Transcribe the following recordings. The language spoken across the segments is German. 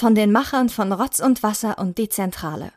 von den Machern von Rotz und Wasser und die Zentrale.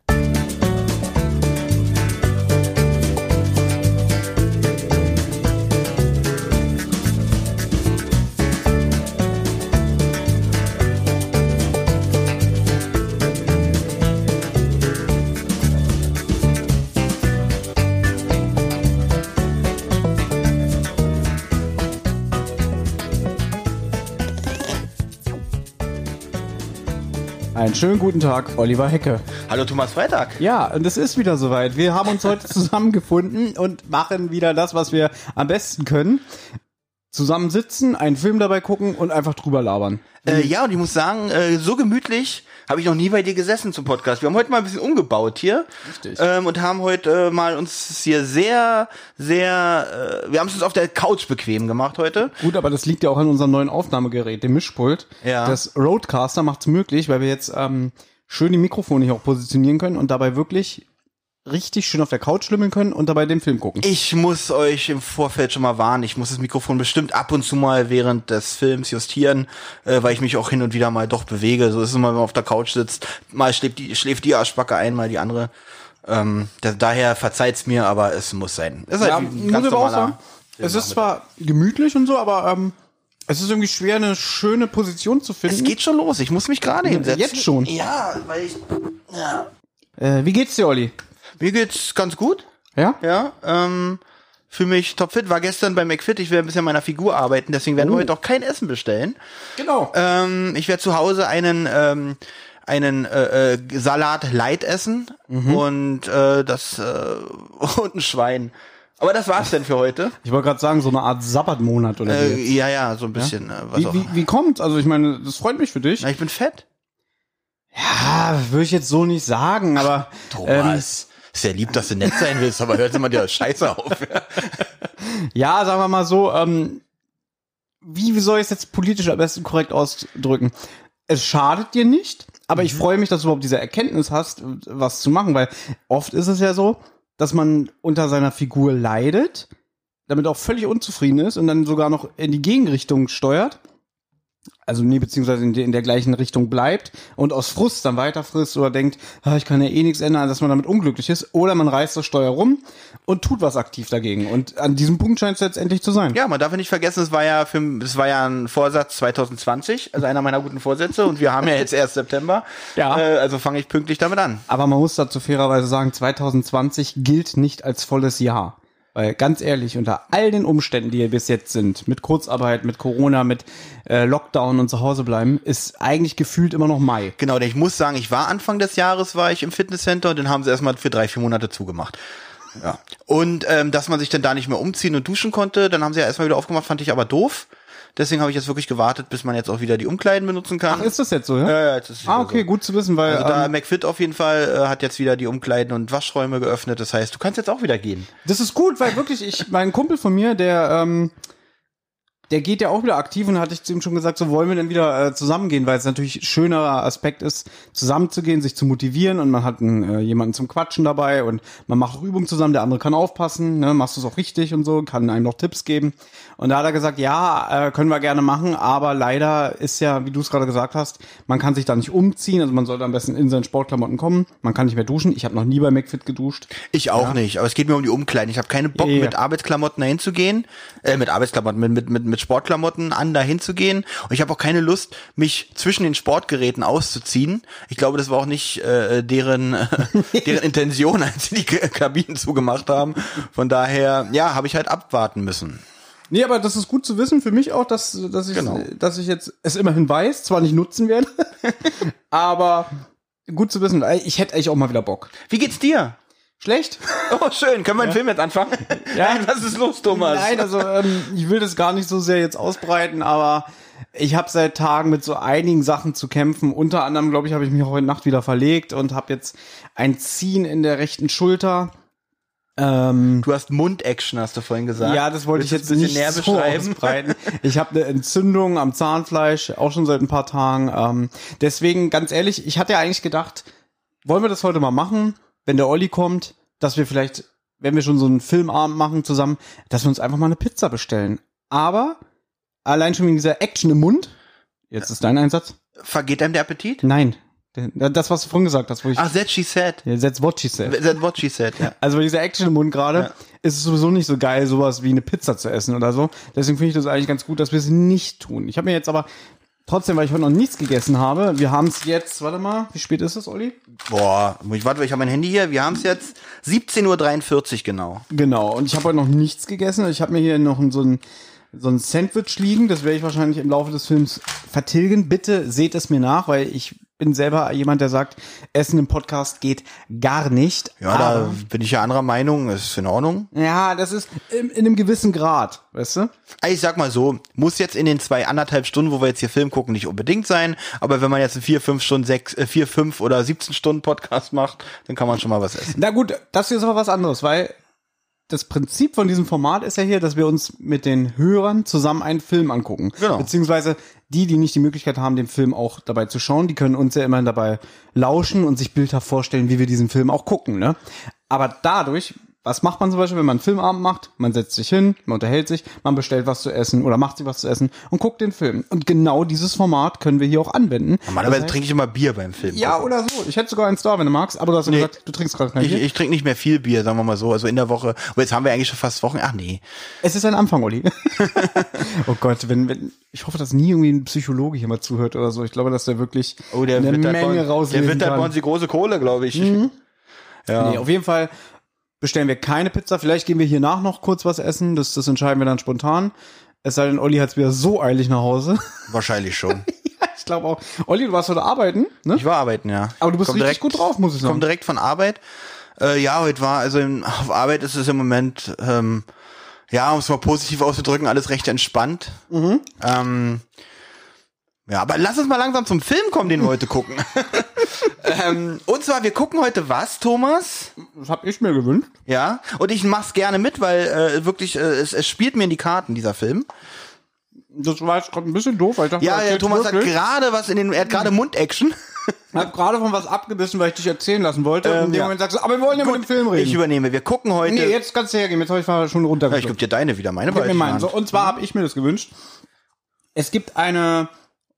Einen schönen guten Tag, Oliver Hecke. Hallo Thomas Freitag. Ja, und es ist wieder soweit. Wir haben uns heute zusammengefunden und machen wieder das, was wir am besten können. Zusammensitzen, einen Film dabei gucken und einfach drüber labern. Äh, ja, und ich muss sagen, äh, so gemütlich habe ich noch nie bei dir gesessen zum Podcast. Wir haben heute mal ein bisschen umgebaut hier. Richtig. Ähm, und haben heute äh, mal uns hier sehr, sehr, äh, wir haben es uns auf der Couch bequem gemacht heute. Gut, aber das liegt ja auch an unserem neuen Aufnahmegerät, dem Mischpult. Ja. Das Roadcaster macht es möglich, weil wir jetzt ähm, schön die Mikrofone hier auch positionieren können und dabei wirklich richtig schön auf der Couch schlimmeln können und dabei den Film gucken. Ich muss euch im Vorfeld schon mal warnen, ich muss das Mikrofon bestimmt ab und zu mal während des Films justieren, äh, weil ich mich auch hin und wieder mal doch bewege. So ist es immer, wenn man auf der Couch sitzt. Mal schläft die, schläft die Arschbacke ein, mal die andere. Ähm, da, daher verzeiht's mir, aber es muss sein. Es ist Ja, halt ein ganz auch normaler sagen, es ist zwar gemütlich und so, aber ähm, es ist irgendwie schwer, eine schöne Position zu finden. Es geht schon los. Ich muss mich gerade hinsetzen. Jetzt schon? Ja, weil ich. Ja. Äh, wie geht's dir, Olli? Mir geht's ganz gut. Ja? Ja. Ähm, für mich topfit. War gestern bei McFit. Ich werde ein bisschen an meiner Figur arbeiten. Deswegen werden wir Oh. heute auch kein Essen bestellen. Genau. Ähm, ich werde zu Hause einen ähm, einen äh, äh, Salat light essen Mhm. und äh, das äh, und ein Schwein. Aber das war's denn für heute. Ich wollte gerade sagen, so eine Art Sabbatmonat oder Äh, wie ja, ja, so ein bisschen. Äh, was Wie, auch. wie, wie kommt's? Also ich meine, das freut mich für dich. Na, ich bin fett. Ja, würde ich jetzt so nicht sagen, aber Thomas. Ist ja lieb, dass du nett sein willst, aber hört immer dir Scheiße auf. ja, sagen wir mal so, ähm, wie, soll ich es jetzt politisch am besten korrekt ausdrücken? Es schadet dir nicht, aber Mhm. ich freue mich, dass du überhaupt diese Erkenntnis hast, was zu machen, weil oft ist es ja so, dass man unter seiner Figur leidet, damit auch völlig unzufrieden ist und dann sogar noch in die Gegenrichtung steuert. Also nee, beziehungsweise in, der- in der gleichen Richtung bleibt und aus Frust dann weiter frisst oder denkt, ah, ich kann ja eh nichts ändern, dass man damit unglücklich ist. Oder man reißt das Steuer rum und tut was aktiv dagegen. Und an diesem Punkt scheint es jetzt endlich zu sein. Ja, man darf ja nicht vergessen, es war ja für, es war ja ein Vorsatz 2020, also einer meiner guten Vorsätze und wir haben ja jetzt erst September. Ja. Äh, also fange ich pünktlich damit an. Aber man muss dazu fairerweise sagen, 2020 gilt nicht als volles Jahr. Weil ganz ehrlich, unter all den Umständen, die hier bis jetzt sind, mit Kurzarbeit, mit Corona, mit äh, Lockdown und zu Hause bleiben, ist eigentlich gefühlt immer noch Mai. Genau, denn ich muss sagen, ich war Anfang des Jahres war ich im Fitnesscenter und den haben sie erstmal für drei, vier Monate zugemacht. Ja. Und ähm, dass man sich dann da nicht mehr umziehen und duschen konnte, dann haben sie ja erstmal wieder aufgemacht, fand ich aber doof. Deswegen habe ich jetzt wirklich gewartet, bis man jetzt auch wieder die Umkleiden benutzen kann. Ach, ist das jetzt so, ja? ja, ja, jetzt ist es ah, okay, so. gut zu wissen, weil Also da ähm, McFit auf jeden Fall äh, hat jetzt wieder die Umkleiden und Waschräume geöffnet. Das heißt, du kannst jetzt auch wieder gehen. das ist gut, weil wirklich, ich, mein Kumpel von mir, der, ähm, der geht ja auch wieder aktiv und hatte ich zu ihm schon gesagt, so wollen wir denn wieder äh, zusammengehen, weil es natürlich ein schönerer Aspekt ist, zusammenzugehen, sich zu motivieren und man hat einen, äh, jemanden zum Quatschen dabei und man macht auch Übungen zusammen, der andere kann aufpassen, ne, machst du es auch richtig und so, kann einem noch Tipps geben. Und da hat er gesagt, ja, äh, können wir gerne machen, aber leider ist ja, wie du es gerade gesagt hast, man kann sich da nicht umziehen, also man sollte am besten in seinen Sportklamotten kommen, man kann nicht mehr duschen. Ich habe noch nie bei McFit geduscht. Ich auch nicht, aber es geht mir um die Umkleiden. Ich habe keine Bock, Ja. mit Arbeitsklamotten dahin zu gehen, äh, mit Arbeitsklamotten, mit, mit, mit, mit Sportklamotten an dahin zu gehen. Und ich habe auch keine Lust, mich zwischen den Sportgeräten auszuziehen. Ich glaube, das war auch nicht äh, deren, äh, deren Intention, als sie die Kabinen zugemacht haben. Von daher, ja, habe ich halt abwarten müssen. Nee, aber das ist gut zu wissen für mich auch, dass, dass, ich, Genau. dass ich jetzt es immerhin weiß, zwar nicht nutzen werde, aber gut zu wissen. Ich hätte eigentlich auch mal wieder Bock. Wie geht's dir? Schlecht? Oh, schön. Können wir den Film jetzt anfangen? Ja. Nein, was ist los, Thomas? Nein, also ähm, ich will das gar nicht so sehr jetzt ausbreiten, aber ich habe seit Tagen mit so einigen Sachen zu kämpfen. Unter anderem, glaube ich, habe ich mich heute Nacht wieder verlegt und habe jetzt ein Ziehen in der rechten Schulter. Ähm, Du hast Mund-Action, hast du vorhin gesagt. Ja, das wollte ich Willst jetzt du nicht näher so beschreiben. ausbreiten. Ich habe eine Entzündung am Zahnfleisch, auch schon seit ein paar Tagen. Ähm, deswegen, ganz ehrlich, ich hatte ja eigentlich gedacht, wollen wir das heute mal machen, wenn der Olli kommt, dass wir vielleicht, wenn wir schon so einen Filmabend machen zusammen, dass wir uns einfach mal eine Pizza bestellen. Aber allein schon wegen dieser Action im Mund, jetzt ist dein Einsatz. vergeht einem der Appetit? Nein. Das, was du vorhin gesagt hast, wo ich. Ach, that she said. Ja, that's what she said. That what she said, ja. Also bei dieser Action im Mund gerade Ja. ist es sowieso nicht so geil, sowas wie eine Pizza zu essen oder so. Deswegen finde ich das eigentlich ganz gut, dass wir es nicht tun. Ich habe mir jetzt aber trotzdem, weil ich heute noch nichts gegessen habe, wir haben es jetzt, warte mal, wie spät ist es, Olli? Boah, ich warte, ich habe mein Handy hier. Wir haben es jetzt 17.43 Uhr genau. Genau, und ich habe heute noch nichts gegessen. Ich habe mir hier noch so ein, so ein Sandwich liegen. Das werde ich wahrscheinlich im Laufe des Films vertilgen. Bitte seht es mir nach, weil ich bin selber jemand, der sagt, Essen im Podcast geht gar nicht. Ja, Aber- da bin ich ja anderer Meinung. Ist in Ordnung. ja, das ist in, in einem gewissen Grad, weißt du? Ich sag mal so, muss jetzt in den zwei anderthalb Stunden, wo wir jetzt hier Film gucken, nicht unbedingt sein. Aber wenn man jetzt einen vier, fünf Stunden, sechs, äh, vier, fünf oder 17 Stunden Podcast macht, dann kann man schon mal was essen. Na gut, das hier ist aber was anderes, weil das Prinzip von diesem Format ist ja hier, dass wir uns mit den Hörern zusammen einen Film angucken. Genau. Beziehungsweise die, die nicht die Möglichkeit haben, den Film auch dabei zu schauen, die können uns ja immer dabei lauschen und sich bildhaft vorstellen, wie wir diesen Film auch gucken. Ne? Aber dadurch, was macht man zum Beispiel, wenn man einen Filmabend macht? Man setzt sich hin, man unterhält sich, man bestellt was zu essen oder macht sich was zu essen und guckt den Film. Und genau dieses Format können wir hier auch anwenden. Normalerweise Das heißt- trinke ich immer Bier beim Film. ja, oder so. Ich hätte sogar eins da, wenn du magst, aber du hast ja gesagt, du trinkst gerade kein Bier. ich trinke nicht mehr viel Bier, sagen wir mal so. Also in der Woche. Aber jetzt haben wir eigentlich schon fast Wochen. Ach nee. Es ist ein Anfang, Olli. oh Gott, wenn, wenn, ich hoffe, dass nie irgendwie ein Psychologe hier mal zuhört oder so. Ich glaube, dass der wirklich Oh, der eine Menge bei- Der rauslesen wittert bei uns die große Kohle, glaube ich. Ja. Nee, auf jeden Fall bestellen wir keine Pizza. Vielleicht gehen wir hier nach noch kurz was essen. Das, das entscheiden wir dann spontan. Es sei denn, Olli hat es wieder so eilig nach Hause. Wahrscheinlich schon. ich glaube auch. Olli, du warst heute arbeiten, ne? Ich war arbeiten, ja. Aber du bist Komm richtig gut drauf, muss ich sagen. Komm direkt von Arbeit. Äh, ja, heute war, also in, auf Arbeit ist es im Moment, ähm, ja, um es mal positiv auszudrücken, alles recht entspannt. Mhm. Ähm, ja, aber lass uns mal langsam zum Film kommen, den wir heute gucken. ähm, und zwar, wir gucken heute was, Thomas? Das hab ich mir gewünscht. Ja, und ich mach's gerne mit, weil äh, wirklich, äh, es, es spielt mir in die Karten, dieser Film. Das war jetzt gerade ein bisschen doof, weil ich dachte, Ja, ja Thomas hat wirklich. gerade was in den, er hat gerade Mund-Action. Ich hab gerade von was abgebissen, weil ich dich erzählen lassen wollte. und in dem ja. Moment sagst du, aber wir wollen ja mit dem Film reden. Ich übernehme. Wir gucken heute. nee, jetzt kannst du hergehen. Jetzt habe ich mal schon ja, ich runtergeschluckt. geb dir deine wieder, meine Gib mir meinen. So, und zwar habe ich mir das gewünscht. Es gibt eine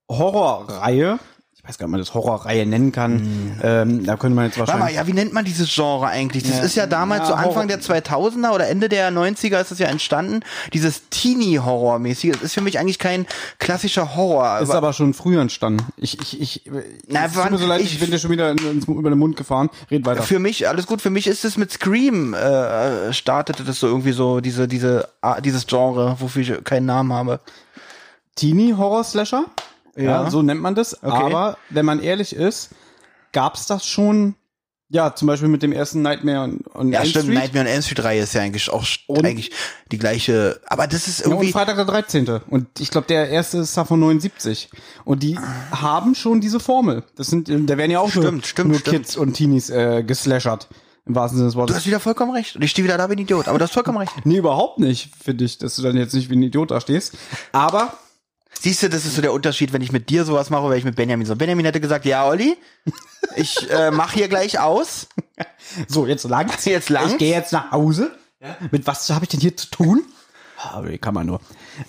Horrorreihe. Ich weiß gar nicht, ob man das Horrorreihe nennen kann. Ähm, da könnte man jetzt Warte mal, wahrscheinlich. ja, wie nennt man dieses Genre eigentlich? Das Ja, ist ja damals ja, so Anfang Horror. der 2000er oder Ende der 90er ist es ja entstanden. Dieses Teenie-Horror-mäßige. Das ist für mich eigentlich kein klassischer Horror. ist aber schon früher entstanden. Ich, ich, ich, Na, es tut mir so leid, ich, ich- bin dir schon wieder ins, über den Mund gefahren. Red weiter. für mich, alles gut, für mich ist es mit Scream, äh, startete das so irgendwie so, diese, diese, ah, dieses Genre, wofür ich keinen Namen habe. Teenie-Horror-Slasher. Ja, Ja. so nennt man das. Aber wenn man ehrlich ist, gab's das schon, ja, zum Beispiel mit dem ersten Nightmare on, on Ja, Elm stimmt, Street. Nightmare on Elm Street Reihe ist ja eigentlich auch Und- eigentlich die gleiche, aber das ist Ja, und irgendwie, Freitag der 13. Und ich glaube, der erste ist davon 79. Und die haben schon diese Formel. Das sind, da werden ja auch nur, Stimmt, stimmt, nur stimmt. Kids und Teenies äh, geslashert. Im wahrsten Sinne des du Wortes. hast wieder vollkommen recht. Und ich stehe wieder da wie ein Idiot, aber du hast vollkommen recht. Nee, überhaupt nicht, finde ich, dass du dann jetzt nicht wie ein Idiot da stehst. Aber Siehst du, das ist so der Unterschied, wenn ich mit dir sowas mache, oder ich mit Benjamin so. Benjamin hätte gesagt, ja, Olli, ich äh, mach hier gleich aus. so, jetzt langt's. Jetzt langt's. Ich gehe jetzt nach Hause. Mit was habe ich denn hier zu tun? Aber wie kann man nur.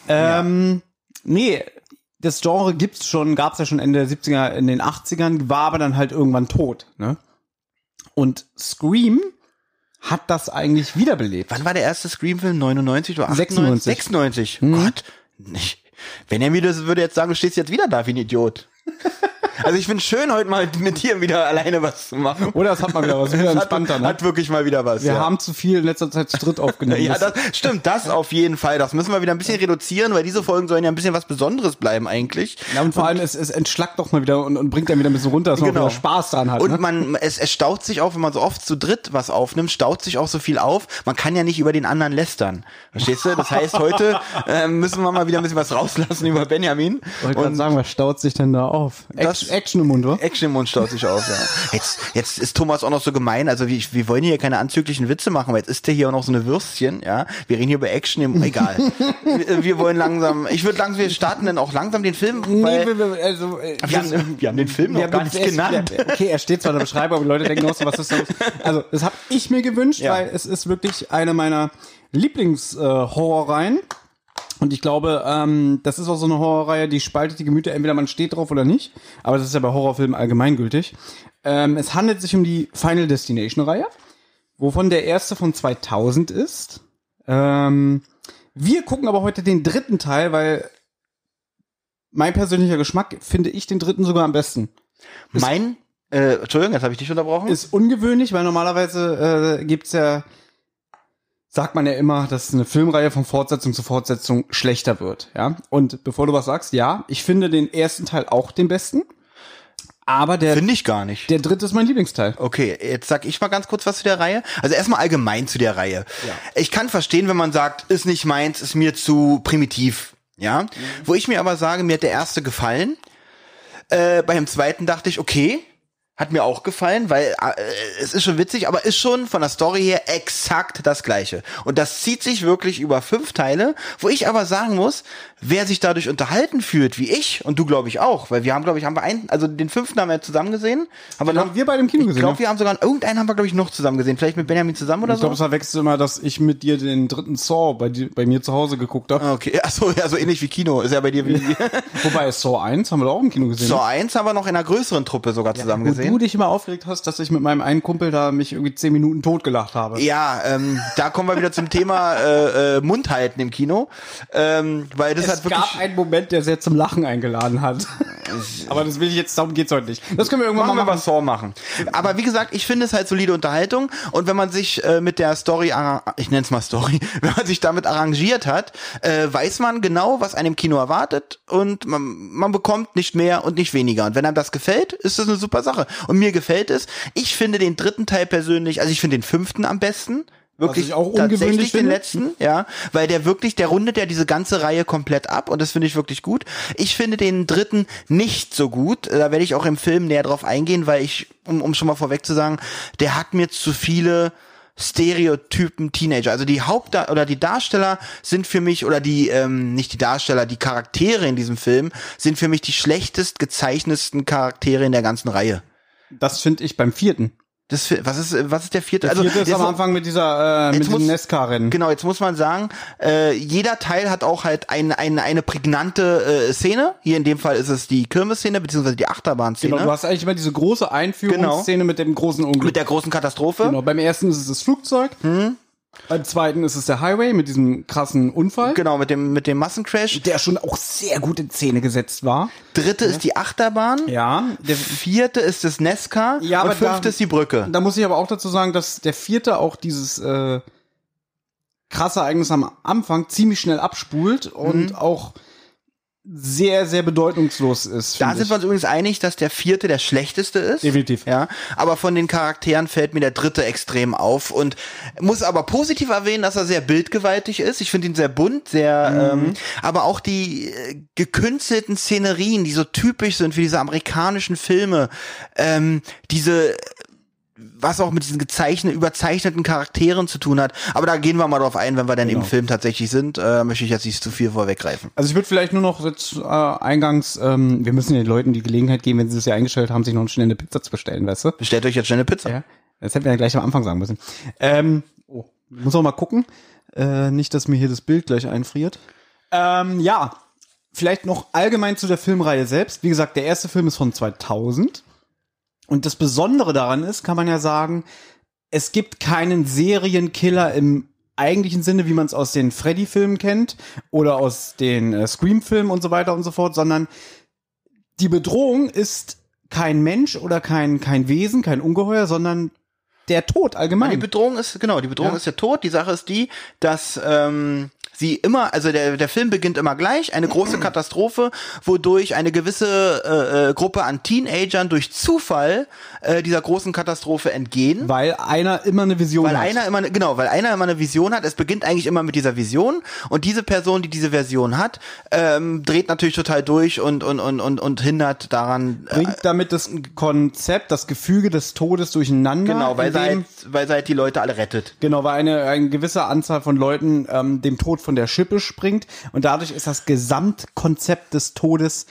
Ähm, Nee, das Genre gibt's schon, gab's ja schon Ende der 70er, in den 80ern, war aber dann halt irgendwann tot. Ne? Und Scream hat das eigentlich wiederbelebt. Wann war der erste Scream-Film? 99 oder 98? 96. 96. Gott. Nicht. Benjamin das würde jetzt sagen, du stehst jetzt wieder da wie ein Idiot. Also ich finde schön, heute mal mit dir wieder alleine was zu machen. Oder es hat mal wieder was, wieder entspannter, hat, ne? hat wirklich mal wieder was. Wir ja. haben zu viel in letzter Zeit zu dritt aufgenommen. Ja, das stimmt, das auf jeden Fall. Das müssen wir wieder ein bisschen reduzieren, weil diese Folgen sollen ja ein bisschen was Besonderes bleiben eigentlich. ja, und vor allem, es, es entschlackt doch mal wieder und, und bringt dann wieder ein bisschen runter, dass man Genau. auch wieder Spaß dran hat. Und ne? man, es, es staut sich auch, wenn man so oft zu dritt was aufnimmt, staut sich auch so viel auf. Man kann ja nicht über den anderen lästern. Verstehst du? Das heißt, heute äh, müssen wir mal wieder ein bisschen was rauslassen über Benjamin. Ich wollte gerade sagen, was staut sich denn da auf? Das- Action, Action im Mund, oder? Action im Mund staut sich auf, ja. Jetzt, jetzt ist Thomas auch noch so gemein, also wir, wir wollen hier keine anzüglichen Witze machen, aber jetzt ist der hier auch noch so eine Würstchen, ja. Wir reden hier über Action im, egal. wir, wir wollen langsam, ich würde langsam, wir starten dann auch langsam den Film, weil wir, wir, also, äh, wir, haben, wir haben den Film noch gar nicht genannt. ja, Okay, er steht zwar in der Beschreibung, aber die Leute denken auch so, was ist das? Also, das habe ich mir gewünscht, Ja. weil es ist wirklich eine meiner Lieblings-Horrorreihen. Und ich glaube, ähm, das ist auch so eine Horrorreihe, die spaltet die Gemüter, entweder man steht drauf oder nicht. Aber das ist ja bei Horrorfilmen allgemeingültig. Ähm, es handelt sich um die Final Destination-Reihe, wovon der erste von 2000 ist. Ähm, wir gucken aber heute den dritten Teil, weil mein persönlicher Geschmack finde ich den dritten sogar am besten. Mein, äh, Entschuldigung, jetzt habe ich dich unterbrochen. Ist ungewöhnlich, weil normalerweise äh, gibt's ja, sagt man ja immer, dass eine Filmreihe von Fortsetzung zu Fortsetzung schlechter wird. Ja. Und bevor du was sagst, ja, ich finde den ersten Teil auch den besten. Aber der, Finde ich gar nicht. der dritte ist mein Lieblingsteil. Okay, jetzt sag ich mal ganz kurz was zu der Reihe. Also erstmal allgemein zu der Reihe. Ja. Ich kann verstehen, wenn man sagt, ist nicht meins, ist mir zu primitiv. Ja. Mhm. Wo ich mir aber sage, mir hat der erste gefallen. Äh, beim zweiten dachte ich, okay, hat mir auch gefallen, weil äh, es ist schon witzig, aber ist schon von der Story her exakt das gleiche. Und das zieht sich wirklich über fünf Teile, wo ich aber sagen muss, wer sich dadurch unterhalten fühlt, wie ich und du glaube ich auch, weil wir haben glaube ich haben wir einen, also den fünften haben wir zusammen gesehen, haben wir Den noch haben wir beide im Kino ich gesehen, glaube, ja. wir haben sogar irgendeinen haben wir glaube ich noch zusammen gesehen, vielleicht mit Benjamin zusammen oder Ich glaube, es so. verwechselt immer, dass ich mit dir den dritten Saw bei, dir, bei mir zu Hause geguckt habe. Okay, achso, ja, so ähnlich wie Kino. Ist ja bei dir wie Wobei Saw 1 haben wir doch auch im Kino gesehen. Saw ne? 1 haben wir noch in einer größeren Truppe sogar zusammen Wo gesehen. du dich immer aufgeregt hast, dass ich mit meinem einen Kumpel da mich irgendwie zehn Minuten totgelacht habe. Ja, ähm, da kommen wir wieder zum Thema äh, äh, Mund halten im Kino, ähm, weil das Es hat wirklich gab einen Moment, der sehr zum Lachen eingeladen hat. Aber das will ich jetzt, darum geht's heute nicht. Das können wir irgendwann Machen mal was Saw machen. Aber wie gesagt, ich finde es halt solide Unterhaltung und wenn man sich äh, mit der Story, ich nenne es mal Story, wenn man sich damit arrangiert hat, äh, weiß man genau, was einem im Kino erwartet und man, man bekommt nicht mehr und nicht weniger. Und wenn einem das gefällt, ist das eine super Sache. Und mir gefällt es. Ich finde den dritten Teil persönlich, also ich finde den fünften am besten. Wirklich ich auch ungewöhnlich tatsächlich den letzten, ja, weil der wirklich, der rundet ja diese ganze Reihe komplett ab und das finde ich wirklich gut. Ich finde den dritten nicht so gut, da werde ich auch im Film näher drauf eingehen, weil ich, um, um schon mal vorweg zu sagen, der hat mir zu viele Stereotypen Teenager. Also die Haupt- oder die Darsteller sind für mich, oder die, ähm, nicht die Darsteller, die Charaktere in diesem Film sind für mich die schlechtest gezeichnetsten Charaktere in der ganzen Reihe. Das finde ich beim vierten. Das, was ist, was ist der vierte? Der vierte ist jetzt am Anfang mit dieser, äh, mit muss- diesem Nesca-Rennen. Genau, jetzt muss man sagen, äh, jeder Teil hat auch halt eine eine eine prägnante äh, Szene. Hier in dem Fall ist es die Kirmesszene beziehungsweise die Achterbahnszene Genau, du hast eigentlich immer diese große Einführungsszene mit dem großen Unglück. mit der großen Katastrophe. genau, beim ersten ist es das Flugzeug. Hm. Beim zweiten ist es der Highway mit diesem krassen Unfall. Genau, mit dem mit dem Massencrash. Der schon auch sehr gut in Szene gesetzt war. Dritte ist die Achterbahn. Ja, der, Vierte ist das Nesca. Ja, und aber fünfte da- ist die Brücke. Da muss ich aber auch dazu sagen, dass der vierte auch dieses äh, krasse Ereignis am Anfang ziemlich schnell abspult und auch sehr, sehr bedeutungslos ist. Da sind ich. wir uns übrigens einig, dass der vierte der schlechteste ist. Definitiv. Ja, aber von den Charakteren fällt mir der dritte extrem auf und muss aber positiv erwähnen, dass er sehr bildgewaltig ist. Ich finde ihn sehr bunt, sehr, ähm, aber auch die äh, gekünstelten Szenerien, die so typisch sind für diese amerikanischen Filme, ähm, diese was auch mit diesen gezeichneten, überzeichneten Charakteren zu tun hat. Aber da gehen wir mal drauf ein, wenn wir dann im Film tatsächlich sind. Äh, möchte ich jetzt nicht zu viel vorweggreifen. Also ich würde vielleicht nur noch jetzt äh, eingangs, ähm, wir müssen den Leuten die Gelegenheit geben, wenn sie das ja eingestellt haben, sich noch schnell eine Pizza zu bestellen, weißt du? Bestellt euch jetzt schnell eine Pizza. Ja. Das hätten wir ja gleich am Anfang sagen müssen. Ähm, oh, muss auch mal gucken. Äh, nicht, dass mir hier das Bild gleich einfriert. Ähm, ja, vielleicht noch allgemein zu der Filmreihe selbst. Wie gesagt, der erste Film ist von 2000. Und das Besondere daran ist, kann man ja sagen, es gibt keinen Serienkiller im eigentlichen Sinne, wie man es aus den Freddy-Filmen kennt oder aus den äh, Scream-Filmen und so weiter und so fort, sondern die Bedrohung ist kein Mensch oder kein, kein Wesen, kein Ungeheuer, sondern der Tod Die allgemein. Bedrohung ist, genau, die Bedrohung Ja. ist der Tod. Die Sache ist die, dass ähm, sie immer, also der, der Film beginnt immer gleich, eine große Katastrophe, wodurch eine gewisse äh, äh, Gruppe an Teenagern durch Zufall äh, dieser großen Katastrophe entgehen. weil einer immer eine Vision Weil hat. einer immer, ne- genau, weil einer immer eine Vision hat. Es beginnt eigentlich immer mit dieser Vision und diese Person, die diese Version hat, ähm, dreht natürlich total durch und und und und, und hindert daran. Äh, bringt damit das Konzept, das Gefüge des Todes durcheinander. genau, weil sie, halt, weil sie halt die Leute alle rettet. Genau, weil eine, eine gewisse Anzahl von Leuten ähm, dem Tod von der Schippe springt und dadurch ist das Gesamtkonzept des Todes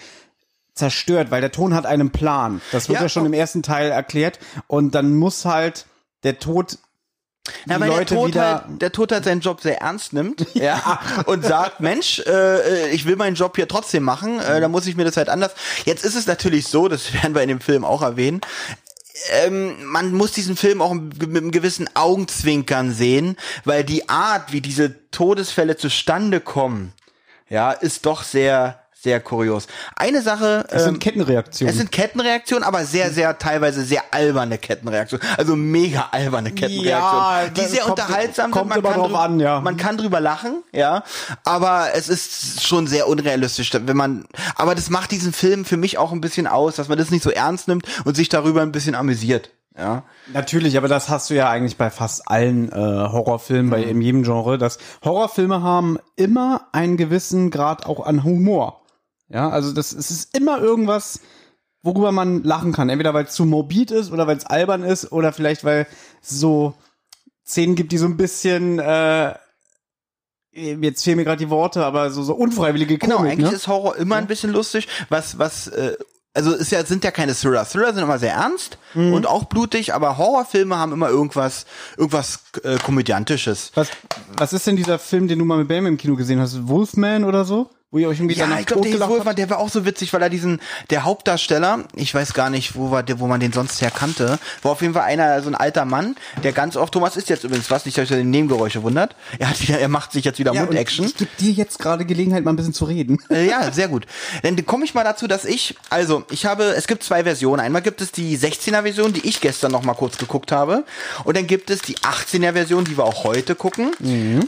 zerstört, weil der Ton hat einen Plan. Das wird ja, Ja, schon im ersten Teil erklärt und dann muss halt der Tod Na, weil Leute der Tod, wieder halt, der Tod halt seinen Job sehr ernst nimmt ja. und sagt, Mensch, äh, ich will meinen Job hier trotzdem machen, äh, da muss ich mir das halt anders. Jetzt ist es natürlich so, das werden wir in dem Film auch erwähnen, ähm, man muss diesen Film auch mit einem gewissen Augenzwinkern sehen, weil die Art, wie diese Todesfälle zustande kommen, ja, ist doch sehr sehr kurios. Eine Sache. Es sind ähm, Kettenreaktionen. Es sind Kettenreaktionen, aber sehr, sehr teilweise sehr alberne Kettenreaktionen. Also mega alberne Kettenreaktionen. die das sehr kommt- unterhaltsam kommt sind. immer kann drüber, an, ja. man kann drüber lachen, ja. Aber es ist schon sehr unrealistisch, wenn man, aber das macht diesen Film für mich auch ein bisschen aus, dass man das nicht so ernst nimmt und sich darüber ein bisschen amüsiert. Ja. Natürlich, aber das hast du ja eigentlich bei fast allen äh, Horrorfilmen, bei in jedem Genre, dass Horrorfilme haben immer einen gewissen Grad auch an Humor. Ja, also das es ist immer irgendwas, worüber man lachen kann. Entweder weil es zu morbid ist oder weil es albern ist oder vielleicht weil es so Szenen gibt, die so ein bisschen äh, jetzt fehlen mir gerade die Worte, aber so so unfreiwillige Komik, Genau, eigentlich ne? ist Horror immer ein bisschen lustig, was, was, äh, also ist ja, sind ja keine Thriller. Thriller sind immer sehr ernst Mhm. und auch blutig, aber Horrorfilme haben immer irgendwas, irgendwas äh, komödiantisches. Was, was ist denn dieser Film, den du mal mit Bam im Kino gesehen hast? Wolfman oder so? Wo ihr euch irgendwie Ja, danach ich glaube, der habt? der war auch so witzig, weil er diesen, der Hauptdarsteller, ich weiß gar nicht, wo war der, wo man den sonst her kannte, war auf jeden Fall einer, so ein alter Mann, der ganz oft, Thomas ist jetzt übrigens was, nicht, dass euch die Nebengeräusche wundert. Er hat wieder, er macht sich jetzt wieder Ja, und Mund-Action. Ich gebe dir jetzt gerade Gelegenheit, mal ein bisschen zu reden. Äh, ja, sehr gut. Dann komme ich mal dazu, dass ich, also ich habe, es gibt zwei Versionen. Einmal gibt es die 16er Version, die ich gestern noch mal kurz geguckt habe. Und dann gibt es die 18er Version, die wir auch heute gucken.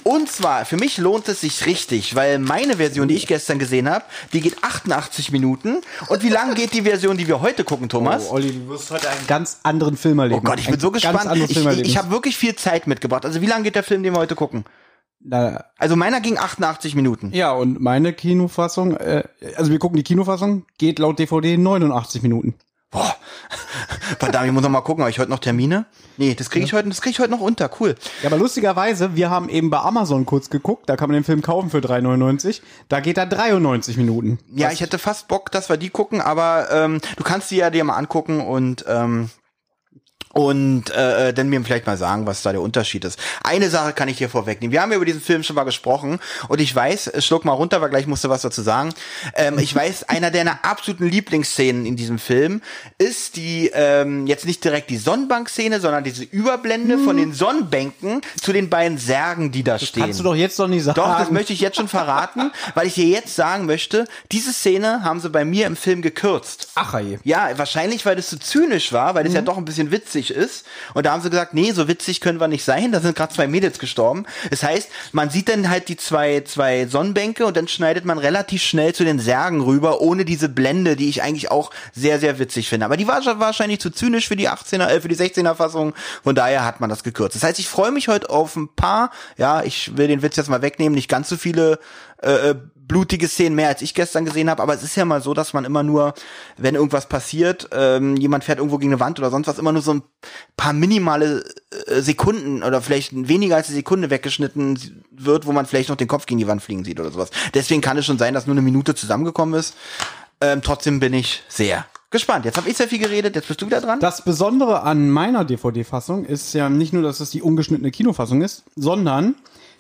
Und zwar, für mich lohnt es sich richtig, weil meine Version, die ich gestern gesehen habe, die geht 88 Minuten. Und wie lang geht die Version, die wir heute gucken, Thomas? Oh, Olli, du wirst heute einen ganz anderen Film erleben. Oh Gott, ich bin Ein so gespannt. Ich, Filmerlebnis. ich habe wirklich viel Zeit mitgebracht. Also wie lang geht der Film, den wir heute gucken? Na, Also meiner ging 88 Minuten. ja, und meine Kinofassung, äh, also wir gucken die Kinofassung, geht laut DVD 89 Minuten. Boah. Verdammt, ich muss noch mal gucken, habe ich heute noch Termine? Nee, das kriege ich heute, das kriege ich heute noch unter. Cool. Ja, aber lustigerweise, wir haben eben bei Amazon kurz geguckt, da kann man den Film kaufen für 3,99. Da geht er 93 Minuten. Ja, ich hätte fast Bock, dass wir die gucken, aber ähm, du kannst die ja dir mal angucken und ähm, und äh, dann mir vielleicht mal sagen, was da der Unterschied ist. Eine Sache kann ich hier vorwegnehmen. Wir haben ja über diesen Film schon mal gesprochen und ich weiß, äh, schluck mal runter, weil gleich musst du was dazu sagen. Ähm, ich weiß, einer deiner absoluten Lieblingsszenen in diesem Film ist die, ähm, jetzt nicht direkt die Sonnenbank-Szene, sondern diese Überblende von den Sonnenbänken zu den beiden Särgen, die da stehen. Kannst du doch jetzt doch nicht sagen. Doch, das möchte ich jetzt schon verraten, weil ich dir jetzt sagen möchte, diese Szene haben sie bei mir im Film gekürzt. Ach, ey. Ja, wahrscheinlich, weil das so zynisch war, weil das Mhm. ja doch ein bisschen witzig ist. Und da haben sie gesagt, nee, so witzig können wir nicht sein. Da sind gerade zwei Mädels gestorben. Das heißt, man sieht dann halt die zwei, zwei Sonnenbänke und dann schneidet man relativ schnell zu den Särgen rüber, ohne diese Blende, die ich eigentlich auch sehr, sehr witzig finde. Aber die war wahrscheinlich zu zynisch für die 18er, äh, für die 16er Fassung. Von daher hat man das gekürzt. Das heißt, ich freue mich heute auf ein paar, ja, ich will den Witz jetzt mal wegnehmen, nicht ganz so viele äh, blutige Szenen mehr, als ich gestern gesehen habe. Aber es ist ja mal so, dass man immer nur, wenn irgendwas passiert, ähm, jemand fährt irgendwo gegen eine Wand oder sonst was, immer nur so ein paar minimale äh, Sekunden oder vielleicht weniger als eine Sekunde weggeschnitten wird, wo man vielleicht noch den Kopf gegen die Wand fliegen sieht oder sowas. Deswegen kann es schon sein, dass nur eine Minute zusammengekommen ist. Ähm, trotzdem bin ich sehr gespannt. Jetzt habe ich sehr viel geredet, jetzt bist du wieder dran. Das Besondere an meiner DVD-Fassung ist ja nicht nur, dass es die ungeschnittene Kinofassung ist, sondern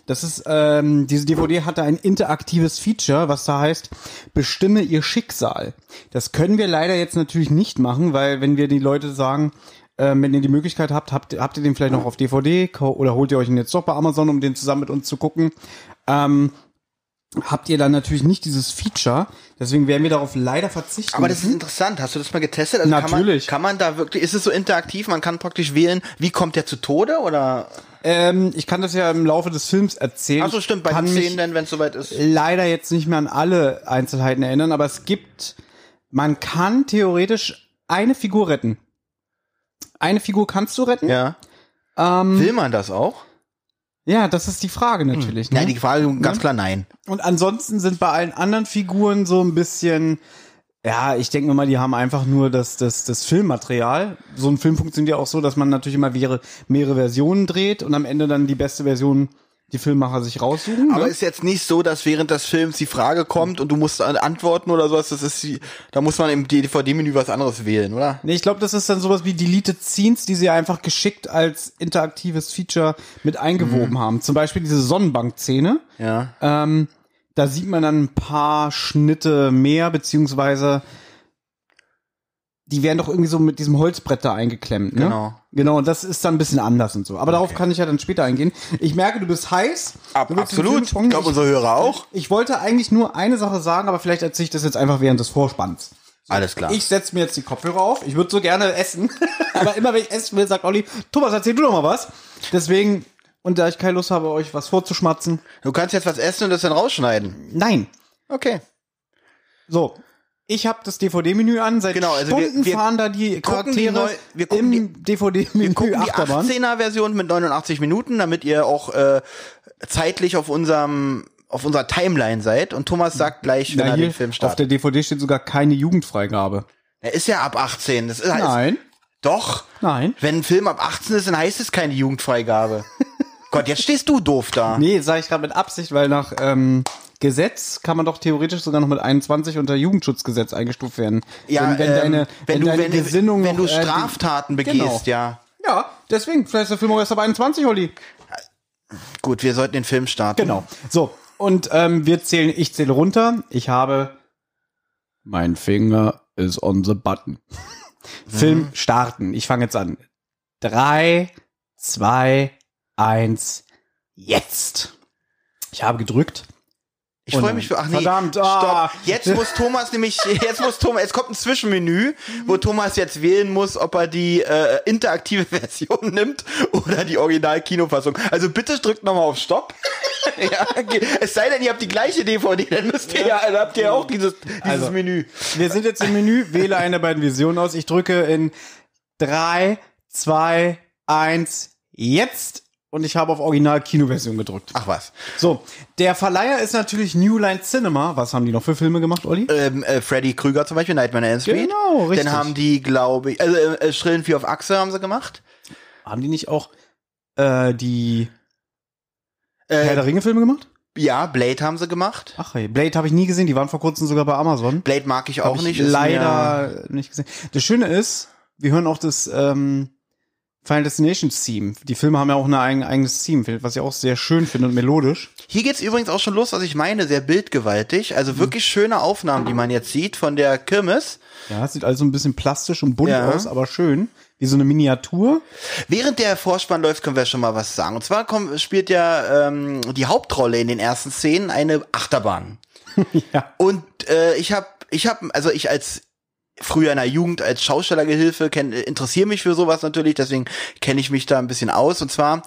das ist, ähm, diese DVD hatte ein interaktives Feature, was da heißt, bestimme ihr Schicksal. Das können wir leider jetzt natürlich nicht machen, weil wenn wir die Leute sagen, ähm, wenn ihr die Möglichkeit habt, habt, habt ihr den vielleicht noch auf DVD oder holt ihr euch ihn jetzt doch bei Amazon, um den zusammen mit uns zu gucken. Ähm, habt ihr dann natürlich nicht dieses Feature. Deswegen werden wir darauf leider verzichten. Aber das ist interessant. Hast du das mal getestet? Also Natürlich. Kann man, kann man da wirklich, ist es so interaktiv? Man kann praktisch wählen, wie kommt der zu Tode oder? Ähm, ich kann das ja im Laufe des Films erzählen. Ach so, stimmt, bei den Szenen dann, wenn es soweit ist. leider jetzt nicht mehr an alle Einzelheiten erinnern, aber es gibt, man kann theoretisch eine Figur retten. Eine Figur kannst du retten. Ja. Ähm, Will man das auch? Ja, das ist die Frage natürlich. Ne? Nein, die Frage ganz klar nein. Und ansonsten sind bei allen anderen Figuren so ein bisschen, ja, ich denke mal, die haben einfach nur das, das, das Filmmaterial. So ein Film funktioniert ja auch so, dass man natürlich immer mehrere, mehrere Versionen dreht und am Ende dann die beste Version die Filmemacher sich raussuchen. Aber ne? ist jetzt nicht so, dass während des Films die Frage kommt und du musst an- antworten oder sowas, das ist die, da muss man im DVD-Menü was anderes wählen, oder? Nee, ich glaube, das ist dann sowas wie Deleted Scenes, die sie einfach geschickt als interaktives Feature mit eingewoben haben. Zum Beispiel diese Sonnenbank-Szene. Ja. Ähm, da sieht man dann ein paar Schnitte mehr, beziehungsweise die werden doch irgendwie so mit diesem Holzbrett da eingeklemmt, ne? Genau. Genau, und das ist dann ein bisschen anders und so. Aber darauf kann ich ja dann später eingehen. Ich merke, du bist heiß. Ab, du absolut. Ich glaube, unsere Hörer auch. ich wollte eigentlich nur eine Sache sagen, aber vielleicht erzähle ich das jetzt einfach während des Vorspanns. Alles klar. Ich setze mir jetzt die Kopfhörer auf. Ich würde so gerne essen. aber immer wenn ich essen will, sagt Olli, Thomas, erzähl du doch mal was. Deswegen, und da ich keine Lust habe, euch was vorzuschmatzen. du kannst jetzt was essen und das dann rausschneiden. Nein. Okay. So. Ich habe das DVD-Menü an. Seit Genau, also wir- Stunden wir fahren da die gucken die Charaktere neu- wir gucken im Wir DVD-Menü gucken die Achterbahn. 18er-Version mit 89 Minuten, damit ihr auch äh, zeitlich auf unserem auf unserer Timeline seid. Und Thomas sagt gleich, wenn Ja, er den Film auf startet. der DVD steht sogar keine Jugendfreigabe. Er ist ja ab 18. Das ist Nein. Doch. Nein. Wenn ein Film ab 18 ist, dann heißt es keine Jugendfreigabe. Gott, jetzt stehst du doof da. Nee, sage ich gerade mit Absicht, weil nach ähm, Gesetz kann man doch theoretisch sogar noch mit 21 unter Jugendschutzgesetz eingestuft werden. Ja, wenn, wenn ähm, deine, wenn, du, deine wenn, Gesinnung wenn du äh, Straftaten begehst, Genau. ja. Ja, deswegen, vielleicht ist der Film auch erst ab 21, Olli. Gut, wir sollten den Film starten. Genau. So, und ähm, wir zählen, ich zähle runter. Ich habe mein Finger is on the button. Film starten. Ich fange jetzt an. Drei, zwei, eins, jetzt. Ich habe gedrückt. Ich Oh freue mich für. Ach nee. Verdammt, ah. Stopp. Jetzt muss Thomas nämlich. Jetzt muss Thomas. Es kommt ein Zwischenmenü, wo Thomas jetzt wählen muss, ob er die äh, interaktive Version nimmt oder die Original-Kinofassung. Also bitte drückt nochmal auf Stopp. ja, okay. Es sei denn, ihr habt die gleiche DVD, dann müsst ihr ja, dann habt ihr auch dieses, dieses Also. Menü. Wir sind jetzt im Menü, wähle eine der beiden Visionen aus. Ich drücke in drei, zwei, eins, jetzt. Und ich habe auf Original-Kinoversion gedrückt. Ach was. So, der Verleiher ist natürlich New Line Cinema. Was haben die noch für Filme gemacht, Olli? Ähm, äh, Freddy Krüger zum Beispiel, Nightmare on Elm Street. Genau, richtig. Dann haben die, glaube ich, also äh, Schrillen Vier auf Achse haben sie gemacht. Haben die nicht auch äh, die Äh, Herr der Ringe-Filme gemacht? ja, Blade haben sie gemacht. Ach, hey, Blade habe ich nie gesehen. Die waren vor kurzem sogar bei Amazon. Blade mag ich Hab auch ich nicht. Leider nicht gesehen. Das Schöne ist, wir hören auch das ähm, Final Destination Theme. Die Filme haben ja auch ein eigen, eigenes Theme, was ich auch sehr schön finde und melodisch. Hier geht's übrigens auch schon los, was ich meine, sehr bildgewaltig. Also Mhm. wirklich schöne Aufnahmen, die man jetzt sieht von der Kirmes. Ja, es sieht also ein bisschen plastisch und bunt Ja. aus, aber schön. Wie so eine Miniatur. Während der Vorspann läuft, können wir schon mal was sagen. Und zwar kommt, spielt ja ähm, die Hauptrolle in den ersten Szenen eine Achterbahn. Ja. Und äh, ich habe, ich habe, also ich als früher in der Jugend als Schaustellergehilfe kenn, interessiere mich für sowas natürlich, deswegen kenne ich mich da ein bisschen aus. Und zwar,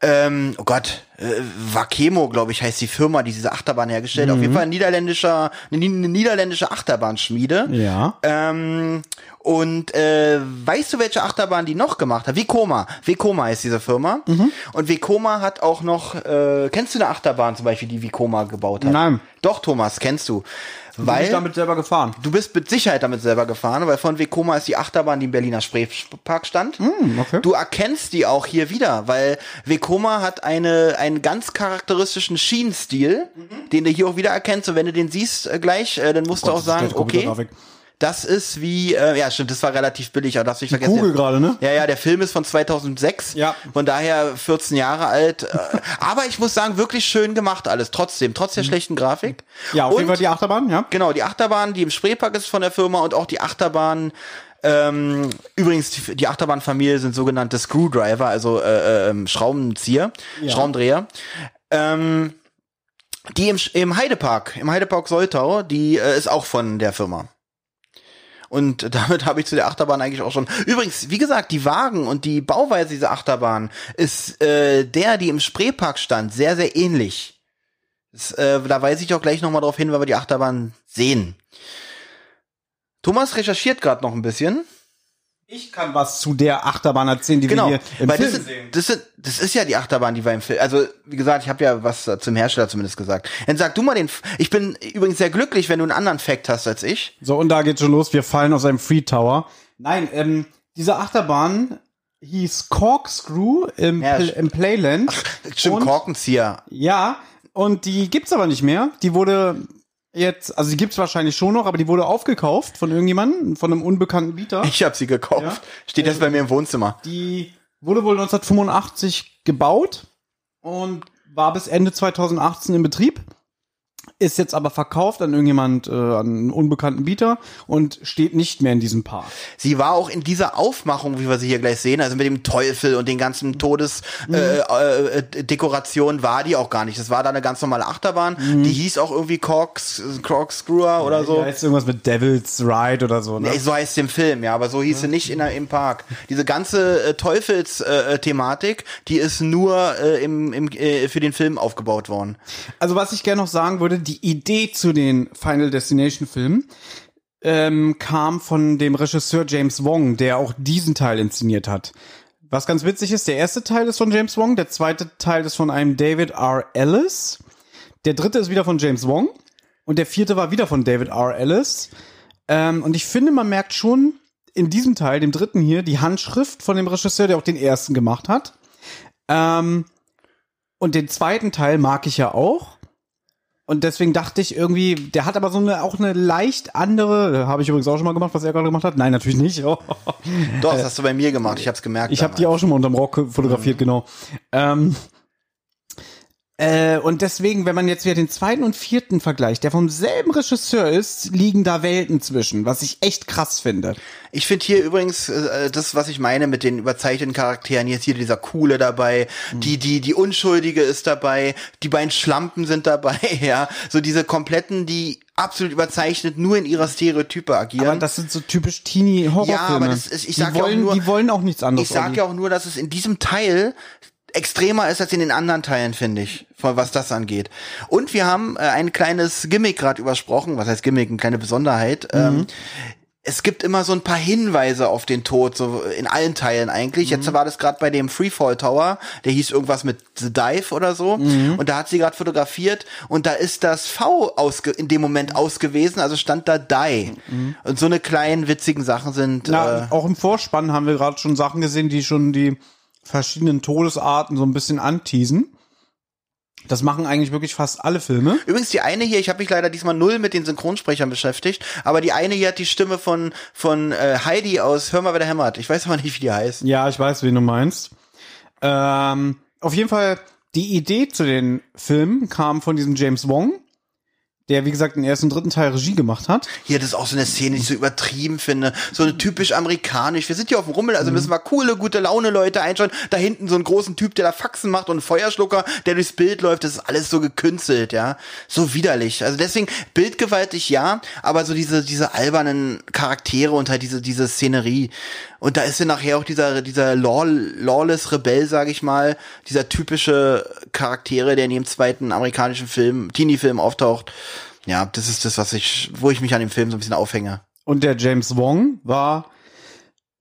ähm, oh Gott, äh, Vakemo, glaube ich, heißt die Firma, die diese Achterbahn hergestellt. Auf jeden Fall ein niederländischer, eine, eine niederländische Achterbahnschmiede. Ja. Ähm, und äh, weißt du, welche Achterbahn die noch gemacht hat? Vekoma. Vekoma heißt diese Firma. Mhm. Und Vekoma hat auch noch, äh, kennst du eine Achterbahn zum Beispiel, die Vekoma gebaut hat? Nein. Doch, Thomas, kennst du. Bin Weil ich damit selber gefahren. du bist mit Sicherheit damit selber gefahren, weil von Vekoma ist die Achterbahn, die im Berliner Spreepark stand. Hm, okay. Du erkennst die auch hier wieder, weil Vekoma hat eine, einen ganz charakteristischen Schienenstil, Mhm. den du hier auch wieder erkennst. Und wenn du den siehst äh, gleich, äh, dann musst du auch Oh das ist sagen, schlechte okay. Das ist wie, äh, ja stimmt, das war relativ billig, aber darfst nicht vergessen. Kugel der- gerade, ne? Ja, ja, der Film ist von 2006. Ja. Von daher 14 Jahre alt. Äh, aber ich muss sagen, wirklich schön gemacht alles. Trotzdem, trotz der schlechten Grafik. Mhm. Ja, auf Und- jeden Fall die Achterbahn, ja. Genau, die Achterbahn, die im Spreepark ist von der Firma und auch die Achterbahn, ähm, übrigens, die, die Achterbahnfamilie sind sogenannte Screwdriver, also äh, ähm, Schraubenzieher, Ja. Schraubendreher. Ähm, die im, im Heidepark, im Heidepark Soltau, die äh, ist auch von der Firma. Und damit habe ich zu der Achterbahn eigentlich auch schon. Übrigens, wie gesagt, die Wagen und die Bauweise dieser Achterbahn ist äh, der, die im Spreepark stand, sehr, sehr ähnlich. Das, äh, da weise ich auch gleich nochmal drauf hin, wenn wir die Achterbahn sehen. Thomas recherchiert gerade noch ein bisschen. Ich kann was zu der Achterbahn erzählen, die Genau, wir hier im weil Film das, sind, sehen. das, sind, das ist ja die Achterbahn, die wir im Film. Also wie gesagt, ich habe ja was zum Hersteller zumindest gesagt. Dann sag du mal den. F- Ich bin übrigens sehr glücklich, wenn du einen anderen Fact hast als ich. So, und da geht schon los. Wir fallen aus einem Free Tower. Nein, ähm, diese Achterbahn hieß Corkscrew im, Ja, Pl im Playland. Stimmt, Und- Korkenzieher. Ja, und die gibt's aber nicht mehr. Die wurde jetzt, also die gibt's wahrscheinlich schon noch, aber die wurde aufgekauft von irgendjemandem, von einem unbekannten Bieter. Ich habe sie gekauft. Ja. Steht jetzt bei mir im Wohnzimmer. Die wurde wohl 1985 gebaut und war bis Ende 2018 in Betrieb. Ist jetzt aber verkauft an irgendjemand, äh, an einen unbekannten Bieter und steht nicht mehr in diesem Park. Sie war auch in dieser Aufmachung, wie wir sie hier gleich sehen, also mit dem Teufel und den ganzen Todesdekorationen, äh, äh, Dekorationen war die auch gar nicht. Das war da eine ganz normale Achterbahn. Die hieß auch irgendwie Corks, Corkscrewer oder so. Ja, ist irgendwas mit Devil's Ride oder so, ne? Nee, so heißt es im Film, ja, aber so hieß sie nicht in, der- im Park. Diese ganze äh, Teufels-Thematik, die ist nur äh, im, im, äh, für den Film aufgebaut worden. Also was ich gerne noch sagen würde, die Idee zu den Final Destination Filmen ähm, kam von dem Regisseur James Wong, der auch diesen Teil inszeniert hat. Was ganz witzig ist, der erste Teil ist von James Wong, der zweite Teil ist von einem David R. Ellis, der dritte ist wieder von James Wong und der vierte war wieder von David R. Ellis. Ähm, und ich finde, man merkt schon in diesem Teil, dem dritten hier, die Handschrift von dem Regisseur, der auch den ersten gemacht hat. Ähm, und den zweiten Teil mag ich ja auch. Und deswegen dachte ich irgendwie, der hat aber so eine auch eine leicht andere, habe ich übrigens auch schon mal gemacht, was er gerade gemacht hat. Nein, natürlich nicht. Doch, das hast du bei mir gemacht, ich hab's gemerkt. Äh, Ich habe die auch schon mal unterm Rock fotografiert, genau. Ähm, äh, und deswegen, wenn man jetzt wieder den zweiten und vierten vergleicht, der vom selben Regisseur ist, liegen da Welten zwischen, was ich echt krass finde. Ich finde hier übrigens äh, das, was ich meine mit den überzeichneten Charakteren. Hier ist hier dieser Coole dabei, Mhm. die, die, die Unschuldige ist dabei, die beiden Schlampen sind dabei, ja. So diese kompletten, die absolut überzeichnet nur in ihrer Stereotype agieren. Aber das sind so typisch Teenie-Horrorfilme. Ja, aber das ist- ich die sag ja auch wollen, nur- die wollen auch nichts anderes. Ich sag ja auch nur, dass es in diesem Teil extremer ist als in den anderen Teilen, finde ich, von was das angeht. Und wir haben äh, ein kleines Gimmick gerade übersprochen. Was heißt Gimmick? Eine kleine Besonderheit. Ähm, es gibt immer so ein paar Hinweise auf den Tod, so in allen Teilen eigentlich. Jetzt war das gerade bei dem Freefall Tower, der hieß irgendwas mit The Dive oder so. Und da hat sie gerade fotografiert und da ist das V ausge in dem Moment ausgewesen, also stand da Die. Und so eine kleinen witzigen Sachen sind. Na, äh, auch im Vorspann haben wir gerade schon Sachen gesehen, die schon die verschiedenen Todesarten so ein bisschen anteasen. Das machen eigentlich wirklich fast alle Filme. Übrigens die eine hier, ich habe mich leider diesmal null mit den Synchronsprechern beschäftigt, aber die eine hier hat die Stimme von von äh, Heidi aus Hör mal, wer der hämmert. Ich weiß aber nicht, wie die heißt. Ja, ich weiß, wen du meinst. Ähm, auf jeden Fall, die Idee zu den Filmen kam von diesem James Wong, der, wie gesagt, den ersten und dritten Teil Regie gemacht hat. Hier, das ist auch so eine Szene, die ich so übertrieben finde. So eine typisch amerikanisch. Wir sind hier auf dem Rummel, also müssen wir coole, gute Laune Leute einschauen. Da hinten so einen großen Typ, der da Faxen macht und einen Feuerschlucker, der durchs Bild läuft. Das ist alles so gekünstelt, ja. So widerlich. Also deswegen, bildgewaltig ja, aber so diese, diese albernen Charaktere und halt diese, diese Szenerie. Und da ist ja nachher auch dieser, dieser Law, Lawless Rebell, sag ich mal, dieser typische Charaktere, der in dem zweiten amerikanischen Film, Teenie-Film auftaucht. Ja, das ist das, was ich, wo ich mich an dem Film so ein bisschen aufhänge. Und der James Wong war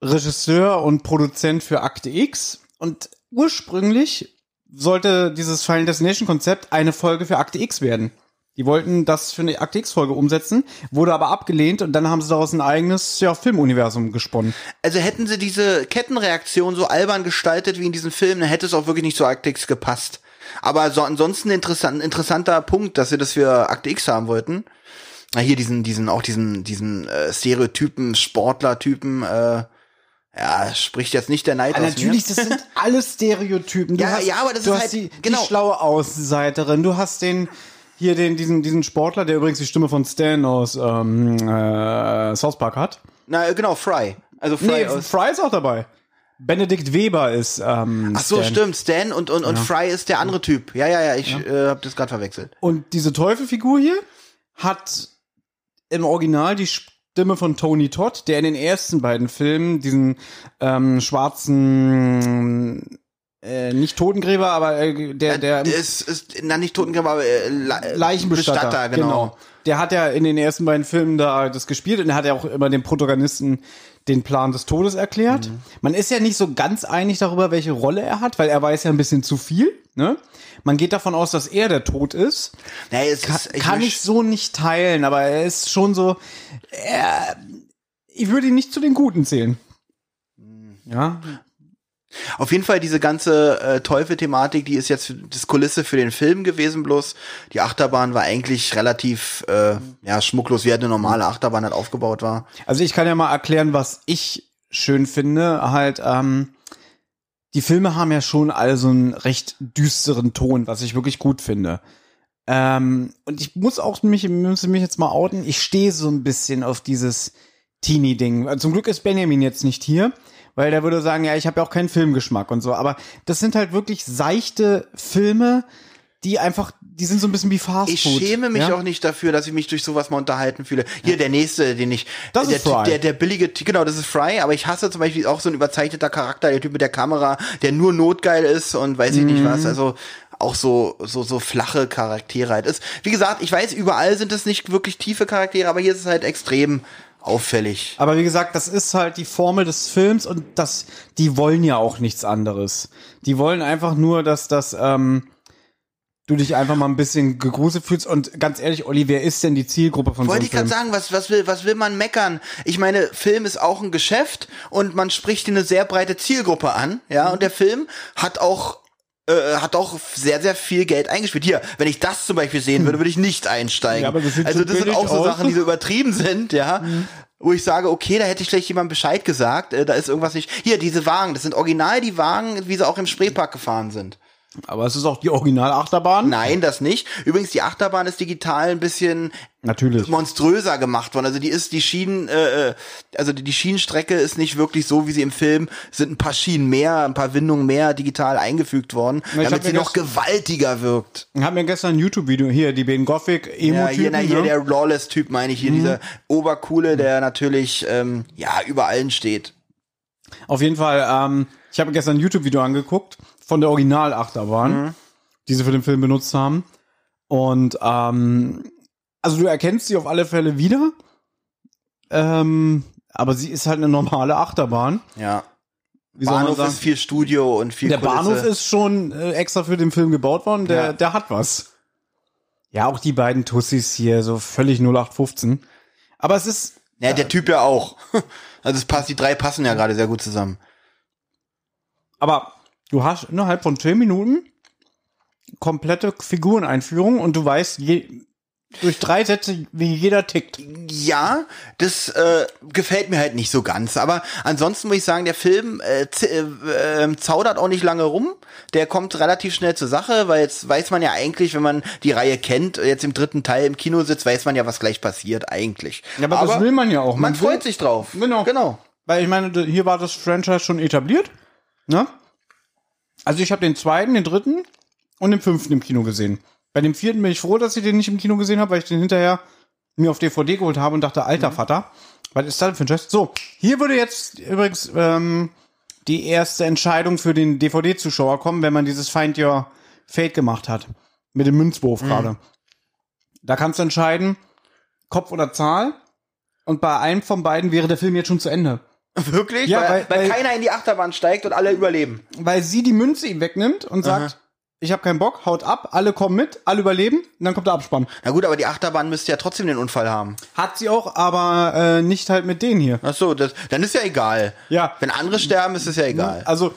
Regisseur und Produzent für Akte X. Und ursprünglich sollte dieses Final Destination Konzept eine Folge für Akte X werden. Die wollten das für eine Akte X-Folge umsetzen, wurde aber abgelehnt und dann haben sie daraus ein eigenes ja, Filmuniversum gesponnen. Also hätten sie diese Kettenreaktion so albern gestaltet wie in diesem Film, dann hätte es auch wirklich nicht zu Akte X gepasst. Aber so ansonsten interessant, interessanter Punkt, dass sie das für Akte X haben wollten. Na, hier diesen, diesen, auch diesen, diesen äh, Stereotypen, Sportlertypen, äh, ja, spricht jetzt nicht der Neid Ja, aus natürlich, mir. das sind alles Stereotypen. Du Ja, hast, ja, aber das du ist hast halt- die, genau. die schlaue Außenseiterin. Du hast den hier den diesen diesen Sportler, der übrigens die Stimme von Stan aus ähm, äh, South Park hat. Na, genau, Fry. Also Fry Nee, aus. Fry ist auch dabei. Benedikt Weber ist ähm, Ach so, Stan. stimmt. Stan und, und, und Fry ist der andere Typ. Ja, ja, ja, ich äh, hab das gerade verwechselt. Und diese Teufelfigur hier hat im Original die Stimme von Tony Todd, der in den ersten beiden Filmen diesen ähm, schwarzen äh, nicht Totengräber, aber äh, der der Es ist, na, nicht Totengräber, aber äh, Le Leichenbestatter, Bestatter, genau. Der hat ja in den ersten beiden Filmen da das gespielt und er hat ja auch immer dem Protagonisten den Plan des Todes erklärt. Mhm. Man ist ja nicht so ganz einig darüber, welche Rolle er hat, weil er weiß ja ein bisschen zu viel. Ne? Man geht davon aus, dass er der Tod ist. Nee, es Ka ist, kann möcht- ich so nicht teilen, aber er ist schon so. Er, ich würde ihn nicht zu den Guten zählen. Mhm. Ja. Auf jeden Fall diese ganze äh, Teufel-Thematik, die ist jetzt das Kulisse für den Film gewesen bloß. Die Achterbahn war eigentlich relativ äh, ja schmucklos, wie halt eine normale Achterbahn halt aufgebaut war. Also ich kann ja mal erklären, was ich schön finde. Halt, ähm, die Filme haben ja schon alle so einen recht düsteren Ton, was ich wirklich gut finde. Ähm, und ich muss auch mich, muss mich jetzt mal outen, ich stehe so ein bisschen auf dieses Teenie-Ding. Zum Glück ist Benjamin jetzt nicht hier, weil der würde sagen, ja, ich habe ja auch keinen Filmgeschmack und so. Aber das sind halt wirklich seichte Filme, die einfach, die sind so ein bisschen wie Fast Ich Food. schäme mich ja? auch nicht dafür, dass ich mich durch sowas mal unterhalten fühle. Hier der nächste, den ich, Das der, ist Fry. der der billige, genau, das ist Fry. Aber ich hasse zum Beispiel auch so ein überzeichneter Charakter, der Typ mit der Kamera, der nur notgeil ist und weiß ich nicht was. Mhm. Also auch so so so flache Charaktere halt ist. Wie gesagt, ich weiß, überall sind es nicht wirklich tiefe Charaktere, aber hier ist es halt extrem auffällig. Aber wie gesagt, das ist halt die Formel des Films und das, die wollen ja auch nichts anderes. Die wollen einfach nur, dass das, ähm, du dich einfach mal ein bisschen gegruselt fühlst. Und ganz ehrlich, Olli, wer ist denn die Zielgruppe von Wollte so ich einem gerade Film? sagen, was, was, will, was will man meckern? Ich meine, Film ist auch ein Geschäft und man spricht eine sehr breite Zielgruppe an, ja, und der Film hat auch äh, hat auch sehr, sehr viel Geld eingespielt. Hier, wenn ich das zum Beispiel sehen würde, würde ich nicht einsteigen. Ja, aber das also so das sind auch so. Sachen, die so übertrieben sind, ja. Wo ich sage, okay, da hätte ich vielleicht jemandem Bescheid gesagt, äh, da ist irgendwas nicht. Hier, diese Wagen, das sind original die Wagen, wie sie auch im Spreepark gefahren sind. Aber es ist auch die Original-Achterbahn. Nein, das nicht. Übrigens, die Achterbahn ist digital ein bisschen Natürlich. monströser gemacht worden. Also die ist die Schienen, äh, äh, also die, Schienenstrecke ist nicht wirklich so, wie sie im Film sind. Ein paar Schienen mehr, ein paar Windungen mehr digital eingefügt worden, ich damit sie noch gewaltiger wirkt. Ich habe mir gestern ein YouTube-Video hier, die beiden Gothic-Emo-Typen. Ja, hier, na, hier ne? der Lawless-Typ meine ich hier, dieser Obercoole, der natürlich ähm, ja über allen steht. Auf jeden Fall, ähm, ich habe gestern ein YouTube-Video angeguckt von der Original-Achterbahn, die sie für den Film benutzt haben. Und ähm, also du erkennst sie auf alle Fälle wieder. Ähm, aber sie ist halt eine normale Achterbahn. Ja. Wie Bahnhof sagen? ist viel Studio und viel der Kulisse. Bahnhof ist schon äh, extra für den Film gebaut worden. Der, Ja. der hat was. Ja, auch die beiden Tussis hier, so völlig 0815. Aber es ist, Ja, der Typ ja auch. Also es passt, die drei passen ja gerade sehr gut zusammen. aber du hast innerhalb von 10 Minuten komplette Figureneinführung und du weißt je, durch drei Sätze, wie jeder tickt. Ja, das äh, gefällt mir halt nicht so ganz. Aber ansonsten muss ich sagen, der Film äh, äh, äh, zaudert auch nicht lange rum. Der kommt relativ schnell zur Sache, weil jetzt weiß man ja eigentlich, wenn man die Reihe kennt, jetzt im dritten Teil im Kino sitzt, weiß man ja, was gleich passiert eigentlich. Ja, aber, das will man ja auch. Man, will, freut sich drauf. Genau. Genau. Weil ich meine, hier war das Franchise schon etabliert. Ne? Also ich habe den zweiten, den dritten und den fünften im Kino gesehen. Bei dem vierten bin ich froh, dass ich den nicht im Kino gesehen habe, weil ich den hinterher mir auf DVD geholt habe und dachte, alter Vater, was ist das denn für ein Scheiß? So, hier würde jetzt übrigens ähm, die erste Entscheidung für den DVD-Zuschauer kommen, wenn man dieses Find Your Fate gemacht hat. Mit dem Münzwurf gerade. Da kannst du entscheiden, Kopf oder Zahl. Und bei einem von beiden wäre der Film jetzt schon zu Ende. Wirklich? Ja, weil, weil- weil, keiner in die Achterbahn steigt und alle überleben. Weil sie die Münze ihm wegnimmt und sagt, ich habe keinen Bock, haut ab, alle kommen mit, alle überleben, und dann kommt der Abspann. Na gut, aber die Achterbahn müsste ja trotzdem den Unfall haben. Hat sie auch, aber äh, nicht halt mit denen hier. Ach so, das, dann ist ja egal. Ja. Wenn andere sterben, ist es ja egal. Also,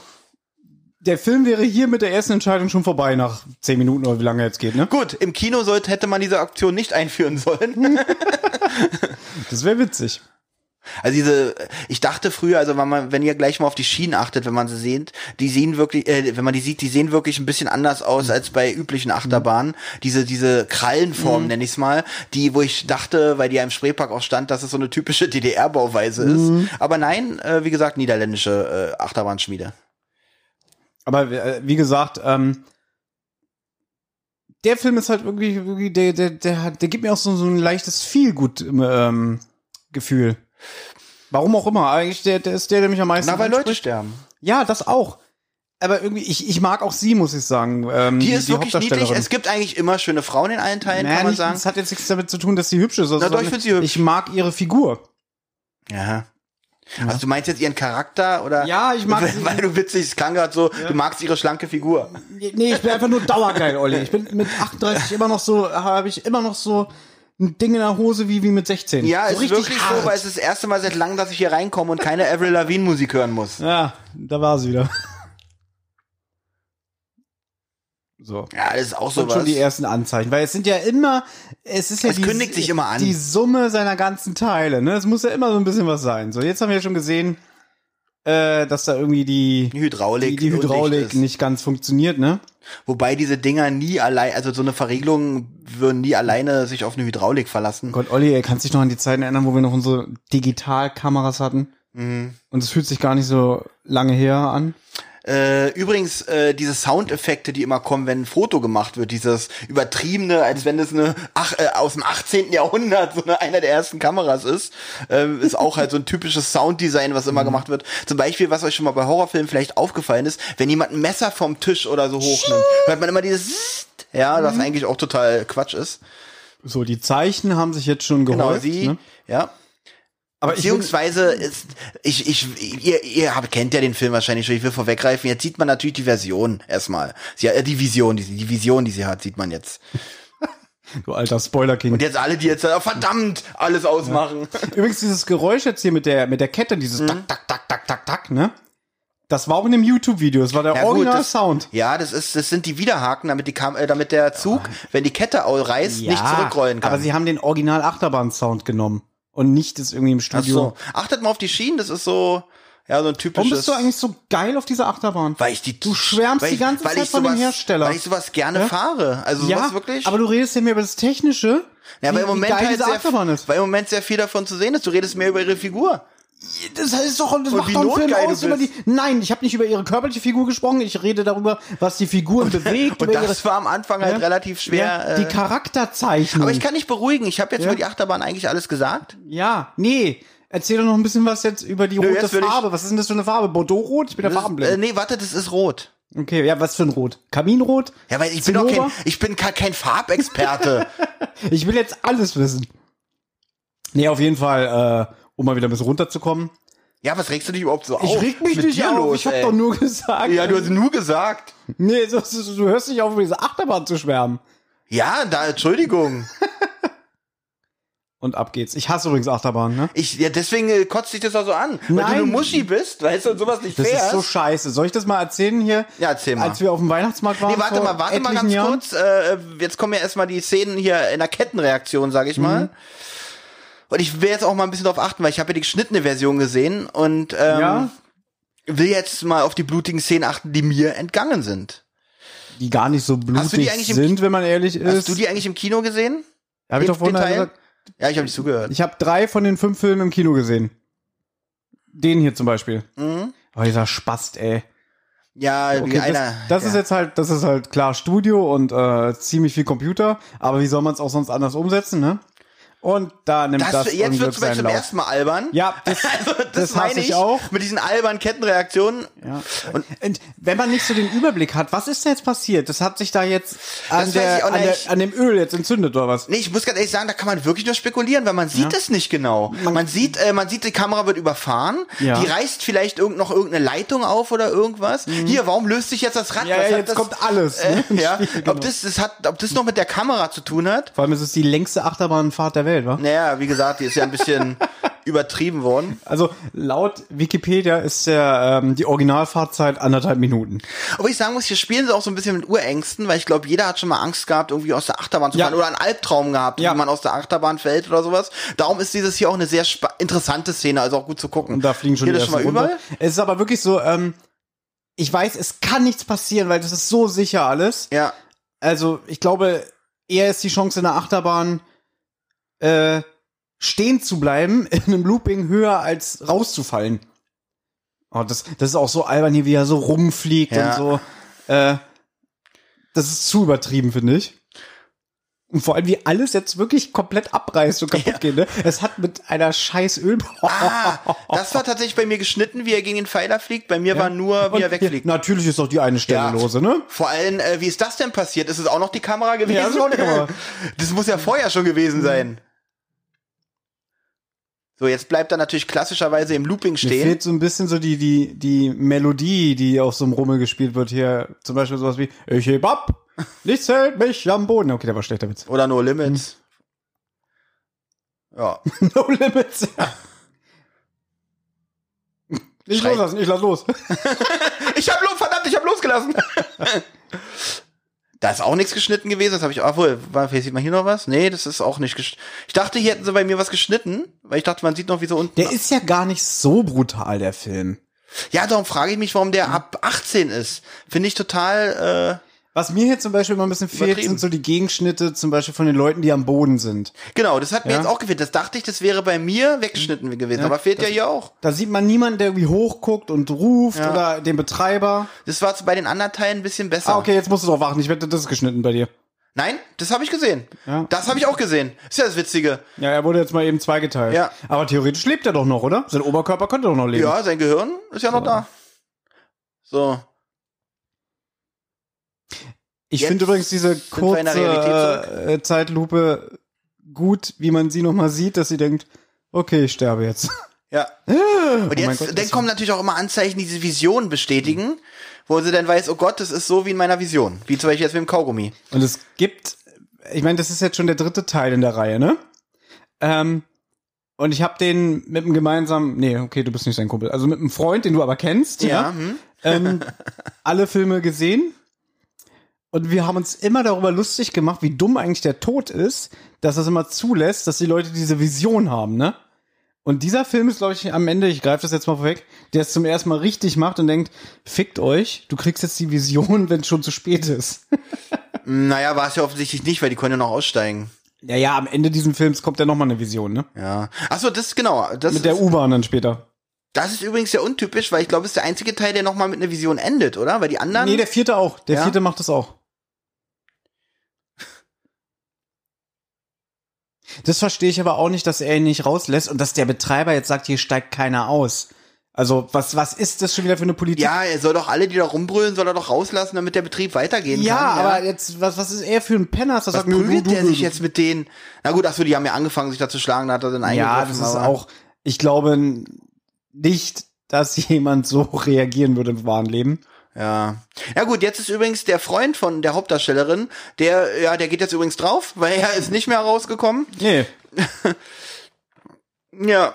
der Film wäre hier mit der ersten Entscheidung schon vorbei nach zehn Minuten oder wie lange jetzt geht, ne? Gut, im Kino sollte, hätte man diese Aktion nicht einführen sollen. Das wäre witzig. Also diese, ich dachte früher, also wenn man, wenn ihr gleich mal auf die Schienen achtet, wenn man sie seht, die sehen wirklich, äh, wenn man die sieht, die sehen wirklich ein bisschen anders aus als bei üblichen Achterbahnen. Diese, diese Krallenform, nenn ich's mal, die, wo ich dachte, weil die ja im Spreepark auch stand, dass es so eine typische DDR-Bauweise ist. Aber nein, äh, wie gesagt, niederländische äh, Achterbahnschmiede. Aber äh, wie gesagt, ähm, der Film ist halt wirklich, wirklich der, der, der, hat, der gibt mir auch so, so ein leichtes Feelgood ähm, Gefühl. Warum auch immer. Eigentlich der, der ist der, der mich am meisten Na, weil Leute anspricht. sterben. Ja, das auch. Aber irgendwie, ich, ich mag auch sie, muss ich sagen. Ähm, Die, ist wirklich niedlich. Es gibt eigentlich immer schöne Frauen in allen Teilen, naja, kann man nicht, sagen. Das hat jetzt nichts damit zu tun, dass sie hübsch ist. Also Na doch, ich find sie hübsch. Ich mag ihre Figur. Ja. Also du meinst jetzt ihren Charakter oder? Ja, ich mag weil, sie. weil du witzig, es klang gerade so, du magst ihre schlanke Figur. Nee, ich bin einfach nur dauergeil, Olli. Ich bin mit 38 immer noch so, habe ich immer noch so ein Ding in der Hose wie, wie mit 16. Ja, so ist wirklich hart. so, weil es ist das erste Mal seit langem, dass ich hier reinkomme und keine Avril Lavigne Musik hören muss. Ja, da war sie wieder. So. Ja, das ist auch so. schon die ersten Anzeichen, weil es sind ja immer, es ist ja es die, kündigt sich immer an. die Summe seiner ganzen Teile, ne? Es muss ja immer so ein bisschen was sein. So, jetzt haben wir ja schon gesehen, äh, dass da irgendwie die, Die Hydraulik, die, die Hydraulik undicht ist. nicht ganz funktioniert, ne? Wobei diese Dinger nie allein, also so eine Verriegelung würden nie alleine sich auf eine Hydraulik verlassen. Gott, Olli, ey, kannst dich noch an die Zeiten erinnern, wo wir noch unsere Digitalkameras hatten? Mhm. Und es fühlt sich gar nicht so lange her an. Äh, übrigens, äh, diese Soundeffekte, die immer kommen, wenn ein Foto gemacht wird, dieses übertriebene, als wenn es eine ach, äh, aus dem 18. Jahrhundert so eine einer der ersten Kameras ist, äh, ist auch halt so ein typisches Sounddesign, was Mhm. immer gemacht wird. Zum Beispiel, was euch schon mal bei Horrorfilmen vielleicht aufgefallen ist, wenn jemand ein Messer vom Tisch oder so hochnimmt, hört man immer dieses ja, was Mhm. eigentlich auch total Quatsch ist. So, die Zeichen haben sich jetzt schon Genau, gehäuft. sie, ne? ja. Aber ich Beziehungsweise ist, ich, ich, ihr, ihr habt, kennt ja den Film wahrscheinlich schon, ich will vorweggreifen. Jetzt sieht man natürlich die Version erstmal. Sie, äh, die Vision, die, die Vision, die sie hat, sieht man jetzt. du alter Spoiler-King. Und jetzt alle, die jetzt äh, verdammt alles ausmachen. Übrigens, dieses Geräusch jetzt hier mit der, mit der Kette, Mhm. dieses tak, tak, tak, tak, tak, tak, ne? Das war auch in dem YouTube-Video, das war der Ja, Original-Sound. Ja, das ist, das sind die Widerhaken, damit die Kam äh, damit der Zug, wenn die Kette au- reißt, nicht zurückrollen kann. aber sie haben den Original-Achterbahn-Sound genommen und nicht das irgendwie im Ach Studio. so. Achtet mal auf die Schienen, das ist so, ja, so ein typisches. Warum bist du eigentlich so geil auf dieser Achterbahn? weil ich die, Du schwärmst weil die ich- ganze Zeit ich von dem sowas- Hersteller. Weil ich sowas gerne Ja? fahre. Also sowas wirklich. aber du redest ja mehr über das Technische. Ja, weil im Moment halt sehr, Achterbahn ist. weil im Moment sehr viel davon zu sehen ist. Du redest mehr über ihre Figur. Das ist doch, das Und macht doch einen Film aus über die. Nein, ich habe nicht über ihre körperliche Figur gesprochen. Ich rede darüber, was die Figuren bewegt. Und das war am Anfang halt Ja? relativ schwer. ja, die äh, Charakterzeichnung. aber ich kann nicht beruhigen. Ich habe jetzt Ja. über die Achterbahn eigentlich alles gesagt. ja, nee. Erzähl doch noch ein bisschen was jetzt über die rote will ich- Farbe. Was ist denn das für eine Farbe? Bordeaux-rot? Ich bin der Farbenblind. äh, nee, warte, das ist rot. Okay, ja, was für ein Rot? Kaminrot? Ja, weil ich bin doch kein, Zinnober? ich bin kein Farbexperte. Ich will jetzt alles wissen. Nee, auf jeden Fall, äh, um mal wieder ein bisschen runterzukommen. ja, was regst du dich überhaupt so auf? Ich reg mich Mit nicht dir auf. los, ich hab ey? doch nur gesagt. Ja, du hast nur gesagt. Nee, so, du hörst nicht auf, über diese Achterbahn zu schwärmen. Ja, da, Entschuldigung. Und ab geht's. Ich hasse übrigens Achterbahn, ne? Ich, ja, deswegen äh, kotzt dich das auch so an. Weil du Nein. eine Muschi bist, weißt du, und sowas nicht Das fährst. ist so scheiße. Soll ich das mal erzählen hier? Ja, erzähl mal. Als wir auf dem Weihnachtsmarkt waren. Nee, warte mal, warte mal ganz Jahren. kurz. Äh, jetzt kommen ja erstmal die Szenen hier in der Kettenreaktion, sag ich mal. Mhm. Und ich will jetzt auch mal ein bisschen darauf achten, weil ich habe ja die geschnittene Version gesehen und ähm, Ja. will jetzt mal auf die blutigen Szenen achten, die mir entgangen sind. Die gar nicht so blutig sind, wenn man ehrlich ist. Hast du die eigentlich im Kino gesehen? Hab ich doch vorhin Teil? gesagt. Ja, ich habe nicht zugehört. Ich habe drei von den fünf Filmen im Kino gesehen. Den hier zum Beispiel. Mhm. Oh, dieser Spast, ey. Ja, wie Okay, das, einer. das ja. ist jetzt halt, das ist halt klar Studio und äh, ziemlich viel Computer, aber wie soll man es auch sonst anders umsetzen, ne? Und da nimmt das, das, jetzt wird zum Beispiel seinen zum Lauf. ersten Mal albern. Ja, das, Also, das, das meine ich ich auch. Mit diesen albernen Kettenreaktionen. Ja. Und, und wenn man nicht so den Überblick hat, was ist denn jetzt passiert? Das hat sich da jetzt an, Das der, an, der, an dem Öl jetzt entzündet oder was? Nee, ich muss ganz ehrlich sagen, da kann man wirklich nur spekulieren, weil man sieht es nicht genau. Man, sieht, äh, man sieht, die Kamera wird überfahren, Ja. die reißt vielleicht irgend, noch irgendeine Leitung auf oder irgendwas. Hier, warum löst sich jetzt das Rad? Mhm. Ja, Was ja, jetzt das, kommt alles, ne? Äh, ja, Spiel, genau. ob das, das hat, ob das noch mit der Kamera zu tun hat? Vor allem ist es die längste Achterbahnfahrt der Welt, wa? Naja, wie gesagt, die ist ja ein bisschen übertrieben worden. Also laut Wikipedia ist der, ähm, die Originalfahrzeit anderthalb Minuten. Aber ich sagen muss, hier spielen sie auch so ein bisschen mit Urängsten, weil ich glaube, jeder hat schon mal Angst gehabt, irgendwie aus der Achterbahn zu Ja. fahren oder einen Albtraum gehabt, Ja. wie man aus der Achterbahn fällt oder sowas. Darum ist dieses hier auch eine sehr interessante Szene, also auch gut zu gucken. Und da fliegen schon Geht die schon mal überall? Es ist aber wirklich so, ähm, ich weiß, es kann nichts passieren, weil das ist so sicher alles. Ja. Also ich glaube, eher ist die Chance in der Achterbahn äh, stehen zu bleiben in einem Looping höher als rauszufallen. Oh, das, das ist auch so albern hier, wie er so rumfliegt Ja. und so. Äh, das ist zu übertrieben, finde ich. Und vor allem, wie alles jetzt wirklich komplett abreißt und kaputt geht. Ne? Es hat mit einer scheiß Öl... Ah, das war tatsächlich bei mir geschnitten, wie er gegen den Pfeiler fliegt. Bei mir war nur, wie Und er wegfliegt. hier, natürlich ist doch die eine Stelle Ja. lose, ne? Vor allem, äh, wie ist das denn passiert? Ist es auch noch die Kamera gewesen? Ja, das ist auch die Kamera. Das muss ja vorher schon gewesen sein. So, jetzt bleibt er natürlich klassischerweise im Looping Mir stehen. fehlt so ein bisschen so die, die, die Melodie, die auf so einem Rummel gespielt wird hier. Zum Beispiel sowas wie, ich heb ab, nichts hält mich am Boden. Okay, der war schlechter Witz. Oder No Limits. Ja. no limits. Nicht Schreit. loslassen, ich lass los. Ich hab los, verdammt, ich hab losgelassen. Da ist auch nichts geschnitten gewesen. Das habe ich auch wohl. War, sieht man hier noch was? Nee, das ist auch nicht geschnitten. Ich dachte, hier hätten sie bei mir was geschnitten, weil ich dachte, man sieht noch wie so unten. Der ist ja gar nicht so brutal, der Film. Ja, darum frage ich mich, warum der ab 18 ist. Finde ich total. Äh, Was mir hier zum Beispiel immer ein bisschen fehlt, sind so die Gegenschnitte zum Beispiel von den Leuten, die am Boden sind. genau, das hat mir Ja. jetzt auch gefehlt. Das dachte ich, das wäre bei mir weggeschnitten gewesen, aber fehlt ja hier auch. Da sieht man niemanden, der irgendwie hochguckt und ruft Ja. oder den Betreiber. Das war bei den anderen Teilen ein bisschen besser. Ah, okay, jetzt musst du drauf warten. Ich wette, das ist geschnitten bei dir. Nein, das habe ich gesehen. Ja. Das habe ich auch gesehen. Ist ja das Witzige. Ja, er wurde jetzt mal eben zweigeteilt. Ja. Aber theoretisch lebt er doch noch, oder? Sein Oberkörper könnte doch noch leben. Ja, sein Gehirn ist ja noch da. So. Ich finde übrigens diese kurze äh, Zeitlupe gut, wie man sie noch mal sieht, dass sie denkt, okay, ich sterbe jetzt. Ja. Und Oh mein jetzt, Gott, dann kommen natürlich auch immer Anzeichen, die diese Vision bestätigen, wo sie dann weiß, oh Gott, das ist so wie in meiner Vision. Wie zum Beispiel jetzt mit dem Kaugummi. Und es gibt, ich meine, das ist jetzt schon der dritte Teil in der Reihe, ne? Ähm, und ich habe den mit einem gemeinsamen, nee, okay, du bist nicht sein Kumpel, also mit einem Freund, den du aber kennst, ja, hm? ähm, alle Filme gesehen. Und wir haben uns immer darüber lustig gemacht, wie dumm eigentlich der Tod ist, dass das immer zulässt, dass die Leute diese Vision haben, ne? Und dieser Film ist, glaube ich, am Ende, ich greife das jetzt mal vorweg, der es zum ersten Mal richtig macht und denkt, fickt euch, du kriegst jetzt die Vision, wenn es schon zu spät ist. Naja, war es ja offensichtlich nicht, weil die können ja noch aussteigen. Ja, ja, am Ende dieses Films kommt ja noch mal eine Vision, ne? Ja. Achso, das ist genau. Das, Mit der U-Bahn dann später. das ist übrigens sehr untypisch, weil ich glaube, es ist der einzige Teil, der nochmal mit einer Vision endet, oder? Weil die anderen. Nee, der vierte auch. Der Ja? vierte macht das auch. Das verstehe ich aber auch nicht, dass er ihn nicht rauslässt und dass der Betreiber jetzt sagt, hier steigt keiner aus. Also, was, was ist das schon wieder für eine Politik? ja, er soll doch alle, die da rumbrüllen, soll er doch rauslassen, damit der Betrieb weitergehen ja, kann. aber jetzt, was, was ist er für ein Penner? er Was sagt, prügelt du, du, der sich jetzt mit denen? Na gut, achso, die haben ja angefangen, sich da zu schlagen, da hat er dann Ja, eingegriffen. das ist auch, ich glaube nicht, dass jemand so reagieren würde im wahren Leben. Ja. Ja gut, jetzt ist übrigens der Freund von der Hauptdarstellerin, der, ja, der geht jetzt übrigens drauf, weil er ist nicht mehr rausgekommen. Nee. Ja.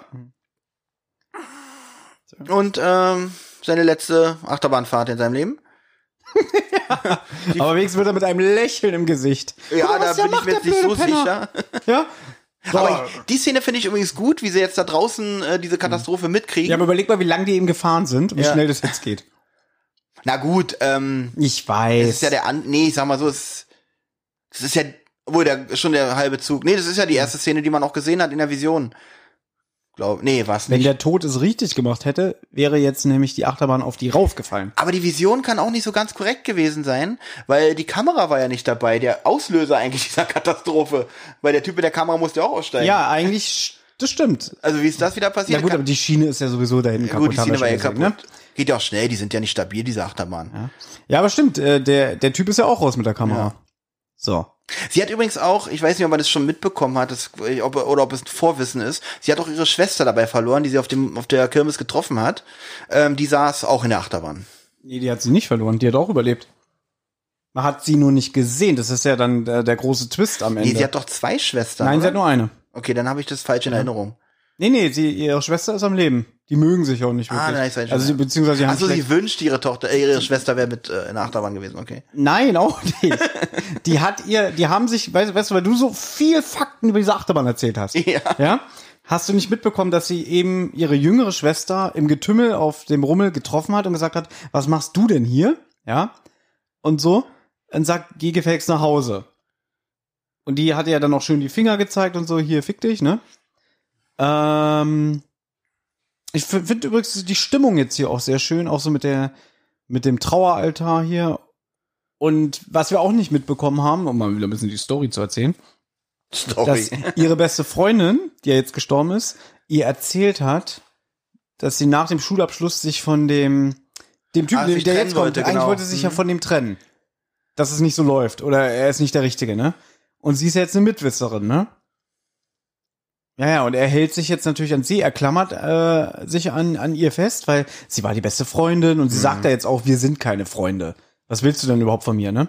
Und ähm, seine letzte Achterbahnfahrt in seinem Leben. Aber wenigstens wird er mit einem Lächeln im Gesicht. Ja, mal, da bin ich macht, mir jetzt nicht so Penner. sicher. Ja? So. Aber ich, die Szene finde ich übrigens gut, wie sie jetzt da draußen äh, diese Katastrophe mitkriegen. ja, aber überleg mal, wie lange die eben gefahren sind und wie Ja. schnell das jetzt geht. Na gut, ähm, Ich weiß. das ist ja der an nee, ich sag mal so, es, das ist ja wohl der schon der halbe Zug. Nee, das ist ja die erste Szene, die man auch gesehen hat in der Vision. Glaub, nee, was Wenn nicht. der Tod es richtig gemacht hätte, wäre jetzt nämlich die Achterbahn auf die raufgefallen. Aber die Vision kann auch nicht so ganz korrekt gewesen sein, weil die Kamera war ja nicht dabei, der Auslöser eigentlich dieser Katastrophe. Weil der Typ mit der Kamera musste ja auch aussteigen. Ja, eigentlich, das stimmt. Also wie ist das wieder Ja passiert? gut, Kann- aber die Schiene ist ja sowieso da hinten Ja, gut, die Szene war ja kaputt. ne? Geht ja auch schnell, die sind ja nicht stabil, diese Achterbahn. Ja. ja, aber stimmt, äh, der, der Typ ist ja auch raus mit der Kamera. Ja. So. Sie hat übrigens auch, ich weiß nicht, ob man das schon mitbekommen hat, das, ob, oder ob es Vorwissen ist, sie hat auch ihre Schwester dabei verloren, die sie auf, dem, auf der Kirmes getroffen hat. Ähm, die saß auch in der Achterbahn. Nee, die hat sie nicht verloren, die hat auch überlebt. Man hat sie nur nicht gesehen, das ist ja dann der, der große Twist am Ende. Nee, sie hat doch zwei Schwestern. Nein, oder? sie hat nur eine. Okay, dann habe ich das falsch in Erinnerung. Nee, nee, sie, ihre Schwester ist am Leben. Die mögen sich auch nicht Ah, wirklich. nein, ich weiß also, sie, beziehungsweise sie haben schlecht- sie wünscht ihre Tochter, äh, ihre Schwester wäre mit äh, in der Achterbahn gewesen, okay. Nein, auch nicht. die hat ihr, die haben sich, weißt, weißt du, weil du so viel Fakten über diese Achterbahn erzählt hast. Ja. Ja? Hast du nicht mitbekommen, dass sie eben ihre jüngere Schwester im Getümmel auf dem Rummel getroffen hat und gesagt hat, was machst du denn hier? Ja? Und so. Und sagt, geh gefälligst nach Hause. Und die hat ja dann auch schön die Finger gezeigt und so, hier, fick dich, ne? Ähm, ich finde übrigens die Stimmung jetzt hier auch sehr schön, auch so mit der, mit dem Traueraltar hier. Und was wir auch nicht mitbekommen haben, um mal wieder ein bisschen die Story zu erzählen, Story. dass ihre beste Freundin, die ja jetzt gestorben ist, ihr erzählt hat, dass sie nach dem Schulabschluss sich von dem, dem Typen, sich der jetzt kommt, wollte, eigentlich genau. wollte sie sich ja Mhm. von dem trennen. Dass es nicht so läuft. Oder er ist nicht der Richtige, ne? Und sie ist ja jetzt eine Mitwisserin, ne? Ja, ja, und er hält sich jetzt natürlich an sie, er klammert äh, sich an, an ihr fest, weil sie war die beste Freundin Mhm. und sie sagt ja jetzt auch, wir sind keine Freunde. Was willst du denn überhaupt von mir, ne?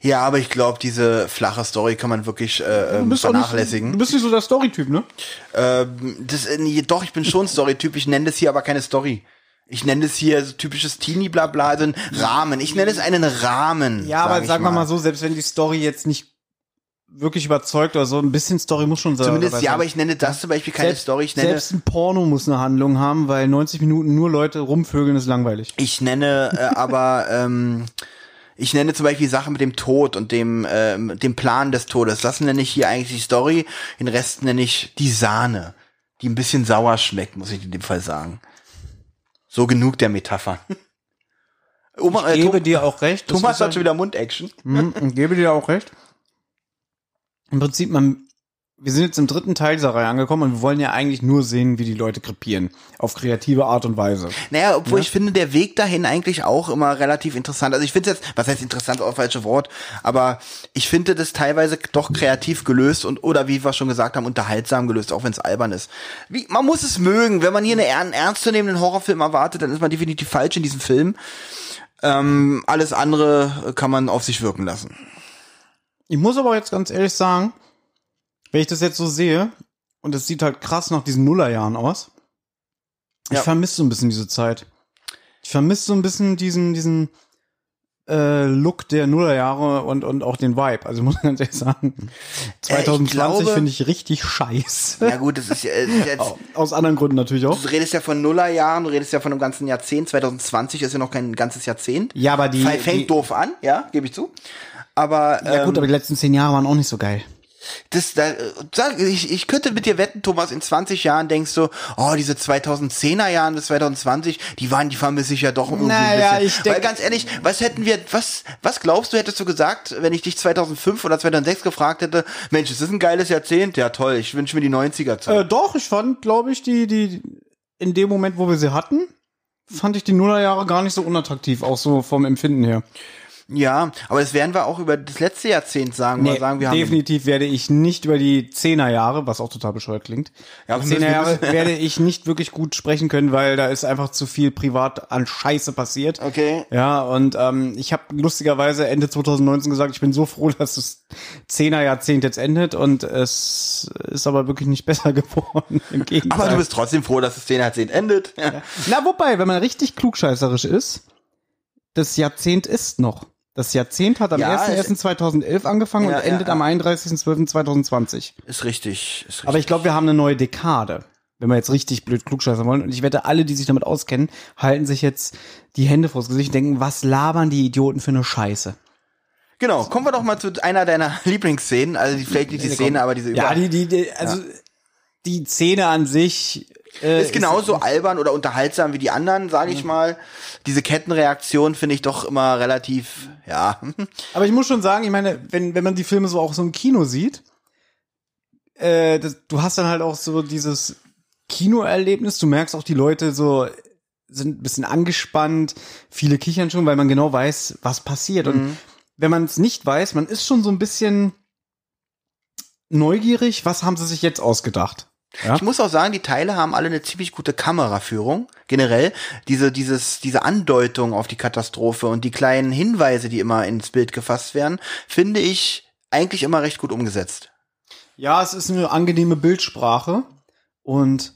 Ja, aber ich glaube, diese flache Story kann man wirklich äh, Du ähm, auch nicht, vernachlässigen. du bist nicht so der Storytyp, ne? Ähm, das, äh, nee, doch, ich bin schon Storytyp, ich nenne das hier aber keine Story. Ich nenne es hier so typisches Teenie-Blabla, also ein Rahmen. Ich nenne es einen Rahmen. Ja, aber sag sagen ich wir mal so, selbst wenn die Story jetzt nicht wirklich überzeugt oder so, ein bisschen Story muss schon sein. Zumindest, ja, aber ich nenne das zum Beispiel keine selbst, Story. Ich nenne, selbst ein Porno muss eine Handlung haben, weil 90 Minuten nur Leute rumvögeln ist langweilig. ich nenne äh, aber, ähm, ich nenne zum Beispiel Sachen mit dem Tod und dem, ähm, dem Plan des Todes. Das nenne ich hier eigentlich die Story. Den Rest nenne ich die Sahne, die ein bisschen sauer schmeckt, muss ich in dem Fall sagen. So genug der Metapher. Oma, Ich äh, gebe Tom- dir auch recht. Thomas hat schon wieder Mundaction. Mhm, gebe dir auch recht. Im Prinzip, man, wir sind jetzt im dritten Teil dieser Reihe angekommen und wir wollen ja eigentlich nur sehen, wie die Leute krepieren. Auf kreative Art und Weise. Naja, obwohl ich finde, der Weg dahin eigentlich auch immer relativ interessant. Also ich finde jetzt, was heißt interessant, auch falsche Wort, aber ich finde das teilweise doch kreativ gelöst und oder wie wir schon gesagt haben, unterhaltsam gelöst, auch wenn es albern ist. Wie, man muss es mögen. Wenn man hier eine, einen ernstzunehmenden Horrorfilm erwartet, dann ist man definitiv falsch in diesem Film. Ähm, alles andere kann man auf sich wirken lassen. Ich muss aber jetzt ganz ehrlich sagen, wenn ich das jetzt so sehe, und es sieht halt krass nach diesen Nullerjahren aus, ich Ja. vermisse so ein bisschen diese Zeit. Ich vermisse so ein bisschen diesen, diesen äh, Look der Nullerjahre und, und auch den Vibe. Also ich muss ganz ehrlich sagen, 2020 glaube- finde ich richtig scheiße. Ja gut, das ist ja, das ist jetzt, Aus anderen Gründen natürlich auch. du redest ja von Nullerjahren, du redest ja von einem ganzen Jahrzehnt. 2020 ist ja noch kein ganzes Jahrzehnt. Ja, aber die, Fängt die doof an, ja, gebe ich zu. Aber ja gut, ähm, aber die letzten zehn Jahre waren auch nicht so geil. das, da, sag, ich, ich könnte mit dir wetten, Thomas, in 20 Jahren denkst du, oh, diese 2010er Jahren bis 2020, die waren, die vermisse ich ja doch irgendwie Naja, ein bisschen. ich denk- Weil ganz ehrlich, was hätten wir, was, was glaubst du, hättest du gesagt, wenn ich dich 2005 oder 2006 gefragt hätte, Mensch, es ist ein geiles Jahrzehnt, ja toll, ich wünsche mir die 90er Zeit. Äh, doch, ich fand, glaube ich, die, die, in dem Moment, wo wir sie hatten, fand ich die Nullerjahre gar nicht so unattraktiv, auch so vom Empfinden her. Ja, aber das werden wir auch über das letzte Jahrzehnt sagen, nee, sagen wir haben definitiv werde ich nicht über die Zehnerjahre, was auch total bescheuert klingt, Ja, Zehnerjahre werde ich nicht wirklich gut sprechen können, weil da ist einfach zu viel privat an Scheiße passiert. Okay. Ja, und ähm, ich habe lustigerweise Ende 2019 gesagt, ich bin so froh, dass das Zehnerjahrzehnt jetzt endet und es ist aber wirklich nicht besser geworden. Im Gegenteil. Aber du bist trotzdem froh, dass das 10 Jahrzehnt endet. Ja. Na, wobei, wenn man richtig klugscheißerisch ist, das Jahrzehnt ist noch. Das Jahrzehnt hat am Ja, 1.1.2011 angefangen Ja, und endet ja, am 31.12.2020. Ist richtig. Ist richtig. Aber ich glaube, wir haben eine neue Dekade, wenn wir jetzt richtig blöd klugscheißern wollen. Und ich wette, alle, die sich damit auskennen, halten sich jetzt die Hände vors Gesicht und denken, was labern die Idioten für eine Scheiße. Genau, kommen wir doch mal zu einer deiner Lieblingsszenen, also die, vielleicht nicht die Szene, aber diese Ja, Über- die, die, die also die Szene an sich äh, ist genauso albern oder unterhaltsam wie die anderen, sage ich mal. Diese Kettenreaktion finde ich doch immer relativ, ja. Aber ich muss schon sagen, ich meine, wenn, wenn man die Filme so auch so im Kino sieht, äh, das, du hast dann halt auch so dieses Kinoerlebnis, du merkst auch, die Leute so sind ein bisschen angespannt, viele kichern schon, weil man genau weiß, was passiert. Und wenn man es nicht weiß, man ist schon so ein bisschen neugierig, was haben sie sich jetzt ausgedacht? Ja? Ich muss auch sagen, die Teile haben alle eine ziemlich gute Kameraführung. Generell diese dieses diese Andeutung auf die Katastrophe und die kleinen Hinweise, die immer ins Bild gefasst werden, finde ich eigentlich immer recht gut umgesetzt. Ja, es ist eine angenehme Bildsprache und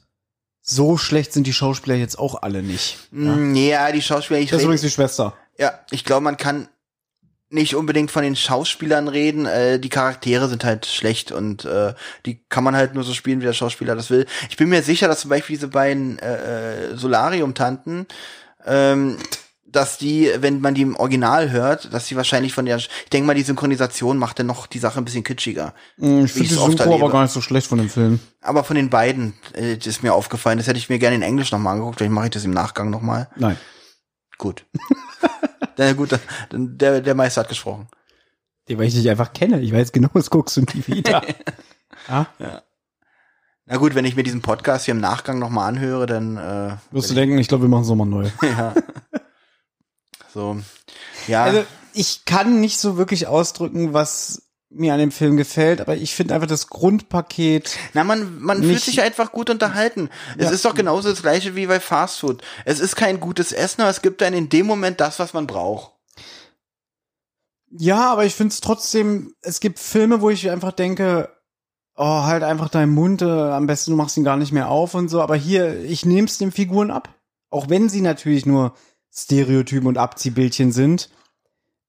so schlecht sind die Schauspieler jetzt auch alle nicht. Ja. Mm, Ja, die Schauspieler, ich Das ist übrigens die Schwester. Ja, ich glaube, man kann nicht unbedingt von den Schauspielern reden. Äh, die Charaktere sind halt schlecht und äh, die kann man halt nur so spielen, wie der Schauspieler das will. Ich bin mir sicher, dass zum Beispiel diese beiden äh, äh, Solarium-Tanten, ähm, dass die, wenn man die im Original hört, dass die wahrscheinlich von der, ich denke mal, die Synchronisation macht dann noch die Sache ein bisschen kitschiger. Mm, Ich finde die Synchro aber gar nicht so schlecht von dem Film. Aber von den beiden äh, ist mir aufgefallen. Das hätte ich mir gerne in Englisch nochmal angeguckt. Vielleicht mache ich das im Nachgang nochmal. Nein. Gut. Na gut, dann, der, der Meister hat gesprochen. Den, weil ich dich einfach kenne. Ich weiß genau, was guckst du nie wieder. ja? Na gut, wenn ich mir diesen Podcast hier im Nachgang nochmal anhöre, dann äh, Wirst du denken, ich glaube, wir machen es nochmal neu. ja. So. Ja. Also, ich kann nicht so wirklich ausdrücken, was mir an dem Film gefällt, aber ich finde einfach das Grundpaket. Na, man, man fühlt sich einfach gut unterhalten. Es Ja. ist doch genauso das gleiche wie bei Fast Food. Es ist kein gutes Essen, aber es gibt dann in dem Moment das, was man braucht. Ja, aber ich finde es trotzdem, es gibt Filme, wo ich einfach denke, oh, halt einfach deinen Mund, äh, am besten du machst ihn gar nicht mehr auf und so, aber hier, ich nehme es den Figuren ab. auch wenn sie natürlich nur Stereotypen und Abziehbildchen sind,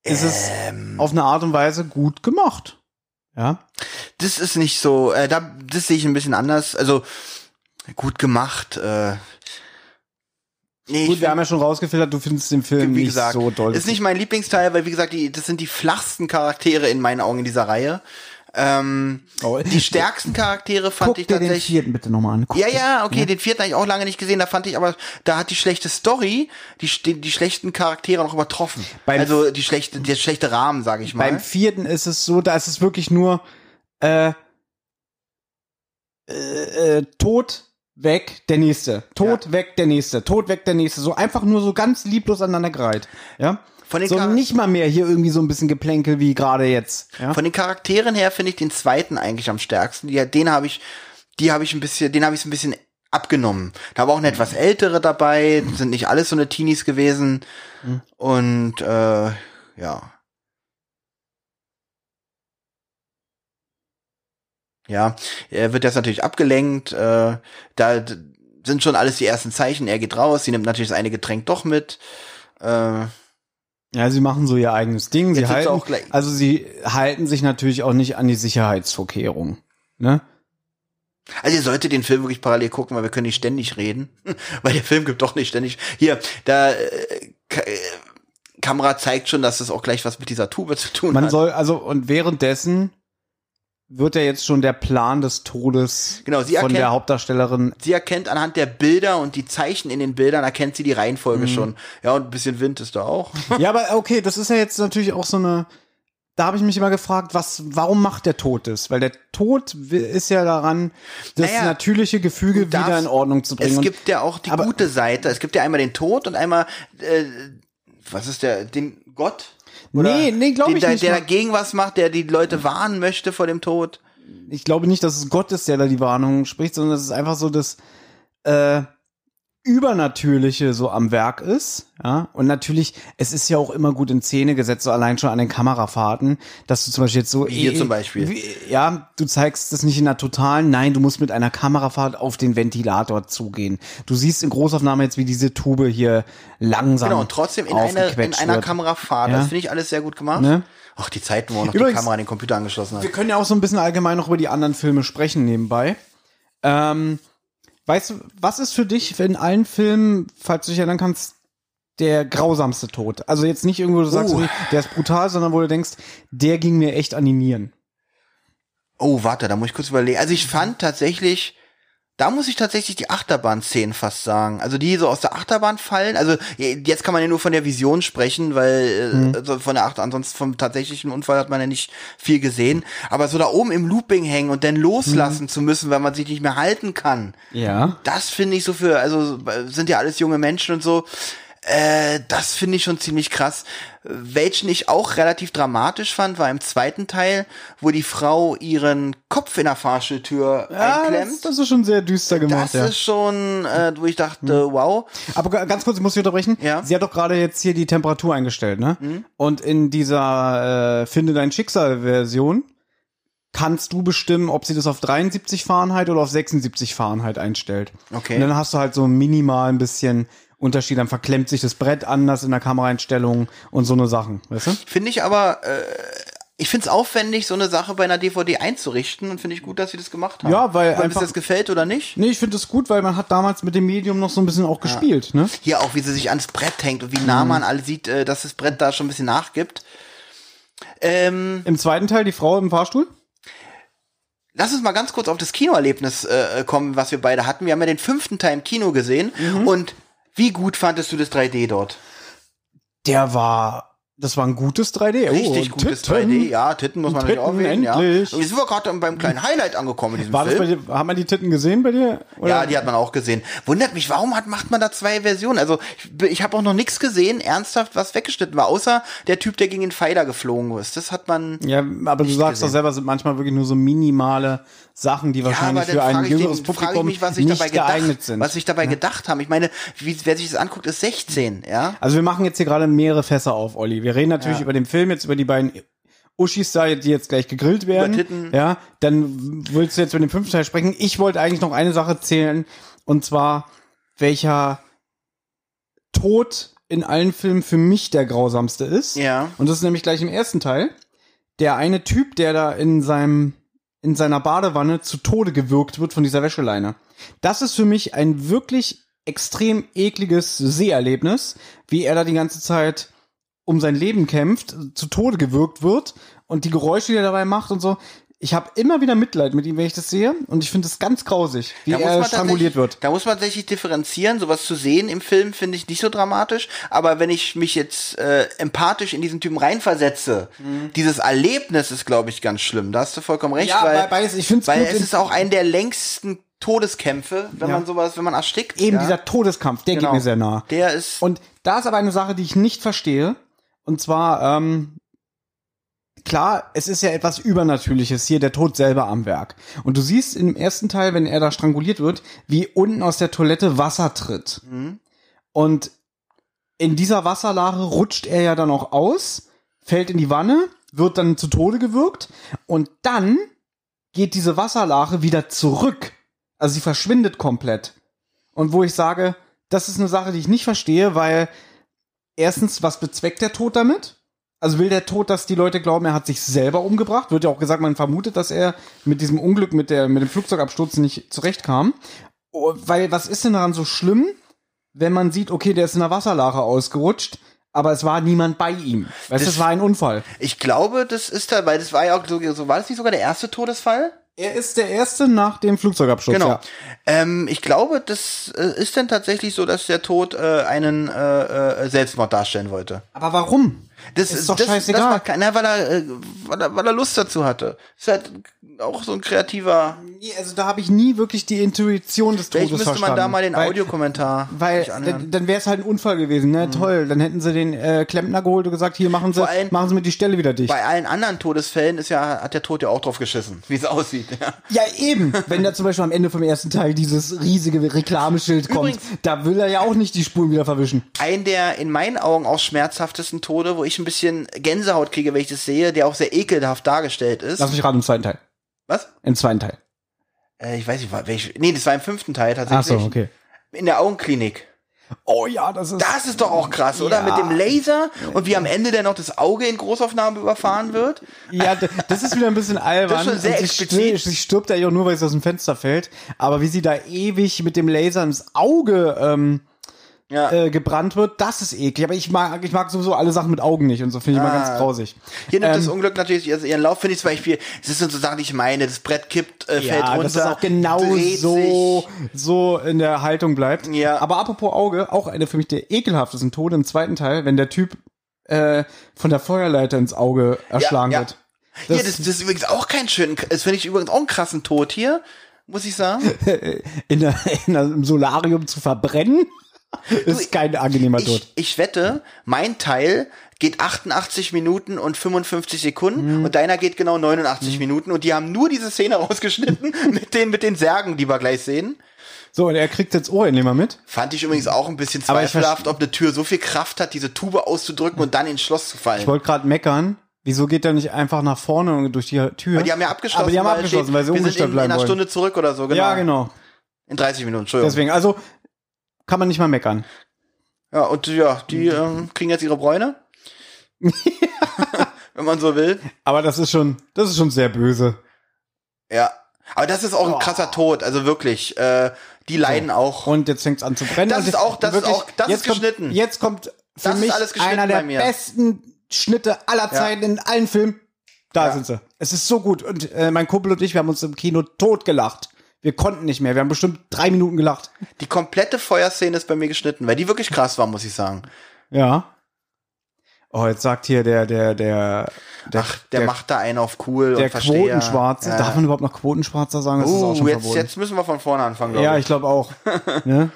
ist es Ähm. auf eine Art und Weise gut gemacht. Ja. Das ist nicht so, äh, da, das sehe ich ein bisschen anders. Also gut gemacht. Äh, nee, Gut, wir haben ja schon rausgefiltert, du findest den Film wie nicht gesagt, so doll. ist nicht mein Lieblingsteil, weil wie gesagt, die, das sind die flachsten Charaktere in meinen Augen in dieser Reihe. Ähm, Oh, die stärksten Charaktere fand Guck ich dir den tatsächlich. vierten bitte nochmal an. Guck Ja, ja, okay, den vierten habe ich auch lange nicht gesehen. Da fand ich aber, da hat die schlechte Story die, die, die schlechten Charaktere noch übertroffen. Beim- also die schlechte, der schlechte Rahmen, sage ich mal. Beim vierten ist es so, da ist es wirklich nur äh, äh, äh, Tod, weg, der nächste. Tod, Ja. weg, der nächste. Tod, weg, der nächste. So einfach nur so ganz lieblos aneinander gereiht. Ja? Von den so Char- nicht mal mehr hier irgendwie so ein bisschen Geplänkel wie gerade jetzt. Ja? Von den Charakteren her finde ich den zweiten eigentlich am stärksten. Die, den habe ich, die habe ich ein bisschen, den habe ich so ein bisschen abgenommen. Da war auch eine etwas ältere dabei, sind nicht alles so eine Teenies gewesen. Mhm. Und äh, ja. Ja, er wird jetzt natürlich abgelenkt. Äh, da sind schon alles die ersten Zeichen. Er geht raus. Sie nimmt natürlich das eine Getränk doch mit. Äh, Ja, sie machen so ihr eigenes Ding. Sie Jetzt halten, auch gleich- also sie halten sich natürlich auch nicht an die Sicherheitsvorkehrungen. Ne? Also ihr solltet den Film wirklich parallel gucken, weil wir können nicht ständig reden. weil der Film gibt doch nicht ständig. Hier, da äh, äh, Kamera zeigt schon, dass es auch gleich was mit dieser Tube zu tun Man hat. soll, also, und währenddessen wird ja jetzt schon der Plan des Todes Genau, sie von erkennt- der Hauptdarstellerin. sie erkennt anhand der Bilder und die Zeichen in den Bildern, erkennt sie die Mhm. Reihenfolge schon. Ja, und ein bisschen Wind ist da auch. ja, aber okay, das ist ja jetzt natürlich auch so eine. Da habe ich mich immer gefragt, was, warum macht der Tod das? Weil der Tod ist ja daran, das Naja, natürliche Gefüge darfst- wieder in Ordnung zu bringen. Es gibt ja auch die aber- gute Seite. Es gibt ja einmal den Tod und einmal, äh, was ist der, den Gott? Nee, nee, glaub den, ich der, nicht Der dagegen was macht, der die Leute warnen möchte vor dem Tod. ich glaube nicht, dass es Gott ist, der da die Warnung spricht, sondern dass es einfach so das äh, Übernatürliche so am Werk ist. Ja, und natürlich, es ist ja auch immer gut in Szene gesetzt, so allein schon an den Kamerafahrten, dass du zum Beispiel jetzt so. Wie hier eh- zum Beispiel. Wie, ja, du zeigst das nicht in der totalen, nein, du musst mit einer Kamerafahrt auf den Ventilator zugehen. Du siehst in Großaufnahme jetzt, wie diese Tube hier langsam. Genau, und trotzdem in, eine, in einer wird. Kamerafahrt. Ja. Das finde ich alles sehr gut gemacht. Ne? Ach, die Zeiten, wo man noch Übrigens- die Kamera an den Computer angeschlossen hat. Wir können ja auch so ein bisschen allgemein noch über die anderen Filme sprechen nebenbei. Ähm, weißt du, was ist für dich in allen Filmen, falls du dich erinnern kannst, der grausamste Tod? Also jetzt nicht irgendwo, du sagst, Oh. der ist brutal, sondern wo du denkst, der ging mir echt an die Nieren. Oh, warte, da muss ich kurz überlegen. Also ich fand tatsächlich, da muss ich tatsächlich die Achterbahnszenen fast sagen. Also die so aus der Achterbahn fallen. Also jetzt kann man ja nur von der Vision sprechen, weil Mhm. äh, also von der Achterbahn, ansonsten vom tatsächlichen Unfall hat man ja nicht viel gesehen. Aber so da oben im Looping hängen und dann loslassen Mhm. zu müssen, weil man sich nicht mehr halten kann. Ja. Das finde ich so für, also sind ja alles junge Menschen und so. Äh, das finde ich schon ziemlich krass. Welchen ich auch relativ dramatisch fand, war im zweiten Teil, wo die Frau ihren Kopf in der Fahrstuhltür Ja, das, einklemmt. das ist schon sehr düster gemacht, Das ja. ist schon, äh, wo ich dachte, wow. Aber ga- ganz kurz, ich muss dich unterbrechen. Ja. Sie hat doch gerade jetzt hier die Temperatur eingestellt, ne? Und in dieser äh, Finde dein Schicksal-Version kannst du bestimmen, ob sie das auf 73 Fahrenheit oder auf 76 Fahrenheit einstellt. Okay. Und dann hast du halt so minimal ein bisschen Unterschied. Dann verklemmt sich das Brett anders in der Kameraeinstellung und so eine Sachen, weißt du? Finde ich aber, äh, ich finde es aufwendig, so eine Sache bei einer DVD einzurichten und finde ich gut, dass sie das gemacht haben. Ja, weil Ob einfach- das gefällt oder nicht. Nee, ich finde das gut, weil man hat damals mit dem Medium noch so ein bisschen auch gespielt, ne? Hier auch, wie sie sich ans Brett hängt und wie nah Mhm. man alle sieht, äh, dass das Brett da schon ein bisschen nachgibt. Ähm, Im zweiten Teil die Frau im Fahrstuhl? Lass uns mal ganz kurz auf das Kinoerlebnis äh, kommen, was wir beide hatten. Wir haben ja den fünften Teil im Kino gesehen. Mhm. Und wie gut fandest du das 3D dort? Der war, das war ein gutes 3D. Richtig oh, gutes Titten. 3D. Ja, Titten muss man Titten, erwähnen. Ja. endlich. Und jetzt sind wir gerade beim kleinen Highlight angekommen in diesem War das bei Film. dir, hat man die Titten gesehen bei dir? Oder? Ja, die hat man auch gesehen. Wundert mich, warum hat, macht man da zwei Versionen? Also ich, ich habe auch noch nichts gesehen, ernsthaft, was weggeschnitten war, außer der Typ, der gegen den Pfeiler geflogen ist. Das hat man. Ja, aber du Nicht sagst doch selber, sind manchmal wirklich nur so minimale Sachen, die wahrscheinlich aber für ein ich, jüngeres den, frage ich Publikum mich, nicht dabei geeignet gedacht, sind. was sich dabei gedacht haben. Ich meine, wie, wer sich das anguckt, ist 16, ja. Also wir machen jetzt hier gerade mehrere Fässer auf, Olli. Wir reden natürlich Ja. über den Film, jetzt über die beiden Uschis da, die jetzt gleich gegrillt werden. Ja, dann willst du jetzt über den fünften Teil sprechen. Ich wollte eigentlich noch eine Sache zählen, und zwar welcher Tod in allen Filmen für mich der grausamste ist. Ja. Und das ist nämlich gleich im ersten Teil. Der eine Typ, der da in seinem, in seiner Badewanne zu Tode gewürgt wird von dieser Wäscheleine. Das ist für mich ein wirklich extrem ekliges Seherlebnis, wie er da die ganze Zeit um sein Leben kämpft, zu Tode gewürgt wird und die Geräusche, die er dabei macht und so. Ich habe immer wieder Mitleid mit ihm, wenn ich das sehe und ich finde es ganz grausig, wie er stranguliert wird. Da muss man tatsächlich differenzieren. Sowas zu sehen im Film finde ich nicht so dramatisch. Aber wenn ich mich jetzt äh, empathisch in diesen Typen reinversetze, dieses Erlebnis ist, glaube ich, ganz schlimm. Da hast du vollkommen recht, Ja, weil, weil- ich find's weil es ist auch ein der längsten Todeskämpfe, wenn Ja. man sowas, wenn man erstickt. Eben ja. dieser Todeskampf, der Genau. geht mir sehr nah. Der ist Und da ist aber eine Sache, die ich nicht verstehe. Und zwar, ähm, klar, es ist ja etwas Übernatürliches hier, der Tod selber am Werk. Und du siehst im ersten Teil, wenn er da stranguliert wird, wie unten aus der Toilette Wasser tritt. Und in dieser Wasserlache rutscht er ja dann auch aus, fällt in die Wanne, wird dann zu Tode gewürgt und dann geht diese Wasserlache wieder zurück. Also sie verschwindet komplett. Und wo ich sage, das ist eine Sache, die ich nicht verstehe, weil erstens, was bezweckt der Tod damit? Also will der Tod, dass die Leute glauben, er hat sich selber umgebracht? Wird ja auch gesagt, man vermutet, dass er mit diesem Unglück mit, der, mit dem Flugzeugabsturz nicht zurechtkam. Oh, Weil was ist denn daran so schlimm, wenn man sieht, okay, der ist in der Wasserlache ausgerutscht, aber es war niemand bei ihm. Weißt du, Das- es war ein Unfall. Ich glaube, das ist da, weil das war ja auch so, so war das nicht sogar der erste Todesfall? Er ist der Erste nach dem Flugzeugabsturz. Genau. Ja. Ähm, ich glaube, das äh, ist dann tatsächlich so, dass der Tod äh, einen äh, äh, Selbstmord darstellen wollte. Aber warum? Das Ist doch das, scheißegal. Das war keiner, weil er, äh, weil er, weil er Lust dazu hatte. Ist halt auch so ein kreativer. Nee, also da habe ich nie wirklich die Intuition des Vielleicht Todes müsste man da mal den Weil- Audiokommentar Weil dann, dann wäre es halt ein Unfall gewesen, ne? Toll. Dann hätten sie den äh, Klempner geholt und gesagt, hier machen sie, Vor allem- machen sie mir die Stelle wieder dicht. Bei allen anderen Todesfällen ist ja, hat der Tod ja auch drauf geschissen, wie es aussieht. Ja. Ja, eben. Wenn da zum Beispiel am Ende vom ersten Teil dieses riesige Reklameschild kommt, Übrigens- da will er ja auch nicht die Spuren wieder verwischen. Ein der in meinen Augen auch schmerzhaftesten Tode, wo ich ein bisschen Gänsehaut kriege, wenn ich das sehe, der auch sehr ekelhaft dargestellt ist. Lass mich raten, im zweiten Teil. Was? Im zweiten Teil. Äh, ich weiß nicht, war- welch, nee, das war im fünften Teil Ach tatsächlich. so, okay. In der Augenklinik. Oh ja, das ist. Das ist doch auch krass, oder? Ja. Mit dem Laser und wie am Ende dann noch das Auge in Großaufnahme überfahren wird. Ja, das ist wieder ein bisschen albern. Das ist schon sehr sie explizit. Sie stirbt ja auch nur, weil sie aus dem Fenster fällt. Aber wie sie da ewig mit dem Laser ins Auge ähm, Ja. äh, gebrannt wird, das ist eklig. Aber ich mag, ich mag sowieso alle Sachen mit Augen nicht und so finde ich immer Ah. ganz grausig. Hier nimmt das Ähm, Unglück natürlich also ihren Lauf, finde ich zum Beispiel. Es sind so Sachen, die ich meine. Das Brett kippt, äh, fällt runter. dass es auch genau so, sich. so in der Haltung bleibt. Ja. Aber apropos Auge, auch eine für mich der ekelhaftesten Tode im zweiten Teil, wenn der Typ äh, von der Feuerleiter ins Auge erschlagen ja. wird. Hier, das, das ist übrigens auch kein schönen, das finde ich übrigens auch einen krassen Tod hier, muss ich sagen. in, der, in einem Solarium zu verbrennen, ist kein angenehmer Tod. Ich, ich wette, mein Teil geht 88 Minuten und 55 Sekunden Mhm. und deiner geht genau 89 Minuten und die haben nur diese Szene rausgeschnitten mit den, mit den Särgen, die wir gleich sehen. So, und er kriegt jetzt Ohrinnehmer mit. Fand ich übrigens auch ein bisschen zweifelhaft, ob eine Tür so viel Kraft hat, diese Tube auszudrücken und dann ins Schloss zu fallen. Ich wollte gerade meckern. Wieso geht er nicht einfach nach vorne und durch die Tür? Aber die haben ja abgeschlossen, Aber die haben weil abgeschlossen, steht, weil sie ungestört in, in bleiben einer wollen. Stunde zurück oder so, genau. Ja, genau. In 30 Minuten, Entschuldigung. Deswegen, also kann man nicht mal meckern. Ja, und ja, die ähm, kriegen jetzt ihre Bräune. Wenn man so will. Aber das ist schon, das ist schon sehr böse. Ja. Aber das ist auch ein krasser Tod, also wirklich. Äh, die leiden auch. Und jetzt fängt's an zu brennen. Das ist auch- das ist auch- das jetzt ist geschnitten. Kommt, jetzt kommt für Das mich einer der besten Schnitte aller Zeiten in allen Filmen. Da Ja. sind sie. Es ist so gut. Und äh, mein Kumpel und ich, wir haben uns im Kino totgelacht. Wir konnten nicht mehr. Wir haben bestimmt drei Minuten gelacht. Die komplette Feuerszene ist bei mir geschnitten, weil die wirklich krass war, muss ich sagen. Ja. Oh, jetzt sagt hier der, der, der, der, Ach, der, macht da einen auf cool der und. Quotenschwarze. Ja. Darf man überhaupt noch Quotenschwarzer sagen? Das Uh, jetzt, verboten. jetzt müssen wir von vorne anfangen, glaube Ja, ich. ich glaube auch. ne?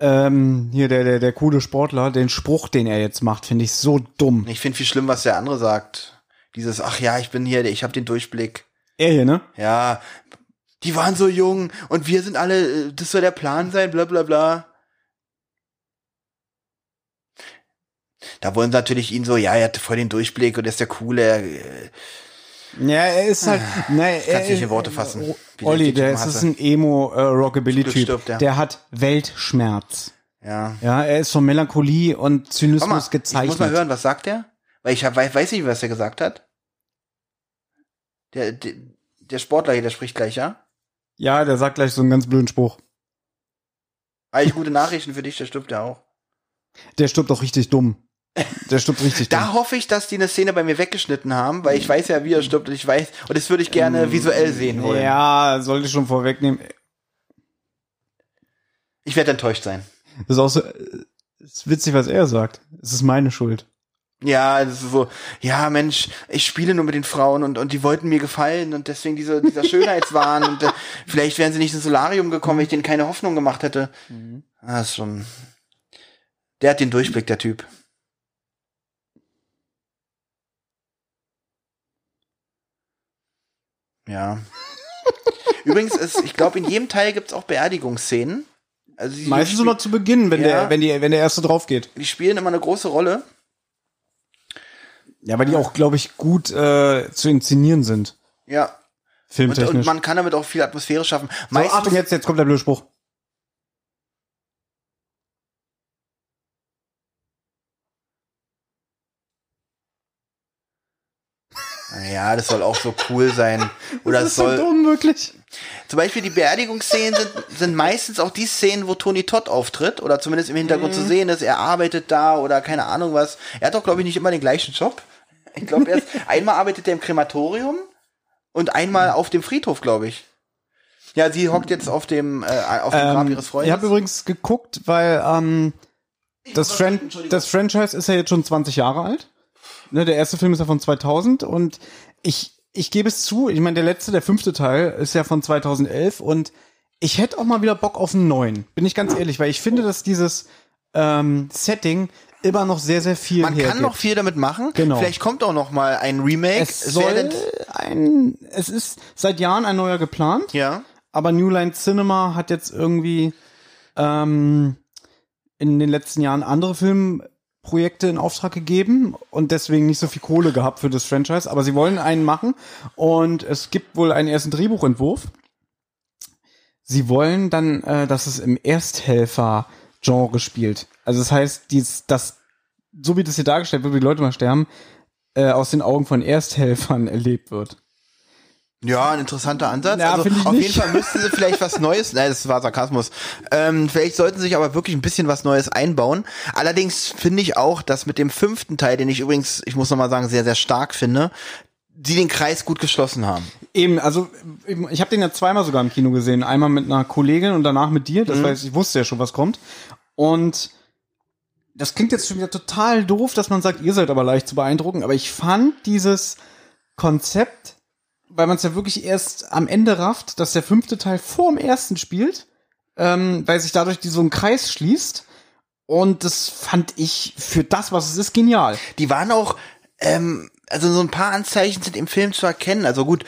ähm, hier der, der, der coole Sportler, den Spruch, den er jetzt macht, finde ich so dumm. Ich finde viel schlimm, was der andere sagt. Dieses, ach ja, ich bin hier, ich habe den Durchblick. Er hier, ne? Ja, die waren so jung und wir sind alle, äh, das soll der Plan sein, bla bla bla. Da wollen sie natürlich ihn so, ja, er hatte voll den Durchblick und er ist der Coole. Er, äh, Ja, er ist halt. Ne, kannst er, nicht in Worte fassen, der Olli, der ist hasse. ein Emo-Rockabilly-Typ. stirbt er. der hat Weltschmerz. Ja. Ja, er ist von Melancholie und Zynismus mal, ich gezeichnet. muss mal hören, was sagt er? Weil ich hab, weiß, weiß nicht, was er gesagt hat. Der, der, der Sportler hier, der spricht gleich, ja? Ja, der sagt gleich so einen ganz blöden Spruch. Eigentlich gute Nachrichten für dich, der stirbt ja auch. Der stirbt auch richtig dumm. Der stirbt richtig Da dumm. hoffe ich, dass die eine Szene bei mir weggeschnitten haben, weil ich weiß ja, wie er stirbt und ich weiß, und das würde ich gerne visuell sehen wollen. Ähm, Ja, sollte ich schon vorwegnehmen. Ich werde enttäuscht sein. Das ist auch so, äh, ist witzig, was er sagt. Es ist meine Schuld. Ja, das ist so, ja, Mensch, ich spiele nur mit den Frauen und, und die wollten mir gefallen und deswegen diese, dieser Schönheitswahn und äh, vielleicht wären sie nicht ins Solarium gekommen, wenn ich denen keine Hoffnung gemacht hätte. Ah, ist schon. Der hat den Durchblick, der Typ. Ja. Übrigens ist, ich glaube, in jedem Teil gibt's auch Beerdigungsszenen. Also Meistens immer zu Beginn, wenn Ja. der, wenn die, wenn der erste drauf geht. die spielen immer eine große Rolle. Ja, weil die auch, glaube ich, gut äh, zu inszenieren sind. Ja. Und, Filmtechnisch. und man kann damit auch viel Atmosphäre schaffen. so, Meistens, Achtung, jetzt, jetzt kommt der blöde Spruch. Ja, das soll auch so cool sein. Oder das ist so soll. dumm, wirklich. Zum Beispiel die Beerdigungsszenen sind, sind meistens auch die Szenen, wo Tony Todd auftritt oder zumindest im Hintergrund Mhm. zu sehen ist. Er arbeitet da oder keine Ahnung was. Er hat doch, glaube ich, nicht immer den gleichen Job. Ich glaube, erst einmal arbeitet er im Krematorium und einmal auf dem Friedhof, glaube ich. Ja, sie hockt jetzt auf dem, äh, auf dem Grab Ähm, ihres Freundes. ich habe übrigens geguckt, weil ähm, das, Fran das Franchise ist ja jetzt schon 20 Jahre alt. Ne, der erste Film ist ja von 2000 und ich, ich gebe es zu, ich meine, der letzte, der fünfte Teil ist ja von 2011 und ich hätte auch mal wieder Bock auf einen neuen, bin ich ganz ehrlich, weil ich finde, dass dieses ähm, Setting immer noch sehr, sehr viel Man kann hergibt. noch viel damit machen. Genau. Vielleicht kommt auch noch mal ein Remake. es soll ein, es ist seit Jahren ein neuer geplant. ja. aber New Line Cinema hat jetzt irgendwie ähm, in den letzten Jahren andere Filmprojekte in Auftrag gegeben und deswegen nicht so viel Kohle gehabt für das Franchise, aber sie wollen einen machen und es gibt wohl einen ersten Drehbuchentwurf. Sie wollen dann, äh, dass es im Ersthelfer-Genre spielt. Also das heißt, dies, das, so wie das hier dargestellt wird, wie die Leute mal sterben, äh, aus den Augen von Ersthelfern erlebt wird. Ja, ein interessanter Ansatz. Ja, also auf nicht. jeden Fall müssten sie vielleicht was Neues, nein, das war Sarkasmus. Ähm, vielleicht sollten sie sich aber wirklich ein bisschen was Neues einbauen. Allerdings finde ich auch, dass mit dem fünften Teil, den ich übrigens, ich muss nochmal sagen, sehr, sehr stark finde, sie den Kreis gut geschlossen haben. Eben, also ich habe den ja zweimal sogar im Kino gesehen. Einmal mit einer Kollegin und danach mit dir. Das heißt, ich wusste ja schon, was kommt. Und das klingt jetzt schon wieder total doof, dass man sagt, ihr seid aber leicht zu beeindrucken. Aber ich fand dieses Konzept, weil man es ja wirklich erst am Ende rafft, dass der fünfte Teil vor dem ersten spielt, ähm, weil sich dadurch die, so ein Kreis schließt. Und das fand ich für das, was es ist, genial. Die waren auch, ähm, also so ein paar Anzeichen sind im Film zu erkennen. Also gut,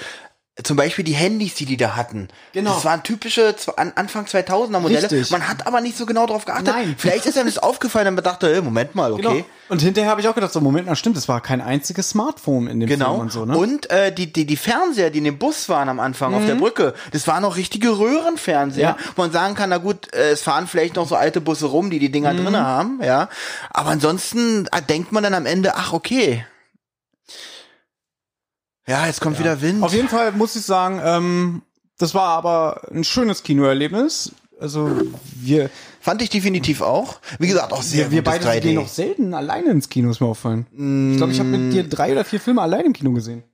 zum Beispiel die Handys, die die da hatten. Genau. Das waren typische Anfang 2000er Modelle. Richtig. Man hat aber nicht so genau drauf geachtet. Nein. Vielleicht ist einem das aufgefallen und man dachte, hey, Moment mal, okay. Genau. Und hinterher habe ich auch gedacht, so Moment mal, stimmt, es war kein einziges Smartphone in dem Genau. Film und so, ne? Und äh, die, die, die Fernseher, die in dem Bus waren am Anfang auf der Brücke, das waren noch richtige Röhrenfernseher. Ja. Wo man sagen kann, na gut, äh, es fahren vielleicht noch so alte Busse rum, die die Dinger drinne haben, ja. Aber ansonsten äh, denkt man dann am Ende, ach okay. Ja, jetzt kommt wieder Wind. Auf jeden Fall muss ich sagen, ähm, das war aber ein schönes Kinoerlebnis. Also wir, Fand ich definitiv auch. Wie gesagt, auch sehr wir, wir beide 3D. gehen noch selten alleine ins Kino, ist mir auffallen. Ich glaube, ich habe mit dir drei oder vier Filme allein im Kino gesehen.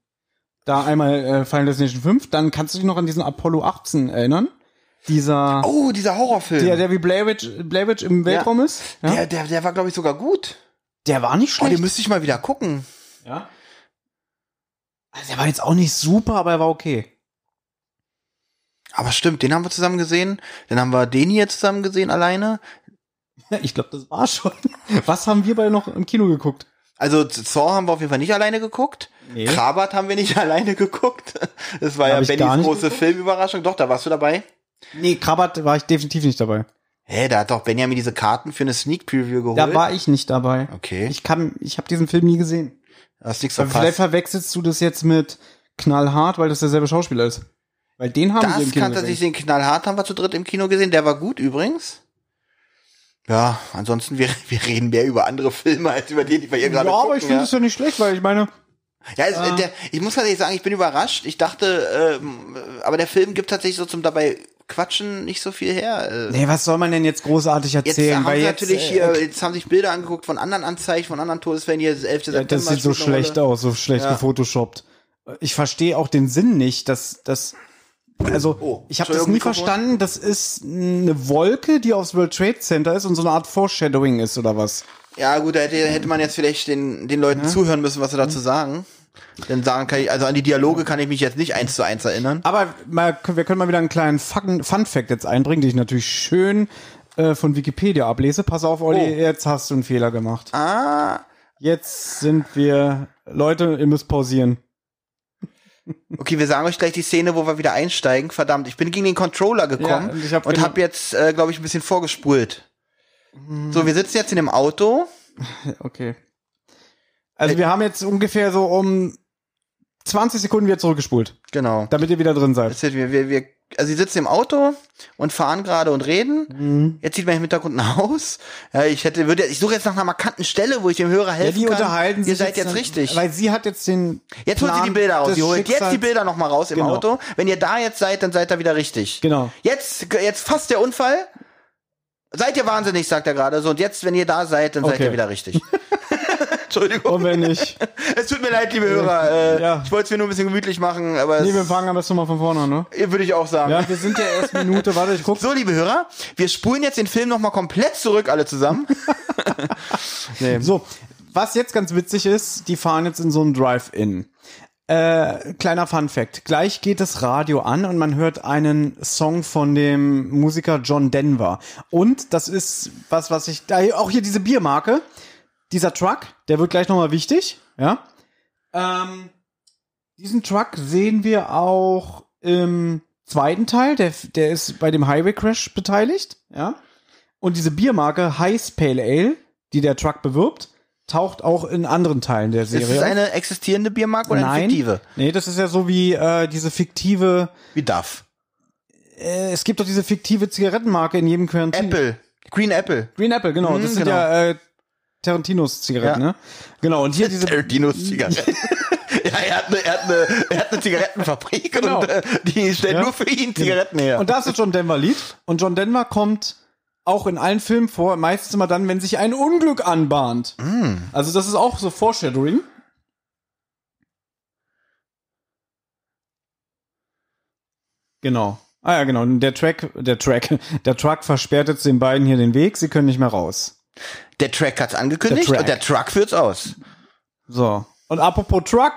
Da einmal äh, Final Destination 5, dann kannst du dich noch an diesen Apollo 18 erinnern. Dieser, Oh, dieser Horrorfilm. der, der wie Blair Witch, Blair Witch im Weltraum ist. Ja? der, der, der war, glaube ich, sogar gut. der war nicht Oh, schlecht. den müsste ich mal wieder gucken. ja. Also der war jetzt auch nicht super, aber er war okay. Aber stimmt, den haben wir zusammen gesehen. Dann haben wir den hier zusammen gesehen, alleine. Ja, ich glaube, das war schon. Was haben wir beide noch im Kino geguckt? Also Saw haben wir auf jeden Fall nicht alleine geguckt. Nee. Krabat haben wir nicht alleine geguckt. Das war Hab ja Bennys große geguckt. Filmüberraschung. Doch, da warst du dabei. Nee, Krabat war ich definitiv nicht dabei. Hä, da hat doch Benjamin diese Karten für eine Sneak Preview geholt. Da war ich nicht dabei. Okay. Ich kann, ich habe diesen Film nie gesehen. Hast nichts Aber vielleicht verpasst. verwechselst du das jetzt mit Knallhart, weil das derselbe Schauspieler ist. Weil den haben wir im Das Kino kann tatsächlich den Knallhart haben wir zu dritt im Kino gesehen. Der war gut übrigens. Ja, ansonsten, wir, wir reden mehr über andere Filme, als über die, die wir hier gerade Ja, gucken. aber ich finde ja. es ja nicht schlecht, weil ich meine, Ja, es, äh, der, ich muss tatsächlich sagen, ich bin überrascht. Ich dachte, ähm, aber der Film gibt tatsächlich so zum dabei Quatschen nicht so viel her. Äh, nee, was soll man denn jetzt großartig Jetzt erzählen? haben weil jetzt, natürlich äh, hier, jetzt haben sich Bilder angeguckt von anderen Anzeichen, von anderen Todesfällen. Hier das 11. Ja, September. das sieht so schlecht aus, so schlecht Ja. gefotoshoppt. Ich verstehe auch den Sinn nicht, dass das also Oh, ich habe das nie Mikrofon. verstanden. Das ist eine Wolke, die aufs World Trade Center ist und so eine Art Foreshadowing ist oder was? Ja, gut, da hätte, hätte man jetzt vielleicht den, den Leuten zuhören müssen, was sie dazu sagen. Denn sagen kann ich, also an die Dialoge kann ich mich jetzt nicht eins zu eins erinnern. Aber mal, wir können mal wieder einen kleinen Fun, Fun Fact jetzt einbringen, den ich natürlich schön äh, von Wikipedia ablese. Pass auf, Olli, Oh. jetzt hast du einen Fehler gemacht. Ah, Jetzt sind wir Leute, ihr müsst pausieren. okay, wir sagen euch gleich die Szene, wo wir wieder einsteigen. Verdammt, ich bin gegen den Controller gekommen Ja, und hab und genau- habe jetzt, äh, glaube ich, ein bisschen vorgespult. So, wir sitzen jetzt in dem Auto. Okay. Also wir haben jetzt ungefähr so um 20 Sekunden wieder zurückgespult, Genau. damit ihr wieder drin seid. Wir, wir, wir, also sie sitzen im Auto und fahren gerade und reden. Mhm. Jetzt sieht man im Hintergrund ein Haus. Ja, ich hätte, würde, ich suche jetzt nach einer markanten Stelle, wo ich dem Hörer Ja, helfen die kann. unterhalten Ihr sich seid jetzt dann- richtig. Weil sie hat jetzt den Jetzt holt sie Plan die Bilder raus. Sie holt jetzt die Bilder noch mal raus im Genau. Auto. Wenn ihr da jetzt seid, dann seid ihr wieder richtig. Genau. Jetzt, jetzt fast der Unfall. Seid ihr wahnsinnig, sagt er gerade so. Und jetzt, wenn ihr da seid, dann seid Okay. ihr wieder richtig. Entschuldigung. Und wenn nicht. Es tut mir leid, liebe Hörer. Äh, Ja. Ich wollte es mir nur ein bisschen gemütlich machen, aber Nee, wir fangen am besten mal von vorne an, ne? würde ich auch sagen. Ja, wir sind ja erst eine Minute, warte, ich guck. So, liebe Hörer, wir spulen jetzt den Film noch mal komplett zurück, alle zusammen. Nee. So, was jetzt ganz witzig ist, die fahren jetzt in so einen Drive-In. Äh, kleiner Fun Fact. Gleich geht das Radio an und man hört einen Song von dem Musiker John Denver. Und das ist was, was ich, da auch hier diese Biermarke, dieser Truck, der wird gleich nochmal wichtig, ja. Ähm, diesen Truck sehen wir auch im zweiten Teil, der, der ist bei dem Highway Crash beteiligt, ja. Und diese Biermarke Heiß Pale Ale, die der Truck bewirbt, taucht auch in anderen Teilen der Ist Serie. es auf. eine existierende Biermarke oder eine Nein. fiktive? Nee, das ist ja so wie äh, diese fiktive, Wie Duff. äh, es gibt doch diese fiktive Zigarettenmarke in jedem Quentin. Apple. Green Apple. Green Apple, genau. Mhm, das sind genau. ja äh, Tarantinos Zigaretten, Ja. ne? Genau, und hier diese Tarantinos Zigaretten. ja, er hat eine, er hat eine, er hat eine Zigarettenfabrik Genau. und äh, die stellt Ja. nur für ihn Zigaretten her. Und da ist das John Denver Lied. Und John Denver kommt auch in allen Filmen vor, meistens immer dann, wenn sich ein Unglück anbahnt. Mm. Also das ist auch so Foreshadowing. Genau. Ah ja, genau. Der Track, der Track, der Truck versperrt jetzt den beiden hier den Weg. Sie können nicht mehr raus. Der Track hat's angekündigt Der Track. und der Truck führt's aus. So. Und apropos Truck.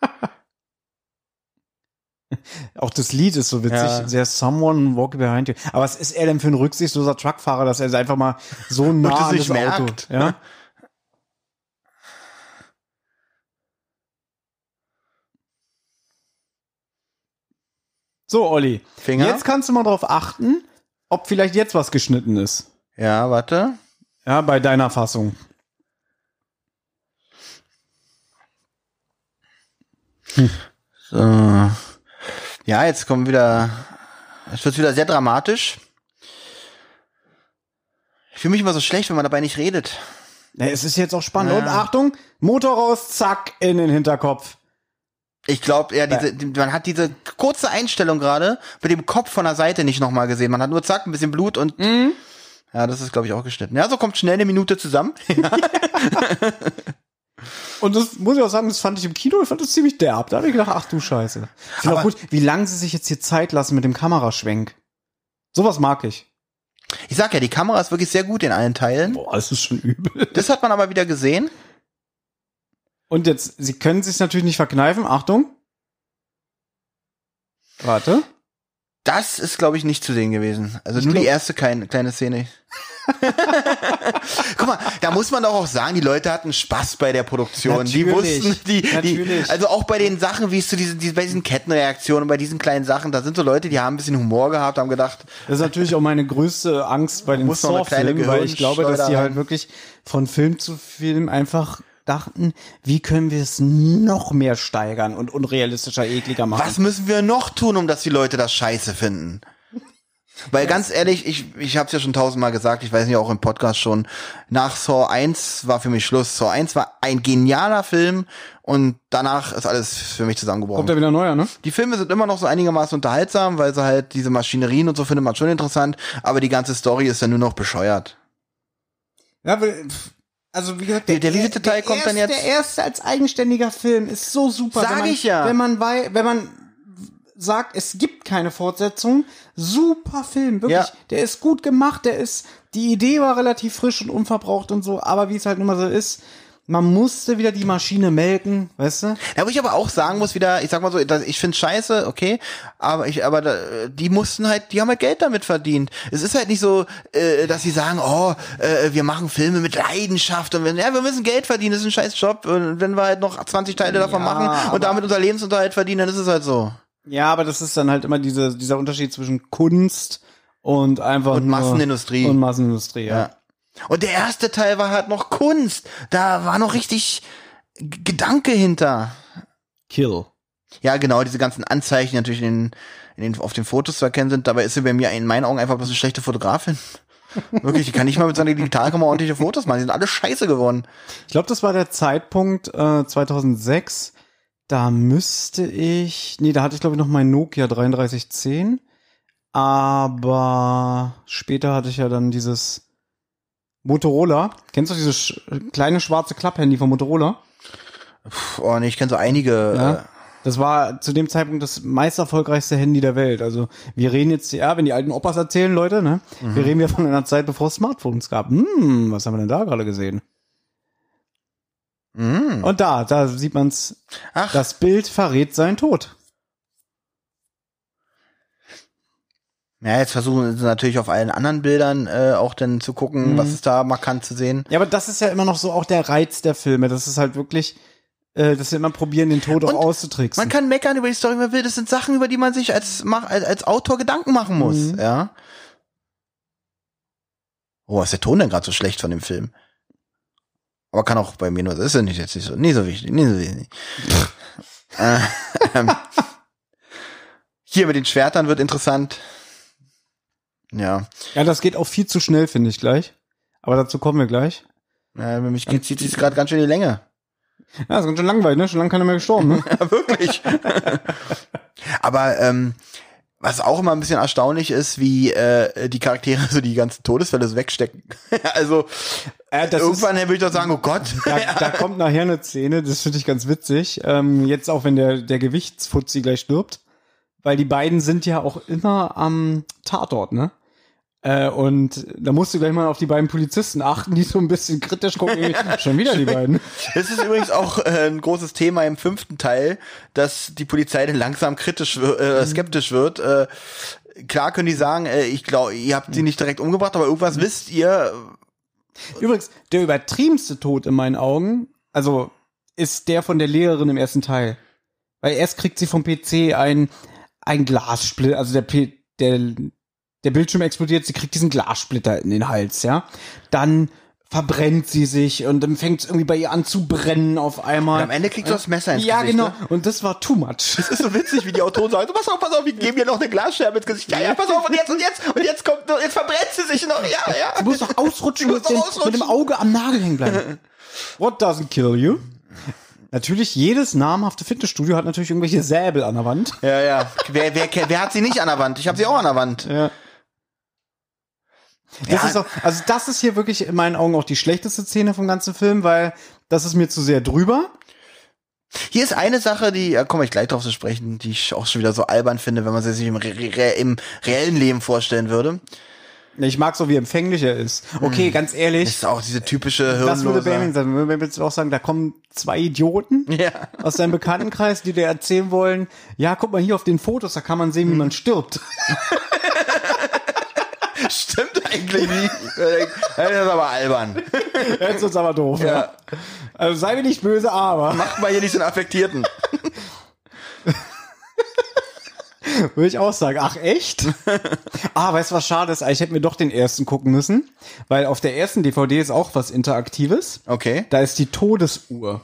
Auch das Lied ist so witzig. Ja. There's someone walking behind you. Aber was ist er denn für ein rücksichtsloser Truckfahrer, dass er einfach mal so nah an das Auto, merkt. ja? So, Olli. Finger. Jetzt kannst du mal drauf achten, ob vielleicht jetzt was geschnitten ist. Ja, warte. Ja, bei deiner Fassung. So. Ja, jetzt kommen wieder. Es wird wieder sehr dramatisch. Ich fühle mich immer so schlecht, wenn man dabei nicht redet. Ja, es ist jetzt auch spannend. Ja. Und Achtung, Motor raus, zack, in den Hinterkopf. Ich glaube, ja, diese, die- man hat diese kurze Einstellung gerade mit dem Kopf von der Seite nicht nochmal gesehen. Man hat nur zack, ein bisschen Blut und. Ja, das ist, glaube ich, auch geschnitten. Ja, so kommt schnell eine Minute zusammen. Und das muss ich auch sagen, das fand ich im Kino, ich fand das ziemlich derb. Da habe ich gedacht, ach du Scheiße. Ich finde auch Aber- gut, wie lange sie sich jetzt hier Zeit lassen mit dem Kameraschwenk. Sowas mag ich. Ich sag ja, die Kamera ist wirklich sehr gut in allen Teilen. Boah, das ist schon übel. Das hat man aber wieder gesehen. Und jetzt, sie können sich natürlich nicht verkneifen. Achtung. Warte. Das ist, glaube ich, nicht zu sehen gewesen. Also nur glaub- die erste kleine, kleine Szene. Guck mal, da muss man doch auch sagen, die Leute hatten Spaß bei der Produktion. Die Natürlich, wussten, die, die, also auch bei den Sachen, wie es zu diesen, diesen, bei diesen Kettenreaktionen, bei diesen kleinen Sachen, da sind so Leute, die haben ein bisschen Humor gehabt, haben gedacht, Das ist natürlich auch meine größte Angst bei den Saw-Filmen, weil ich glaube, dass die halt wirklich von Film zu Film einfach dachten, wie können wir es noch mehr steigern und unrealistischer, ekliger machen. was müssen wir noch tun, um dass die Leute das scheiße finden? Weil ganz ehrlich, ich, ich habe es ja schon tausendmal gesagt, ich weiß nicht, auch im Podcast schon, nach Saw 1 war für mich Schluss. Saw 1 war ein genialer Film und danach ist alles für mich zusammengebrochen. Kommt ja wieder neuer, ne? Die Filme sind immer noch so einigermaßen unterhaltsam, weil sie halt diese Maschinerien und so findet man schon interessant, aber die ganze Story ist ja nur noch bescheuert. Ja, weil, also wie gesagt, Der- der letzte Teil kommt dann erste, jetzt- Der erste als eigenständiger Film ist so super. Sag wenn man, ich ja. Wenn man wei wenn man sagt, es gibt keine Fortsetzung, super Film, wirklich. Ja. Der ist gut gemacht, der ist, die Idee war relativ frisch und unverbraucht und so, aber wie es halt nun mal so ist, man musste wieder die Maschine melken, weißt du? Ja, wo ich aber auch sagen muss wieder, ich sag mal so, ich finde scheiße, okay, aber ich, aber da, die mussten halt, die haben halt Geld damit verdient. Es ist halt nicht so, äh, dass sie sagen, oh, äh, wir machen Filme mit Leidenschaft und wenn, ja, wir müssen Geld verdienen, das ist ein scheiß Job und wenn wir halt noch 20 Teile davon Ja, machen und damit unser Lebensunterhalt verdienen, dann ist es halt so. Ja, aber das ist dann halt immer diese, dieser Unterschied zwischen Kunst und einfach Und Massenindustrie. Und Massenindustrie, ja. Ja. Und der erste Teil war halt noch Kunst. Da war noch richtig G- Gedanke hinter. Kill. Ja, genau, diese ganzen Anzeichen die natürlich in den, in den, auf den Fotos zu erkennen sind. Dabei ist sie bei mir in meinen Augen einfach bloß eine schlechte Fotografin. Wirklich, die kann nicht mal mit seiner Digitalkamera ordentliche Fotos machen. Die sind alle scheiße geworden. Ich glaube, das war der Zeitpunkt äh, 2006. Da müsste ich, nee, da hatte ich glaube ich noch mein Nokia 3310. Aber später hatte ich ja dann dieses Motorola. Kennst du dieses sch kleine schwarze Klapphandy von Motorola? Puh, oh nee, ich kenne so einige. Ja. Äh, Das war zu dem Zeitpunkt das meist erfolgreichste Handy der Welt. Also wir reden jetzt, ja, wenn die alten Opas erzählen, Leute, ne? Wir reden ja von einer Zeit, bevor es Smartphones gab. Hm, was haben wir denn da gerade gesehen? mh. Und da, da sieht man's. Ach, Das Bild verrät seinen Tod. Ja, jetzt versuchen sie natürlich auf allen anderen Bildern äh, auch dann zu gucken, Mhm. was ist da markant zu sehen. Ja, aber das ist ja immer noch so auch der Reiz der Filme. Das ist halt wirklich, äh, dass sie immer probieren, den Tod auch auszutricksen. Man kann meckern über die Story, wie man will. Das sind Sachen, über die man sich als, als, als Autor Gedanken machen muss. Mhm. Ja. Oh, ist der Ton denn gerade so schlecht von dem Film? Aber kann auch bei mir nur, das ist ja nicht jetzt nicht so, nie so wichtig, nie so wichtig. äh, ähm, hier mit den Schwertern wird interessant. Ja. ja, das geht auch viel zu schnell, finde ich gleich. Aber dazu kommen wir gleich. ja für mich geht, zieht sich gerade ganz schön in die Länge. Ja, ist ganz schön langweilig, ne? Schon lange keiner mehr gestorben, ne? Ja, wirklich. Aber ähm, was auch immer ein bisschen erstaunlich ist, wie äh, die Charaktere so die ganzen Todesfälle so wegstecken. also Äh, irgendwann würde ich doch sagen, oh Gott. Da, da kommt nachher eine Szene, das finde ich ganz witzig. Ähm, jetzt auch, wenn der, der Gewichtsfuzzi gleich stirbt. Weil die beiden sind ja auch immer am Tatort, ne? Äh, und da musst du gleich mal auf die beiden Polizisten achten, die so ein bisschen kritisch gucken. Schon wieder die beiden. Es ist übrigens auch äh, ein großes Thema im fünften Teil, dass die Polizei dann langsam kritisch, äh, skeptisch wird. Äh, klar können die sagen, äh, ich glaube, ihr habt sie nicht direkt umgebracht, aber irgendwas wisst ihr. Übrigens, der übertriebenste Tod in meinen Augen, also ist der von der Lehrerin im ersten Teil. Weil erst kriegt sie vom PC ein, ein Glassplitter, also der, P, der, der Bildschirm explodiert, sie kriegt diesen Glassplitter in den Hals, ja. Dann verbrennt sie sich und dann fängt es irgendwie bei ihr an zu brennen auf einmal. Und am Ende kriegt sie das Messer ins Ja, Gesicht, genau. ne? Und das war too much. Das ist so witzig, wie die Autoren sagen, pass auf, pass auf, wir geben dir noch eine Glasscherbe ins Gesicht. Ja, ja, pass auf, und jetzt, und jetzt, und jetzt kommt, noch- jetzt verbrennt sie sich noch. Ja, ja. Du musst doch ausrutschen, Du musst doch ausrutschen. mit dem Auge am Nagel hängen bleiben. What doesn't kill you? Natürlich, jedes namhafte Fitnessstudio hat natürlich irgendwelche Säbel an der Wand. Ja, ja. Wer, wer, wer hat sie nicht an der Wand? Ich habe sie auch an der Wand. Ja. Das Ja. ist auch, also das ist hier wirklich in meinen Augen auch die schlechteste Szene vom ganzen Film, weil das ist mir zu sehr drüber. Hier ist eine Sache, die, da komme ich gleich drauf zu sprechen, die ich auch schon wieder so albern finde, wenn man sie sich im, re im reellen Leben vorstellen würde. Ich mag so, wie empfänglich er ist. Okay, ganz Das ehrlich, ist auch diese typische das würde Hirnlose. Benjamin sagen. Würde Benjamin jetzt auch sagen, da kommen zwei Idioten Ja. aus deinem Bekanntenkreis, die dir erzählen wollen, ja, guck mal hier auf den Fotos, da kann man sehen, wie man stirbt. Stimmt eigentlich nicht. Das ist aber albern. Jetzt ist aber doof. Ja. Ja. Also sei mir nicht böse, aber Macht mal hier nicht so einen Affektierten. würde ich auch sagen. Ach echt? ah, weißt du was schade ist? Ich hätte mir doch den ersten gucken müssen, weil auf der ersten DVD ist auch was Interaktives. Okay. Da ist die Todesuhr.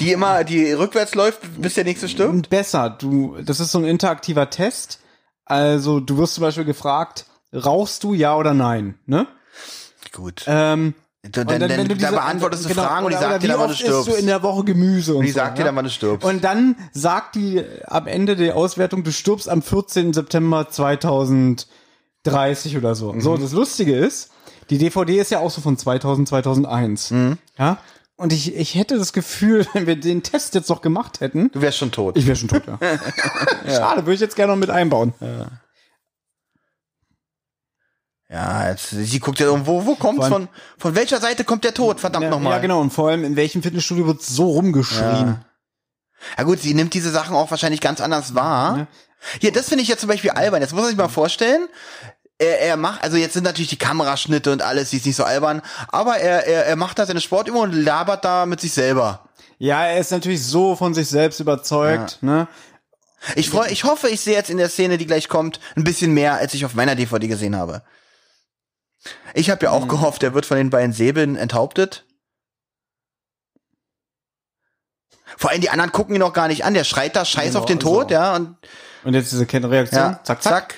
Die immer, die rückwärts läuft, bis der nächste stirbt? Besser, du, das ist so ein interaktiver Test. Also, du wirst zum Beispiel gefragt, rauchst du ja oder nein, ne? Gut. Ähm, dann, und dann, dann, wenn du diese, beantwortest du genau, Fragen und die sagt dir dann, wann du oft isst du stirbst. in der Woche Gemüse und, Und die so, sagt dir ja? dann, wann du stirbst. Und dann sagt die am Ende der Auswertung, du stirbst am 14. September 2030 oder so. Mhm. So, das Lustige ist, die DVD ist ja auch so von 2000, 2001. Mhm. Ja? Und ich, ich hätte das Gefühl, wenn wir den Test jetzt noch gemacht hätten, du wärst schon tot. ich wäre schon tot, ja. Schade, würde ich jetzt gerne noch mit einbauen. ja, jetzt, sie guckt ja, wo, wo kommt's von, von welcher Seite kommt der Tod? Verdammt Ja, nochmal. ja, genau. Und vor allem, in welchem Fitnessstudio wird so rumgeschrien? Ja. Ja gut, sie nimmt diese Sachen auch wahrscheinlich ganz anders wahr. Ja. Hier, das finde ich jetzt zum Beispiel albern. Jetzt muss man sich mal vorstellen, er, er macht, also jetzt sind natürlich die Kameraschnitte und alles, die ist nicht so albern, aber er, er, er macht da seine Sportübung und labert da mit sich selber. Ja, er ist natürlich so von sich selbst überzeugt, ne? Ich freu, ich hoffe, ich sehe jetzt in der Szene, die gleich kommt, ein bisschen mehr, als ich auf meiner DVD gesehen habe. Ich habe ja auch gehofft, er wird von den beiden Säbeln enthauptet. Vor allem die anderen gucken ihn noch gar nicht an. Der schreit da Scheiß Genau, auf den also- Tod, ja, und Und jetzt diese Kettenreaktion. Ja, zack, zack.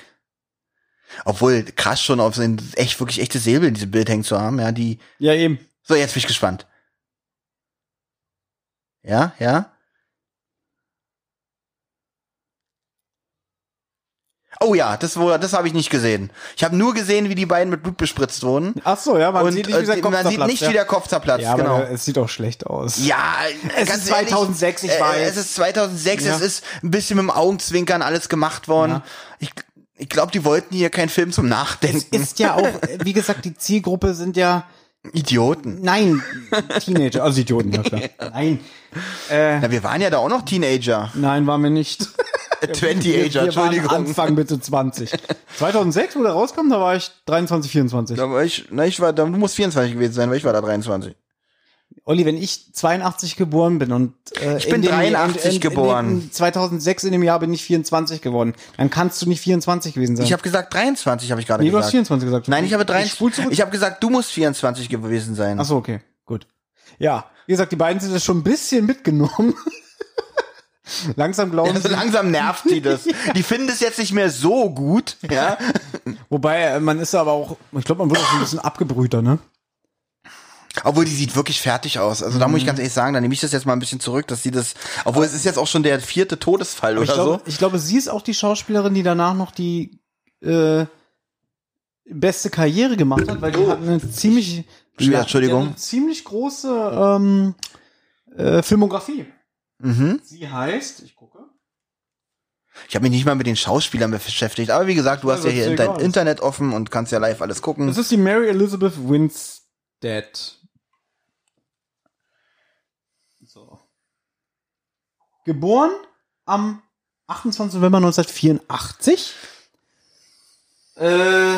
Obwohl, krass schon, auf so ein echt, wirklich echte Säbel in diesem Bild hängen zu haben, ja, die. Ja, eben. So, jetzt bin ich gespannt. Ja, ja. Oh ja, das, das habe ich nicht gesehen. Ich habe nur gesehen, wie die beiden mit Blut bespritzt wurden. Ach so, ja, man und sieht nicht, wie äh, der Kopf man sieht zerplatzt, nicht, ja. wie der Kopf zerplatzt, Ja, genau. es sieht auch schlecht aus. Ja, Es ganz ist 2006, ich ehrlich, weiß. Äh, es ist 2006, Ja. es ist ein bisschen mit dem Augenzwinkern alles gemacht worden. Ja. Ich, ich glaube, die wollten hier keinen Film zum Nachdenken. Ist ja auch, wie gesagt, die Zielgruppe sind ja, Idioten. nein, Teenager, also Idioten, ja klar. Nein, äh, Na, wir waren ja da auch noch Teenager. nein, waren wir nicht. 20 Wir, Ager, wir Entschuldigung. waren Anfang Mitte 20. 2006, wo der rauskam, da war ich 23, 24. Da war ich, na, ich war, da, du musst 24 gewesen sein, weil ich war da 23. Olli, wenn ich 82 geboren bin und äh, Ich bin in dem- 83 in, in, geboren. In, in 2006 in dem Jahr bin ich 24 geworden. Dann kannst du nicht 24 gewesen sein. Ich habe gesagt 23, habe ich gerade nee, du hast gesagt. 24 gesagt. Nein, ich habe Ich 23. spul zurück. Ich habe gesagt, du musst 24 gewesen sein. Ach so, okay, gut. Ja, wie gesagt, die beiden sind das schon ein bisschen mitgenommen. Langsam glauben Also sie. langsam nervt die das. Die finden es jetzt nicht mehr so gut, ja. Wobei, äh, man ist aber auch, ich glaube, man wird auch ein bisschen abgebrühter, ne? Obwohl die sieht wirklich fertig aus. Also da muss ich ganz ehrlich sagen, da nehme ich das jetzt mal ein bisschen zurück, dass sie das, obwohl es ist jetzt auch schon der vierte Todesfall Aber ich oder glaube, so. ich glaube, sie ist auch die Schauspielerin, die danach noch die äh, beste Karriere gemacht hat, weil die hat eine ziemlich, hat Entschuldigung. eine ziemlich große ähm, äh, Filmografie. Mhm. Sie heißt, ich gucke. Ich habe mich nicht mal mit den Schauspielern beschäftigt, aber wie gesagt, du hast ja Ja, hier dein. Internet offen und kannst ja live alles gucken. Das ist die Mary Elizabeth Winstead. Geboren am 28. November 1984. Äh,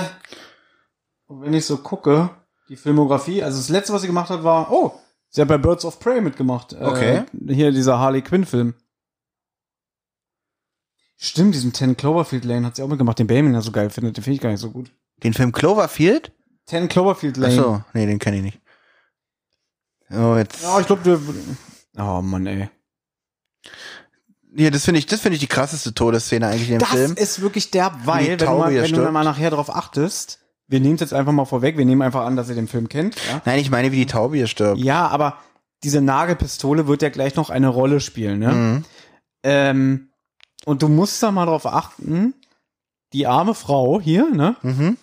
und wenn ich so gucke, die Filmografie, also das letzte, was sie gemacht hat, war, oh, sie hat bei Birds of Prey mitgemacht. Äh, Okay. Hier dieser Harley Quinn-Film. Stimmt, diesen Ten Cloverfield Lane hat sie auch mitgemacht, den Bayman ja so geil findet, den finde ich gar nicht so gut. Den Film Cloverfield? Ten Cloverfield Ach Lane. so, nee, den kenne ich nicht. Oh, jetzt. Ja, ich glaube, der. Oh Mann, ey. Hier, das finde ich, das finde ich die krasseste Todesszene eigentlich im Das Film. ist wirklich der, die weil, wenn, du mal, wenn du mal nachher drauf achtest, wir nehmen es jetzt einfach mal vorweg, wir nehmen einfach an, dass ihr den Film kennt. Ja, Nein, ich meine, wie die Taube hier stirbt. ja aber diese Nagelpistole wird ja gleich noch eine Rolle spielen, ne? Mhm. Ähm, und du musst da mal drauf achten, die arme Frau hier, ne? Mhm.